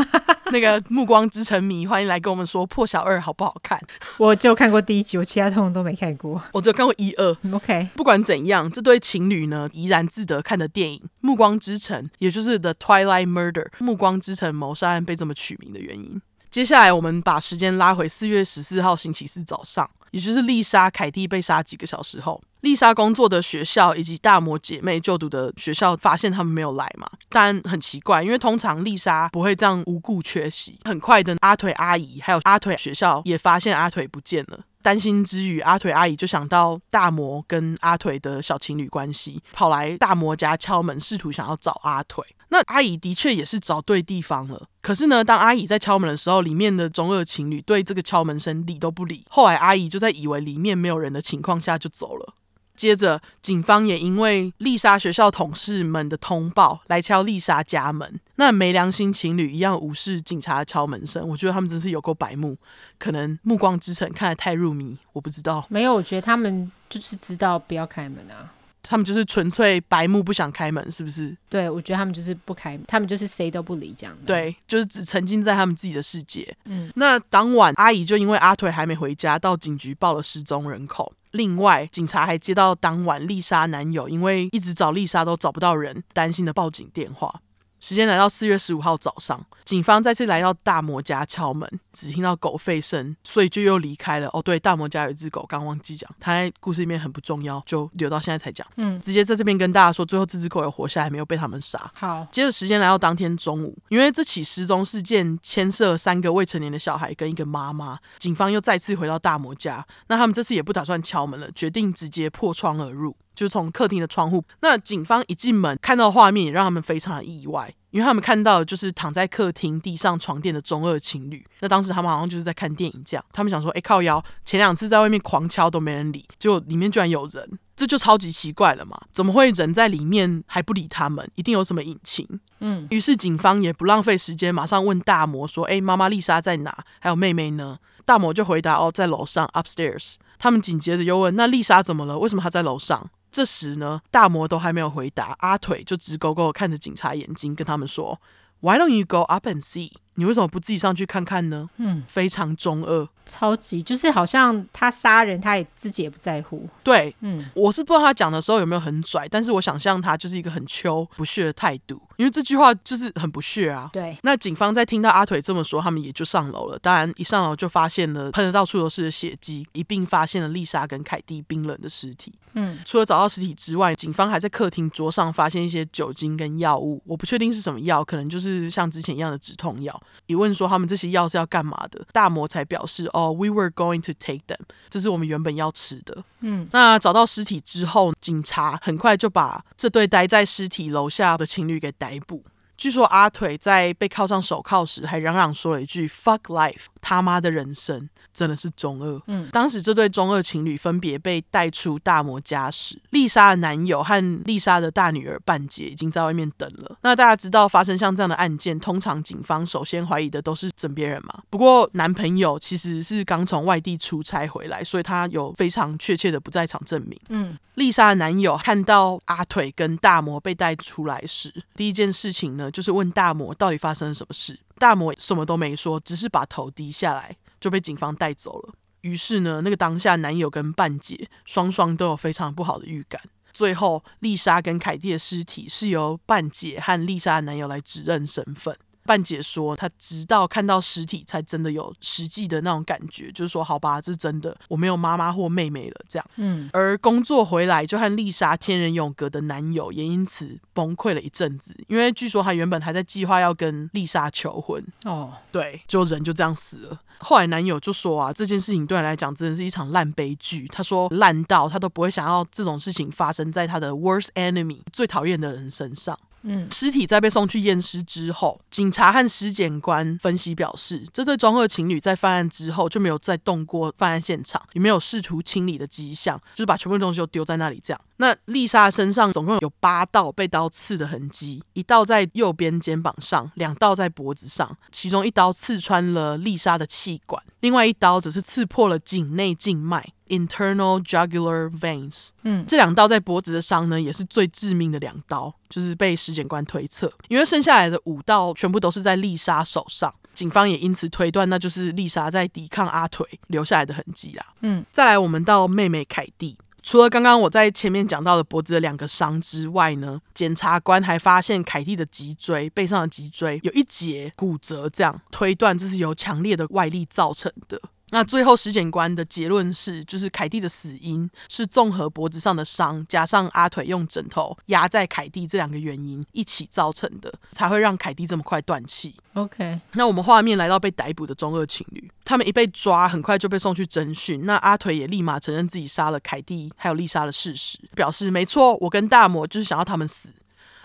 *laughs* 那个《暮光之城》迷，欢迎来跟我们说破小二好不好看？我就看过第一集，我其他通通都没看过，我只有看过一二。OK，不管怎样，这对情侣呢怡然自得看的电影《暮光之城》，也就是《The Twilight Murder》《暮光之城谋杀案》被这么取名的原因。接下来，我们把时间拉回四月十四号星期四早上，也就是丽莎、凯蒂被杀几个小时后，丽莎工作的学校以及大魔姐妹就读的学校发现他们没有来嘛。但很奇怪，因为通常丽莎不会这样无故缺席。很快的，阿腿阿姨还有阿腿学校也发现阿腿不见了。担心之余，阿腿阿姨就想到大魔跟阿腿的小情侣关系，跑来大魔家敲门，试图想要找阿腿。那阿姨的确也是找对地方了，可是呢，当阿姨在敲门的时候，里面的中二情侣对这个敲门声理都不理。后来阿姨就在以为里面没有人的情况下就走了。接着，警方也因为丽莎学校同事们的通报来敲丽莎家门。那没良心情侣一样无视警察敲门声，我觉得他们真是有够白目。可能《暮光之城》看得太入迷，我不知道。没有，我觉得他们就是知道不要开门啊。他们就是纯粹白目，不想开门，是不是？对，我觉得他们就是不开门，他们就是谁都不理这样的。对，就是只沉浸在他们自己的世界。嗯，那当晚阿姨就因为阿腿还没回家，到警局报了失踪人口。另外，警察还接到当晚丽莎男友因为一直找丽莎都找不到人，担心的报警电话。时间来到四月十五号早上，警方再次来到大魔家敲门，只听到狗吠声，所以就又离开了。哦，对，大魔家有一只狗，刚忘记讲，它在故事里面很不重要，就留到现在才讲。嗯，直接在这边跟大家说，最后这只狗有活下来，没有被他们杀。好，接着时间来到当天中午，因为这起失踪事件牵涉三个未成年的小孩跟一个妈妈，警方又再次回到大魔家。那他们这次也不打算敲门了，决定直接破窗而入。就从客厅的窗户，那警方一进门看到画面，也让他们非常的意外，因为他们看到的就是躺在客厅地上床垫的中二情侣。那当时他们好像就是在看电影这样，他们想说，哎，靠腰，前两次在外面狂敲都没人理，结果里面居然有人，这就超级奇怪了嘛？怎么会人在里面还不理他们？一定有什么隐情。嗯，于是警方也不浪费时间，马上问大魔说，哎，妈妈丽莎在哪？还有妹妹呢？大魔就回答，哦，在楼上，upstairs。他们紧接着又问，那丽莎怎么了？为什么她在楼上？这时呢，大魔都还没有回答，阿腿就直勾勾看着警察眼睛，跟他们说：“Why don't you go up and see？” 你为什么不自己上去看看呢？嗯，非常中二，超级就是好像他杀人，他也自己也不在乎。对，嗯，我是不知道他讲的时候有没有很拽，但是我想象他就是一个很秋不屑的态度，因为这句话就是很不屑啊。对，那警方在听到阿腿这么说，他们也就上楼了。当然，一上楼就发现了喷得到处都是的血迹，一并发现了丽莎跟凯蒂冰冷的尸体。嗯，除了找到尸体之外，警方还在客厅桌上发现一些酒精跟药物，我不确定是什么药，可能就是像之前一样的止痛药。一问说他们这些药是要干嘛的，大魔才表示哦，We were going to take them，这是我们原本要吃的。嗯，那找到尸体之后，警察很快就把这对待在尸体楼下的情侣给逮捕。据说阿腿在被铐上手铐时，还嚷嚷说了一句 “fuck life”，他妈的人生真的是中二。嗯，当时这对中二情侣分别被带出大魔家时，丽莎的男友和丽莎的大女儿半截已经在外面等了。那大家知道，发生像这样的案件，通常警方首先怀疑的都是枕边人嘛。不过男朋友其实是刚从外地出差回来，所以他有非常确切的不在场证明。嗯，丽莎的男友看到阿腿跟大魔被带出来时，第一件事情呢，就是问大魔到底发生了什么事。大魔什么都没说，只是把头低下来，就被警方带走了。于是呢，那个当下男友跟半姐双双都有非常不好的预感。最后，丽莎跟凯蒂的尸体是由半姐和丽莎的男友来指认身份。半解说，他直到看到实体才真的有实际的那种感觉，就是说，好吧，这是真的，我没有妈妈或妹妹了，这样。嗯。而工作回来就和丽莎天人永隔的男友也因此崩溃了一阵子，因为据说他原本还在计划要跟丽莎求婚。哦，对，就人就这样死了。后来男友就说啊，这件事情对他来讲真的是一场烂悲剧。他说烂到他都不会想要这种事情发生在他的 worst enemy 最讨厌的人身上。嗯，尸体在被送去验尸之后，警察和尸检官分析表示，这对中二情侣在犯案之后就没有再动过犯案现场，也没有试图清理的迹象，就是把全部东西都丢在那里这样。那丽莎身上总共有八道被刀刺的痕迹，一道在右边肩膀上，两道在脖子上，其中一刀刺穿了丽莎的气管，另外一刀则是刺破了颈内静脉 （internal jugular veins）。嗯，这两刀在脖子的伤呢，也是最致命的两刀，就是被尸检官推测，因为剩下来的五道全部都是在丽莎手上，警方也因此推断那就是丽莎在抵抗阿腿留下来的痕迹啦。嗯，再来，我们到妹妹凯蒂。除了刚刚我在前面讲到的脖子的两个伤之外呢，检察官还发现凯蒂的脊椎背上的脊椎有一节骨折，这样推断这是由强烈的外力造成的。那最后，尸检官的结论是，就是凯蒂的死因是综合脖子上的伤，加上阿腿用枕头压在凯蒂这两个原因一起造成的，才会让凯蒂这么快断气。OK，那我们画面来到被逮捕的中二情侣，他们一被抓，很快就被送去侦讯。那阿腿也立马承认自己杀了凯蒂还有丽莎的事实，表示没错，我跟大魔就是想要他们死，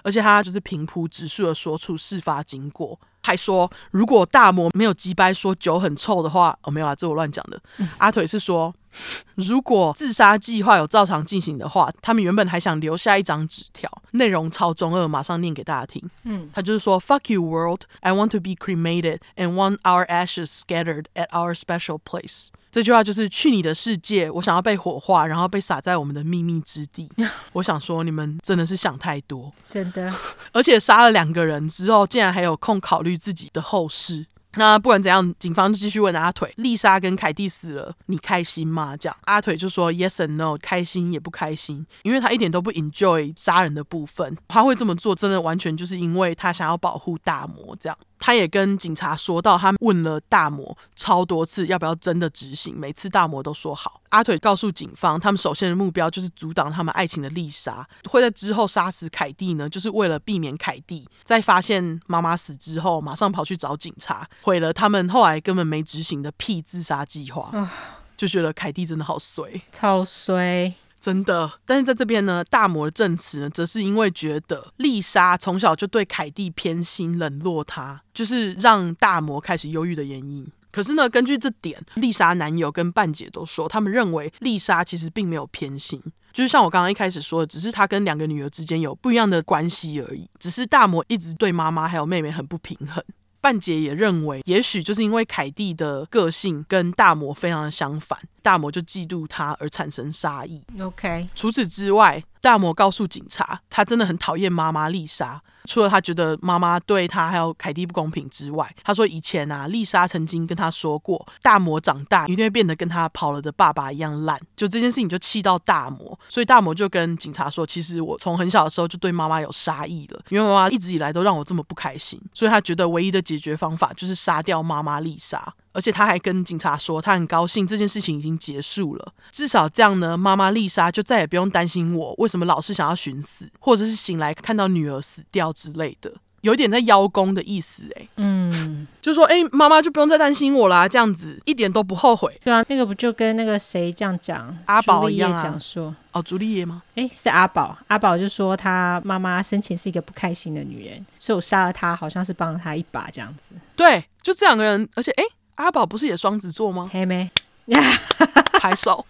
而且他就是平铺直叙的说出事发经过。还说，如果大魔没有击败说酒很臭的话，哦，没有啊，这我乱讲的。嗯、阿腿是说，*laughs* 如果自杀计划有照常进行的话，他们原本还想留下一张纸条，内容超中二，马上念给大家听。嗯，他就是说，Fuck you world, I want to be cremated and want our ashes scattered at our special place。这句话就是去你的世界，我想要被火化，然后被撒在我们的秘密之地。*laughs* 我想说，你们真的是想太多，真的。*laughs* 而且杀了两个人之后，竟然还有空考虑自己的后事。那不管怎样，警方就继续问阿腿：丽莎跟凯蒂死了，你开心吗？这样阿腿就说：Yes and no，开心也不开心，因为他一点都不 enjoy 杀人的部分。他会这么做，真的完全就是因为他想要保护大魔。这样，他也跟警察说到，他问了大魔超多次要不要真的执行，每次大魔都说好。阿腿告诉警方，他们首先的目标就是阻挡他们爱情的丽莎，会在之后杀死凯蒂呢，就是为了避免凯蒂在发现妈妈死之后，马上跑去找警察，毁了他们后来根本没执行的屁自杀计划。就觉得凯蒂真的好衰，超衰，真的。但是在这边呢，大魔的证词呢，则是因为觉得丽莎从小就对凯蒂偏心，冷落她，就是让大魔开始忧郁的原因。可是呢，根据这点，丽莎男友跟半姐都说，他们认为丽莎其实并没有偏心，就是像我刚刚一开始说的，只是她跟两个女儿之间有不一样的关系而已。只是大魔一直对妈妈还有妹妹很不平衡。半姐也认为，也许就是因为凯蒂的个性跟大魔非常的相反，大魔就嫉妒他而产生杀意。OK，除此之外，大魔告诉警察，他真的很讨厌妈妈丽莎。除了他觉得妈妈对他还有凯蒂不公平之外，他说以前啊，丽莎曾经跟他说过，大魔长大一定会变得跟他跑了的爸爸一样烂。就这件事情就气到大魔，所以大魔就跟警察说，其实我从很小的时候就对妈妈有杀意了，因为妈妈一直以来都让我这么不开心，所以他觉得唯一的解决方法就是杀掉妈妈丽莎。而且他还跟警察说，他很高兴这件事情已经结束了，至少这样呢，妈妈丽莎就再也不用担心我为什么老是想要寻死，或者是醒来看到女儿死掉之类的。有点在邀功的意思，哎，嗯，就说，哎，妈妈就不用再担心我啦，这样子一点都不后悔。对啊，那个不就跟那个谁这样讲，阿宝一样讲、啊、说，哦，朱丽叶吗？哎，是阿宝，阿宝就说他妈妈生前是一个不开心的女人，所以我杀了她，好像是帮了她一把这样子。对，就这两个人，而且，哎，阿宝不是也双子座吗？黑妹。*laughs* 拍手，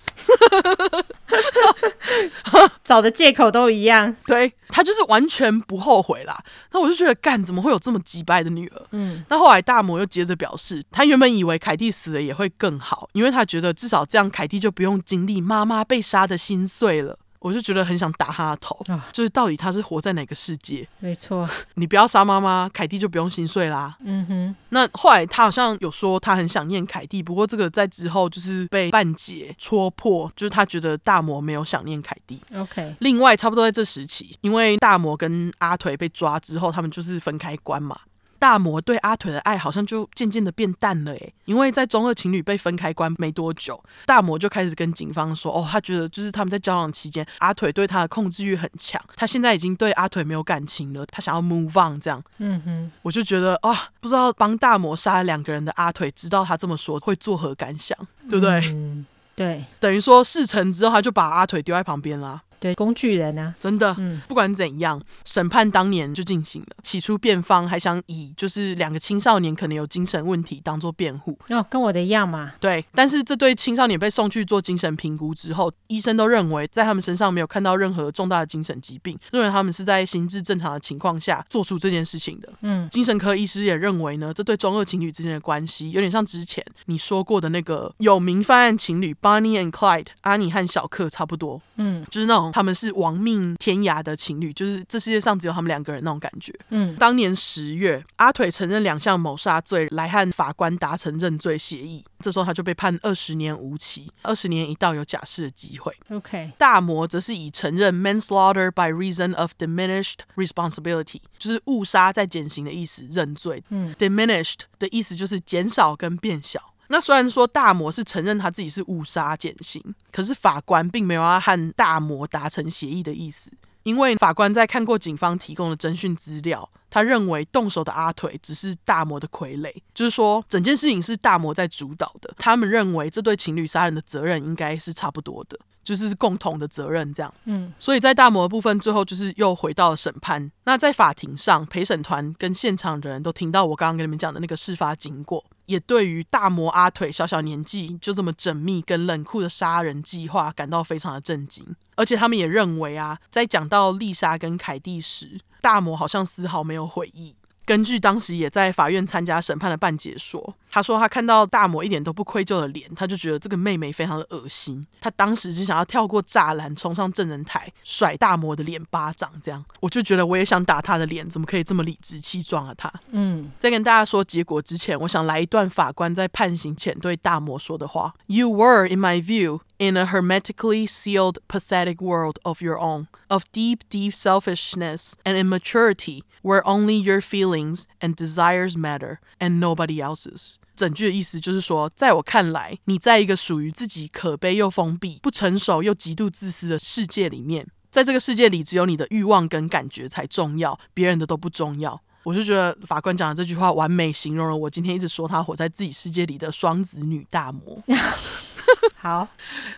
*laughs* 找的借口都一样。对，他就是完全不后悔啦。那我就觉得，干怎么会有这么机掰的女儿？嗯，那后来大魔又接着表示，他原本以为凯蒂死了也会更好，因为他觉得至少这样凯蒂就不用经历妈妈被杀的心碎了。我就觉得很想打他的头，啊、就是到底他是活在哪个世界？没错，你不要杀妈妈，凯蒂就不用心碎啦。嗯哼，那后来他好像有说他很想念凯蒂，不过这个在之后就是被半截戳破，就是他觉得大魔没有想念凯蒂。OK，另外差不多在这时期，因为大魔跟阿腿被抓之后，他们就是分开关嘛。大魔对阿腿的爱好像就渐渐的变淡了诶，因为在中二情侣被分开关没多久，大魔就开始跟警方说，哦，他觉得就是他们在交往期间，阿腿对他的控制欲很强，他现在已经对阿腿没有感情了，他想要 move on 这样。嗯哼，我就觉得啊、哦，不知道帮大魔杀了两个人的阿腿，知道他这么说会作何感想，对不对？嗯，对，等于说事成之后，他就把阿腿丢在旁边啦。对，工具人、啊？真的，嗯，不管怎样，审判当年就进行了。起初，辩方还想以就是两个青少年可能有精神问题当做辩护。哦，跟我的一样嘛。对，但是这对青少年被送去做精神评估之后，医生都认为在他们身上没有看到任何重大的精神疾病，认为他们是在心智正常的情况下做出这件事情的。嗯，精神科医师也认为呢，这对中二情侣之间的关系有点像之前你说过的那个有名犯案情侣 Bonnie and Clyde，阿尼和小克差不多。嗯，就是那种。他们是亡命天涯的情侣，就是这世界上只有他们两个人那种感觉。嗯，当年十月，阿腿承认两项谋杀罪，来和法官达成认罪协议。这时候他就被判二十年无期，二十年一到有假释的机会。OK，大魔则是以承认 manslaughter by reason of diminished responsibility，就是误杀再减刑的意思认罪。嗯，diminished 的意思就是减少跟变小。那虽然说大魔是承认他自己是误杀减刑，可是法官并没有要和大魔达成协议的意思，因为法官在看过警方提供的侦讯资料，他认为动手的阿腿只是大魔的傀儡，就是说整件事情是大魔在主导的。他们认为这对情侣杀人的责任应该是差不多的。就是共同的责任，这样。嗯，所以在大魔的部分，最后就是又回到了审判。那在法庭上，陪审团跟现场的人都听到我刚刚跟你们讲的那个事发经过，也对于大魔阿腿小小年纪就这么缜密跟冷酷的杀人计划感到非常的震惊。而且他们也认为啊，在讲到丽莎跟凯蒂时，大魔好像丝毫没有悔意。根据当时也在法院参加审判的半解说，他说他看到大魔一点都不愧疚的脸，他就觉得这个妹妹非常的恶心。他当时就想要跳过栅栏，冲上证人台，甩大魔的脸巴掌。这样，我就觉得我也想打他的脸，怎么可以这么理直气壮啊？他，嗯，在跟大家说结果之前，我想来一段法官在判刑前对大魔说的话：You were, in my view, in a hermetically sealed, pathetic world of your own, of deep, deep selfishness and immaturity. Where only your feelings and desires matter, and nobody else's。整句的意思就是说，在我看来，你在一个属于自己可悲又封闭、不成熟又极度自私的世界里面，在这个世界里，只有你的欲望跟感觉才重要，别人的都不重要。我就觉得法官讲的这句话完美形容了我今天一直说他活在自己世界里的双子女大魔。*laughs* 好，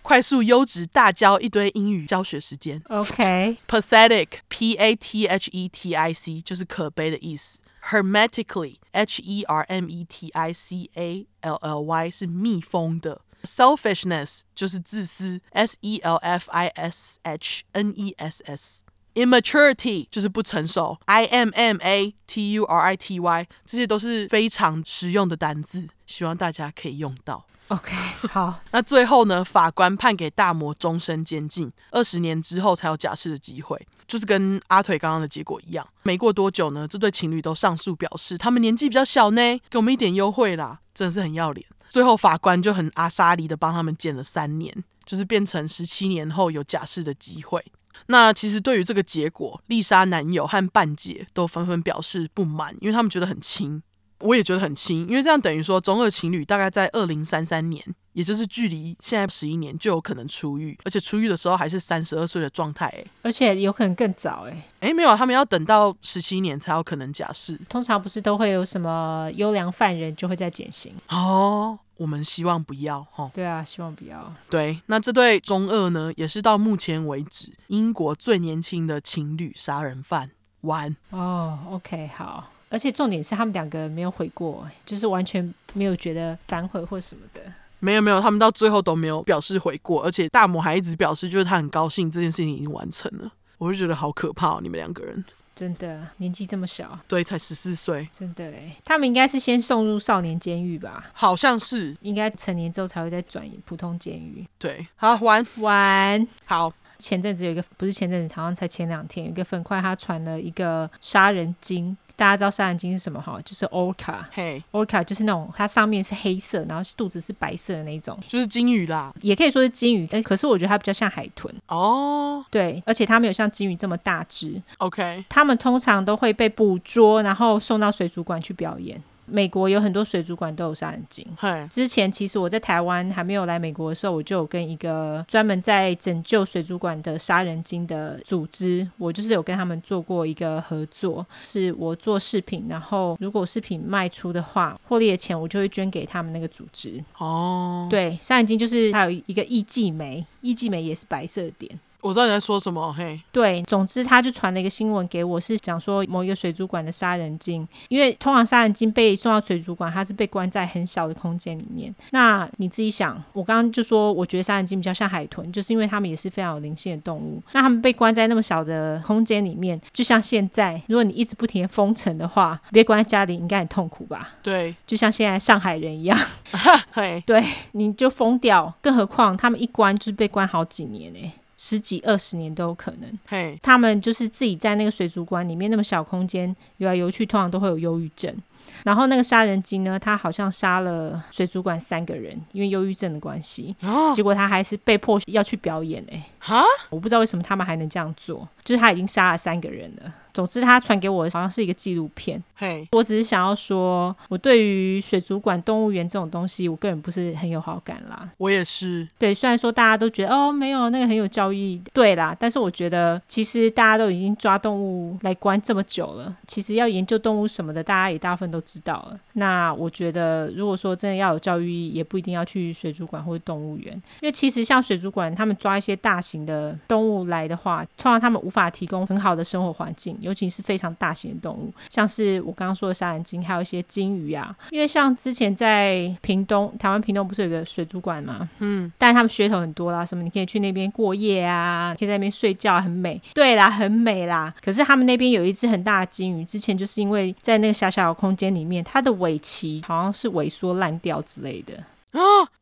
快速优质大教一堆英语教学时间。OK，pathetic，p a t h e t i c，就是可悲的意思。Hermetically，h e r m e t i c a l l y，是密封的。Selfishness 就是自私，s e l f i s h n e s s。Immaturity 就是不成熟，i m m a t u r i t y，这些都是非常实用的单字，希望大家可以用到。 OK，*laughs* 好，那最后呢？法官判给大魔终身监禁，二十年之后才有假释的机会，就是跟阿腿刚刚的结果一样。没过多久呢，这对情侣都上诉表示，他们年纪比较小呢，给我们一点优惠啦，真的是很要脸。最后法官就很阿莎力的帮他们减了三年，就是变成十七年后有假释的机会。那其实对于这个结果，丽莎男友和半姐都纷纷表示不满，因为他们觉得很轻。我也觉得很轻，因为这样等于说中二情侣大概在二零三三年，也就是距离现在十一年就有可能出狱，而且出狱的时候还是三十二岁的状态，哎，而且有可能更早，哎，哎，没有，他们要等到十七年才有可能假释。通常不是都会有什么优良犯人就会在减刑哦。我们希望不要哈。对啊，希望不要。对，那这对中二呢，也是到目前为止英国最年轻的情侣杀人犯。完哦，OK，好。而且重点是他们两个没有悔过，就是完全没有觉得反悔或什么的。没有没有，他们到最后都没有表示悔过，而且大魔还一直表示就是他很高兴这件事情已经完成了。我就觉得好可怕哦，你们两个人。真的年纪这么小，对，才十四岁，真的哎，他们应该是先送入少年监狱吧？好像是，应该成年之后才会再转普通监狱。对，好玩玩好。前阵子有一个，不是前阵子，好像才前两天，有一个粉块他传了一个杀人鲸。大家知道杀人鲸是什么哈？就是 orca，嘿，orca 就是那种它上面是黑色，然后肚子是白色的那种，就是鲸鱼啦，也可以说是鲸鱼，但可是我觉得它比较像海豚哦。对，而且它没有像鲸鱼这么大只。OK，它们通常都会被捕捉，然后送到水族馆去表演。美国有很多水族馆都有杀人鲸。嘿之前其实我在台湾还没有来美国的时候，我就有跟一个专门在拯救水族馆的杀人鲸的组织，我就是有跟他们做过一个合作，是我做饰品，然后如果饰品卖出的话，获利的钱我就会捐给他们那个组织。哦，对，杀人鲸就是还有一个艺伎梅，艺伎梅也是白色的点。我知道你在说什么，嘿，对，总之他就传了一个新闻给我，是讲说某一个水族馆的杀人鲸，因为通常杀人鲸被送到水族馆，它是被关在很小的空间里面。那你自己想，我刚刚就说，我觉得杀人鲸比较像海豚，就是因为他们也是非常有灵性的动物。那他们被关在那么小的空间里面，就像现在，如果你一直不停的封城的话，被关在家里应该很痛苦吧？对，就像现在上海人一样，*laughs* 嘿，对，你就疯掉。更何况他们一关就是被关好几年呢。十几二十年都有可能。嘿，他们就是自己在那个水族馆里面那么小空间游来游去，通常都会有忧郁症。然后那个杀人鲸呢，他好像杀了水族馆三个人，因为忧郁症的关系。哦，结果他还是被迫要去表演哎。哈，我不知道为什么他们还能这样做，就是他已经杀了三个人了。总之，他传给我的好像是一个纪录片。嘿，我只是想要说，我对于水族馆、动物园这种东西，我个人不是很有好感啦。我也是。对，虽然说大家都觉得哦，没有那个很有教育，对啦，但是我觉得其实大家都已经抓动物来关这么久了，其实要研究动物什么的，大家也大部分都知道了。那我觉得，如果说真的要有教育意义，也不一定要去水族馆或者动物园，因为其实像水族馆，他们抓一些大型的动物来的话，通常他们无法提供很好的生活环境。尤其是非常大型的动物，像是我刚刚说的杀人鲸，还有一些鲸鱼啊。因为像之前在屏东，台湾屏东不是有个水族馆嘛？嗯，但是他们噱头很多啦，什么你可以去那边过夜啊，可以在那边睡觉，很美。对啦，很美啦。可是他们那边有一只很大的鲸鱼，之前就是因为在那个小小的空间里面，它的尾鳍好像是萎缩烂掉之类的啊，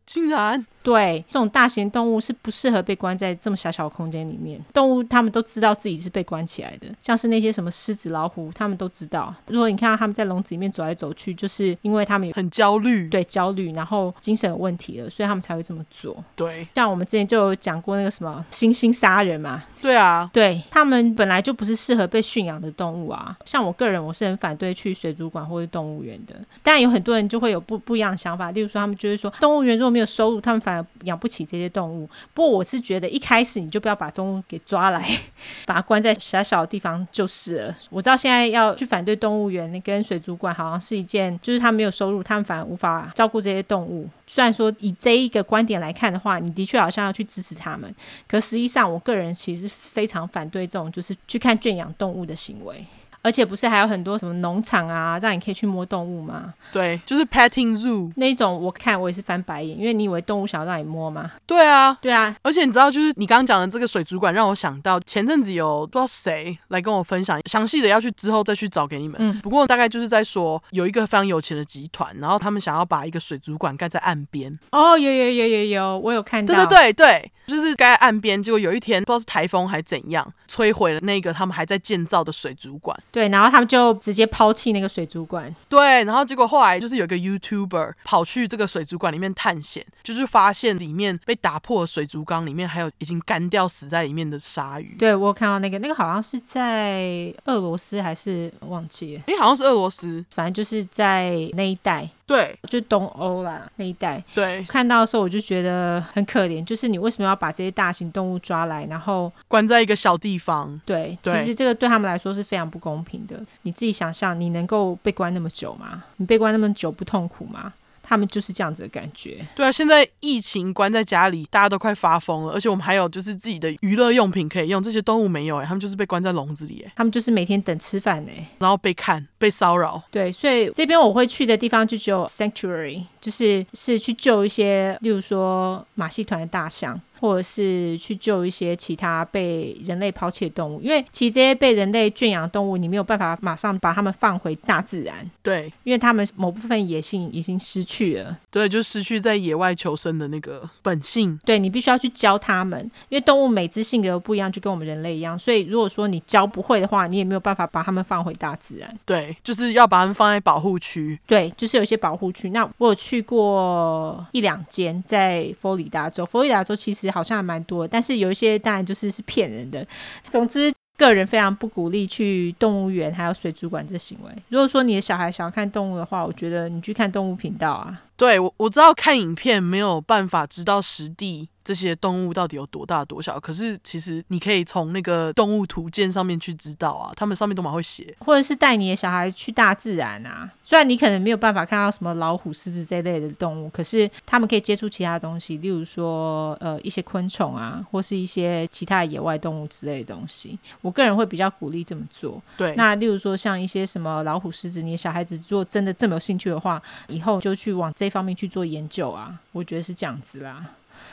竟然。对，这种大型动物是不适合被关在这么小小的空间里面。动物他们都知道自己是被关起来的，像是那些什么狮子、老虎，他们都知道。如果你看到他们在笼子里面走来走去，就是因为他们很焦虑，对，焦虑，然后精神有问题了，所以他们才会这么做。对，像我们之前就有讲过那个什么猩猩杀人嘛。对啊，对，他们本来就不是适合被驯养的动物啊。像我个人，我是很反对去水族馆或者动物园的。当然有很多人就会有不不一样的想法，例如说他们就是说，动物园如果没没有收入，他们反而养不起这些动物。不过我是觉得一开始你就不要把动物给抓来，*laughs* 把它关在小小的地方就是了。我知道现在要去反对动物园跟水族馆，好像是一件就是他没有收入，他们反而无法照顾这些动物。虽然说以这一个观点来看的话，你的确好像要去支持他们，可实际上我个人其实非常反对这种就是去看圈养动物的行为。而且不是还有很多什么农场啊，让你可以去摸动物吗？对，就是 petting zoo 那种，我看我也是翻白眼，因为你以为动物想要让你摸吗？对啊，对啊。而且你知道，就是你刚刚讲的这个水族馆，让我想到前阵子有不知道谁来跟我分享详细的，要去之后再去找给你们。嗯。不过大概就是在说，有一个非常有钱的集团，然后他们想要把一个水族馆盖在岸边。哦，有有有有有，我有看到。对对对对，就是盖在岸边，结果有一天不知道是台风还是怎样，摧毁了那个他们还在建造的水族馆。对，然后他们就直接抛弃那个水族馆。对，然后结果后来就是有个 YouTuber 跑去这个水族馆里面探险，就是发现里面被打破的水族缸里面还有已经干掉死在里面的鲨鱼。对，我有看到那个，那个好像是在俄罗斯还是忘记了？哎，好像是俄罗斯，反正就是在那一带。对，就东欧啦那一带。对，看到的时候我就觉得很可怜，就是你为什么要把这些大型动物抓来，然后关在一个小地方？对，对其实这个对他们来说是非常不公平的。你自己想象，你能够被关那么久吗？你被关那么久不痛苦吗？他们就是这样子的感觉。对啊，现在疫情关在家里，大家都快发疯了。而且我们还有就是自己的娱乐用品可以用，这些动物没有哎，他们就是被关在笼子里哎，他们就是每天等吃饭哎，然后被看、被骚扰。对，所以这边我会去的地方就只有 sanctuary，就是是去救一些，例如说马戏团的大象。或者是去救一些其他被人类抛弃的动物，因为其实这些被人类圈养的动物，你没有办法马上把它们放回大自然。对，因为它们某部分野性已经失去了。对，就失去在野外求生的那个本性。对，你必须要去教它们，因为动物每只性格不一样，就跟我们人类一样。所以如果说你教不会的话，你也没有办法把它们放回大自然。对，就是要把它们放在保护区。对，就是有一些保护区。那我有去过一两间，在佛罗里达州。佛罗里达州其实。好像还蛮多，但是有一些当然就是是骗人的。总之，个人非常不鼓励去动物园还有水族馆这行为。如果说你的小孩想要看动物的话，我觉得你去看动物频道啊。对，我我知道看影片没有办法知道实地。这些动物到底有多大多小？可是其实你可以从那个动物图鉴上面去知道啊，他们上面都蛮会写，或者是带你的小孩去大自然啊。虽然你可能没有办法看到什么老虎、狮子这类的动物，可是他们可以接触其他东西，例如说呃一些昆虫啊，或是一些其他的野外动物之类的东西。我个人会比较鼓励这么做。对，那例如说像一些什么老虎、狮子，你的小孩子如果真的这么有兴趣的话，以后就去往这方面去做研究啊。我觉得是这样子啦。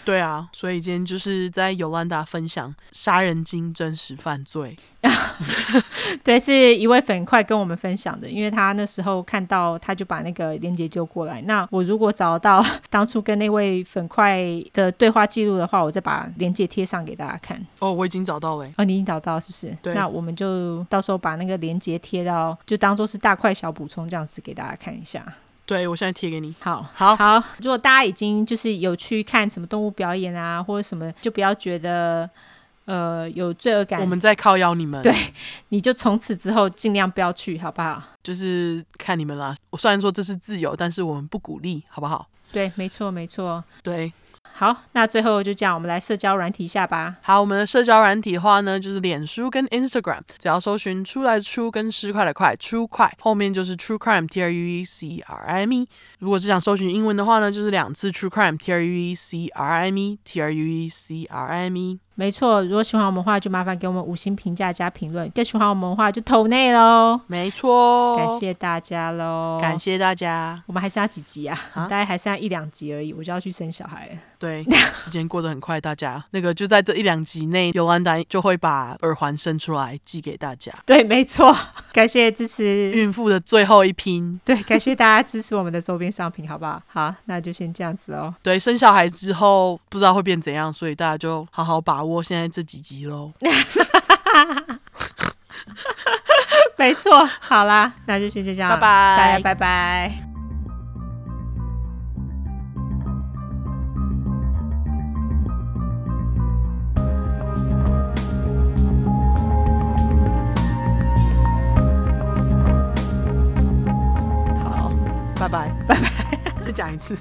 对啊，所以今天就是在尤兰达分享杀人精真实犯罪。*laughs* 对，是一位粉块跟我们分享的，因为他那时候看到，他就把那个链接丢过来。那我如果找到当初跟那位粉块的对话记录的话，我再把链接贴上给大家看。哦，我已经找到了。哦，你已经找到是不是？对。那我们就到时候把那个链接贴到，就当做是大块小补充这样子给大家看一下。对，我现在贴给你。好，好，好。如果大家已经就是有去看什么动物表演啊，或者什么，就不要觉得呃有罪恶感。我们在靠邀你们。对，你就从此之后尽量不要去，好不好？就是看你们啦。我虽然说这是自由，但是我们不鼓励，好不好？对，没错，没错。对。好，那最后就这样，我们来社交软体一下吧。好，我们的社交软体的话呢，就是脸书跟 Instagram，只要搜寻“出来出”跟“失快的快”，出快后面就是 True Crime T R U E C R I M E。如果是想搜寻英文的话呢，就是两次 True Crime T R U E C R I M E T R U E C R I M E。没错，如果喜欢我们的话，就麻烦给我们五星评价加评论。更喜欢我们的话，就投内喽。没错，感谢大家喽，感谢大家。我们还剩下几集啊？啊大概还剩下一两集而已，我就要去生小孩了。对，时间过得很快，大家 *laughs* 那个就在这一两集内，尤兰达就会把耳环生出来寄给大家。对，没错，*laughs* 感谢支持孕妇的最后一拼。*laughs* 对，感谢大家支持我们的周边商品，好不好？好，那就先这样子哦。对，生小孩之后不知道会变怎样，所以大家就好好把握现在这几集喽。*laughs* 没错，好啦，那就先这样，拜拜，大家拜拜。好，拜拜，拜拜，再讲一次。